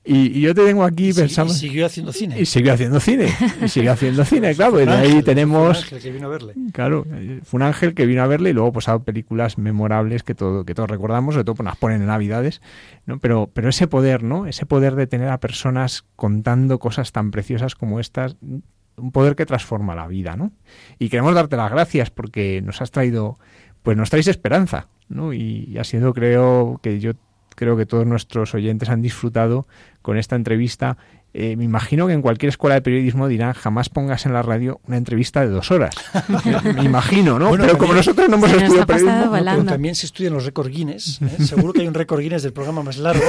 y, y yo te tengo aquí Y pensando... y siguió haciendo cine. Y siguió haciendo cine. Y siguió haciendo <laughs> cine, claro. Y de ahí tenemos... fue un ángel que vino a verle. Claro, fue un ángel que vino a verle y luego pues ha películas memorables que todo que todos recordamos, sobre todo pues, las ponen en Navidades, ¿no? Pero pero ese poder, ¿no? Ese poder de tener a personas contando cosas tan preciosas como estas, un poder que transforma la vida, ¿no? Y queremos darte las gracias porque nos has traído pues nos traes esperanza, ¿no? Y, y ha sido creo que yo creo que todos nuestros oyentes han disfrutado con esta entrevista. Eh, me imagino que en cualquier escuela de periodismo dirán jamás pongas en la radio una entrevista de dos horas. <laughs> me, imagino, ¿no? Bueno, Pero como también- nosotros no hemos estudiado ha pasado periodismo, No, pero también se estudian los récord Guinness. ¿eh? <laughs> Seguro que hay un récord Guinness del programa más largo.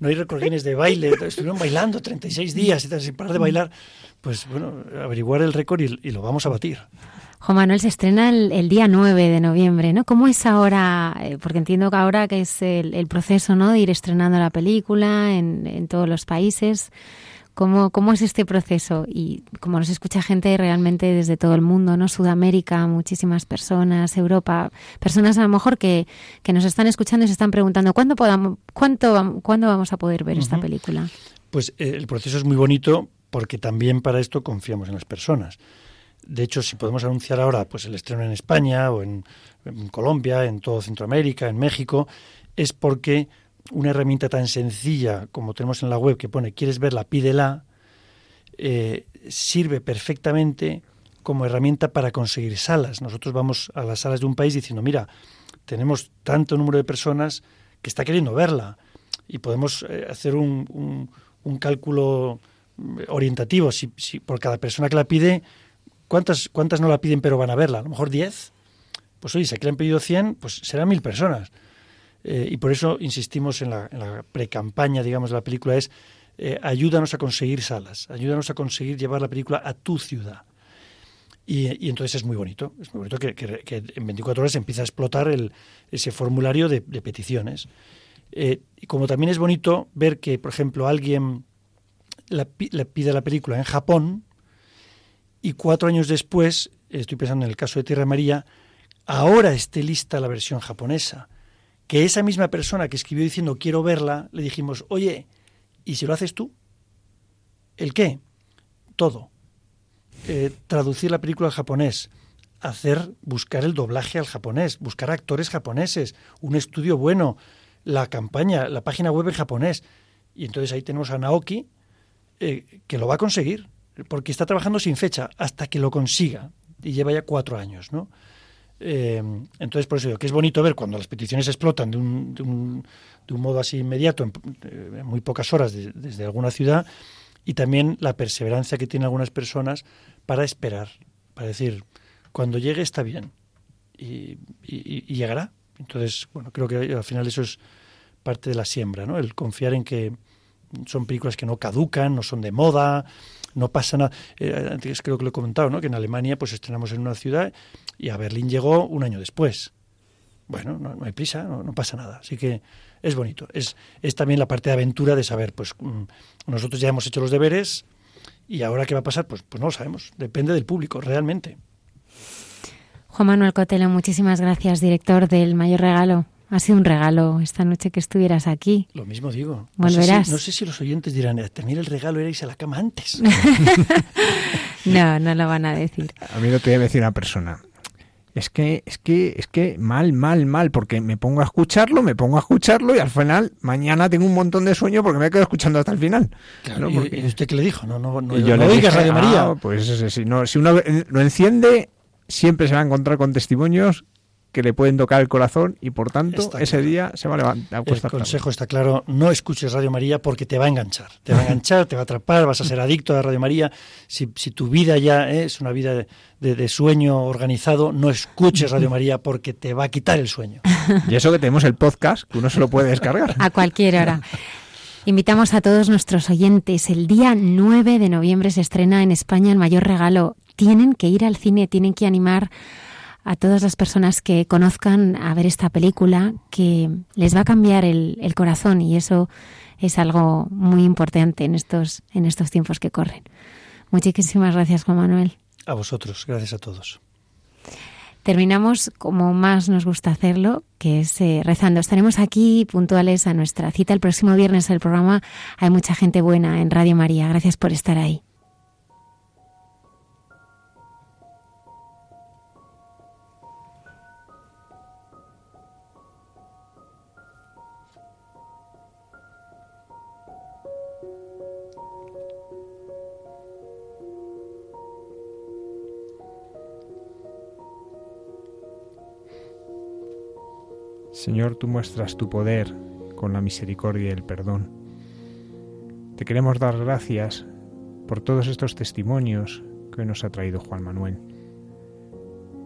No hay récord Guinness de baile. Estuvieron bailando 36 días y tal, sin parar de bailar. Pues bueno, averiguar el récord y, y lo vamos a batir. Juan Manuel se estrena el, el día 9 de noviembre, ¿no? ¿Cómo es ahora? eh, Porque entiendo que ahora que es el, el proceso, ¿no? De ir estrenando la película en, en todos los países. ¿Cómo, ¿Cómo es este proceso? Y como nos escucha gente realmente desde todo el mundo, ¿no? Sudamérica, muchísimas personas, Europa, personas a lo mejor que, que nos están escuchando y se están preguntando ¿cuándo, podamos, cuánto, ¿cuándo vamos a poder ver esta película? Pues eh, el proceso es muy bonito porque también para esto confiamos en las personas. De hecho, si podemos anunciar ahora pues el estreno en España o en, Colombia, en todo Centroamérica, en México, es porque una herramienta tan sencilla como tenemos en la web que pone quieres verla, pídela, eh, sirve perfectamente como herramienta para conseguir salas. Nosotros vamos a las salas de un país diciendo, mira, tenemos tanto número de personas que está queriendo verla y podemos eh, hacer un, un- un cálculo mm, orientativo. Si, si por cada persona que la pide, ¿cuántas, ¿cuántas no la piden pero van a verla? A lo mejor 10. Pues oye, si aquí le han pedido 100, pues serán mil personas. Eh, y por eso insistimos en la, en la pre-campaña, digamos, de la película, es eh, ayúdanos a conseguir salas, ayúdanos a conseguir llevar la película a tu ciudad. Y, entonces es muy bonito, es muy bonito que, en 24 horas empieza a explotar el, ese formulario de, peticiones. Eh, y como también es bonito ver que, por ejemplo, alguien la, le pide la película en Japón y cuatro años después, estoy pensando en el caso de Tierra María, ahora esté lista la versión japonesa. Que esa misma persona que escribió diciendo quiero verla, le dijimos, oye, ¿y si lo haces tú? ¿El qué? Todo. Eh, traducir la película al japonés, hacer, buscar el doblaje al japonés, buscar actores japoneses, un estudio bueno, la campaña, la página web en japonés. Y entonces ahí tenemos a Naoki, eh, que lo va a conseguir, porque está trabajando sin fecha hasta que lo consiga. y lleva ya cuatro años, ¿no? Eh, entonces, por eso digo que es bonito ver cuando las peticiones explotan de un, de un, de un modo así inmediato, en, en muy pocas horas de, desde alguna ciudad, y también la perseverancia que tienen algunas personas para esperar, para decir, cuando llegue está bien, y, y, y llegará. Entonces, bueno, creo que al final eso es parte de la siembra, ¿no? El confiar en que son películas que no caducan, no son de moda, no pasa nada. Eh, antes creo que lo he comentado, ¿no? Que en Alemania pues estrenamos en una ciudad y a Berlín llegó un año después. Bueno, no, hay prisa, no, no, pasa nada. Así que es bonito. Es, es también la parte de aventura de saber, pues mm, nosotros ya hemos hecho los deberes y ahora qué va a pasar, pues, pues no lo sabemos. Depende del público, realmente. Juan Manuel Cotelo, muchísimas gracias, director del Mayor Regalo. Ha sido un regalo esta noche que estuvieras aquí. Lo mismo digo. Volverás. No sé si, no sé si los oyentes dirán, "Eh, también el regalo era irse a la cama antes. <laughs> no, no lo van a decir. <laughs> A mí lo te voy a decir una persona. Es que, es que, es que mal, mal, mal, porque me pongo a escucharlo, me pongo a escucharlo y al final mañana tengo un montón de sueño porque me quedo escuchando hasta el final. Claro, ¿no? ¿y- Porque- ¿Y usted qué le dijo? No, no, no, y yo no le dije, Radio María. "Ah, pues si, no, si uno lo enciende, siempre se va a encontrar con testimonios que le pueden tocar el corazón y por tanto Está ese claro. día se va a levantar. El consejo está claro, no escuches Radio María porque te va a enganchar. Te va a enganchar, te va a atrapar, vas a ser <laughs> adicto a Radio María. Si, si tu vida ya ¿eh? es una vida de, de- de sueño organizado, no escuches Radio María porque te va a quitar el sueño. Y eso que tenemos el podcast, que uno se lo puede descargar. <laughs> A cualquier hora. Invitamos a todos nuestros oyentes. El día 9 de noviembre se estrena en España el mayor regalo. Tienen que ir al cine, tienen que animar a todas las personas que conozcan a ver esta película, que les va a cambiar el, el corazón y eso es algo muy importante en estos, en estos tiempos que corren. Muchísimas gracias, Juan Manuel. A vosotros, gracias a todos. Terminamos como más nos gusta hacerlo, que es eh, rezando. Estaremos aquí puntuales a nuestra cita el próximo viernes el programa Hay mucha gente buena en Radio María. Gracias por estar ahí. Señor, tú muestras tu poder con la misericordia y el perdón. Te queremos dar gracias por todos estos testimonios que nos ha traído Juan Manuel,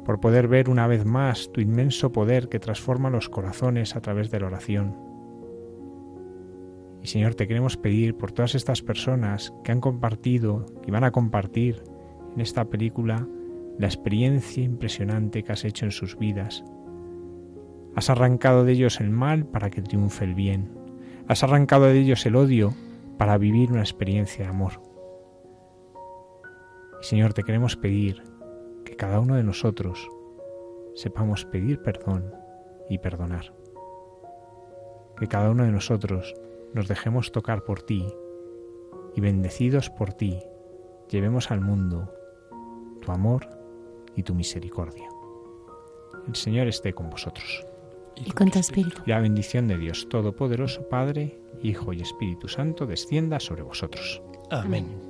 por poder ver una vez más tu inmenso poder que transforma los corazones a través de la oración. Y Señor, te queremos pedir por todas estas personas que han compartido y van a compartir en esta película la experiencia impresionante que has hecho en sus vidas. Has arrancado de ellos el mal para que triunfe el bien. Has arrancado de ellos el odio para vivir una experiencia de amor. Señor, te queremos pedir que cada uno de nosotros sepamos pedir perdón y perdonar. Que cada uno de nosotros nos dejemos tocar por ti y bendecidos por ti llevemos al mundo tu amor y tu misericordia. El Señor esté con vosotros. Y con tu espíritu. La bendición de Dios Todopoderoso, Padre, Hijo y Espíritu Santo, descienda sobre vosotros. Amén.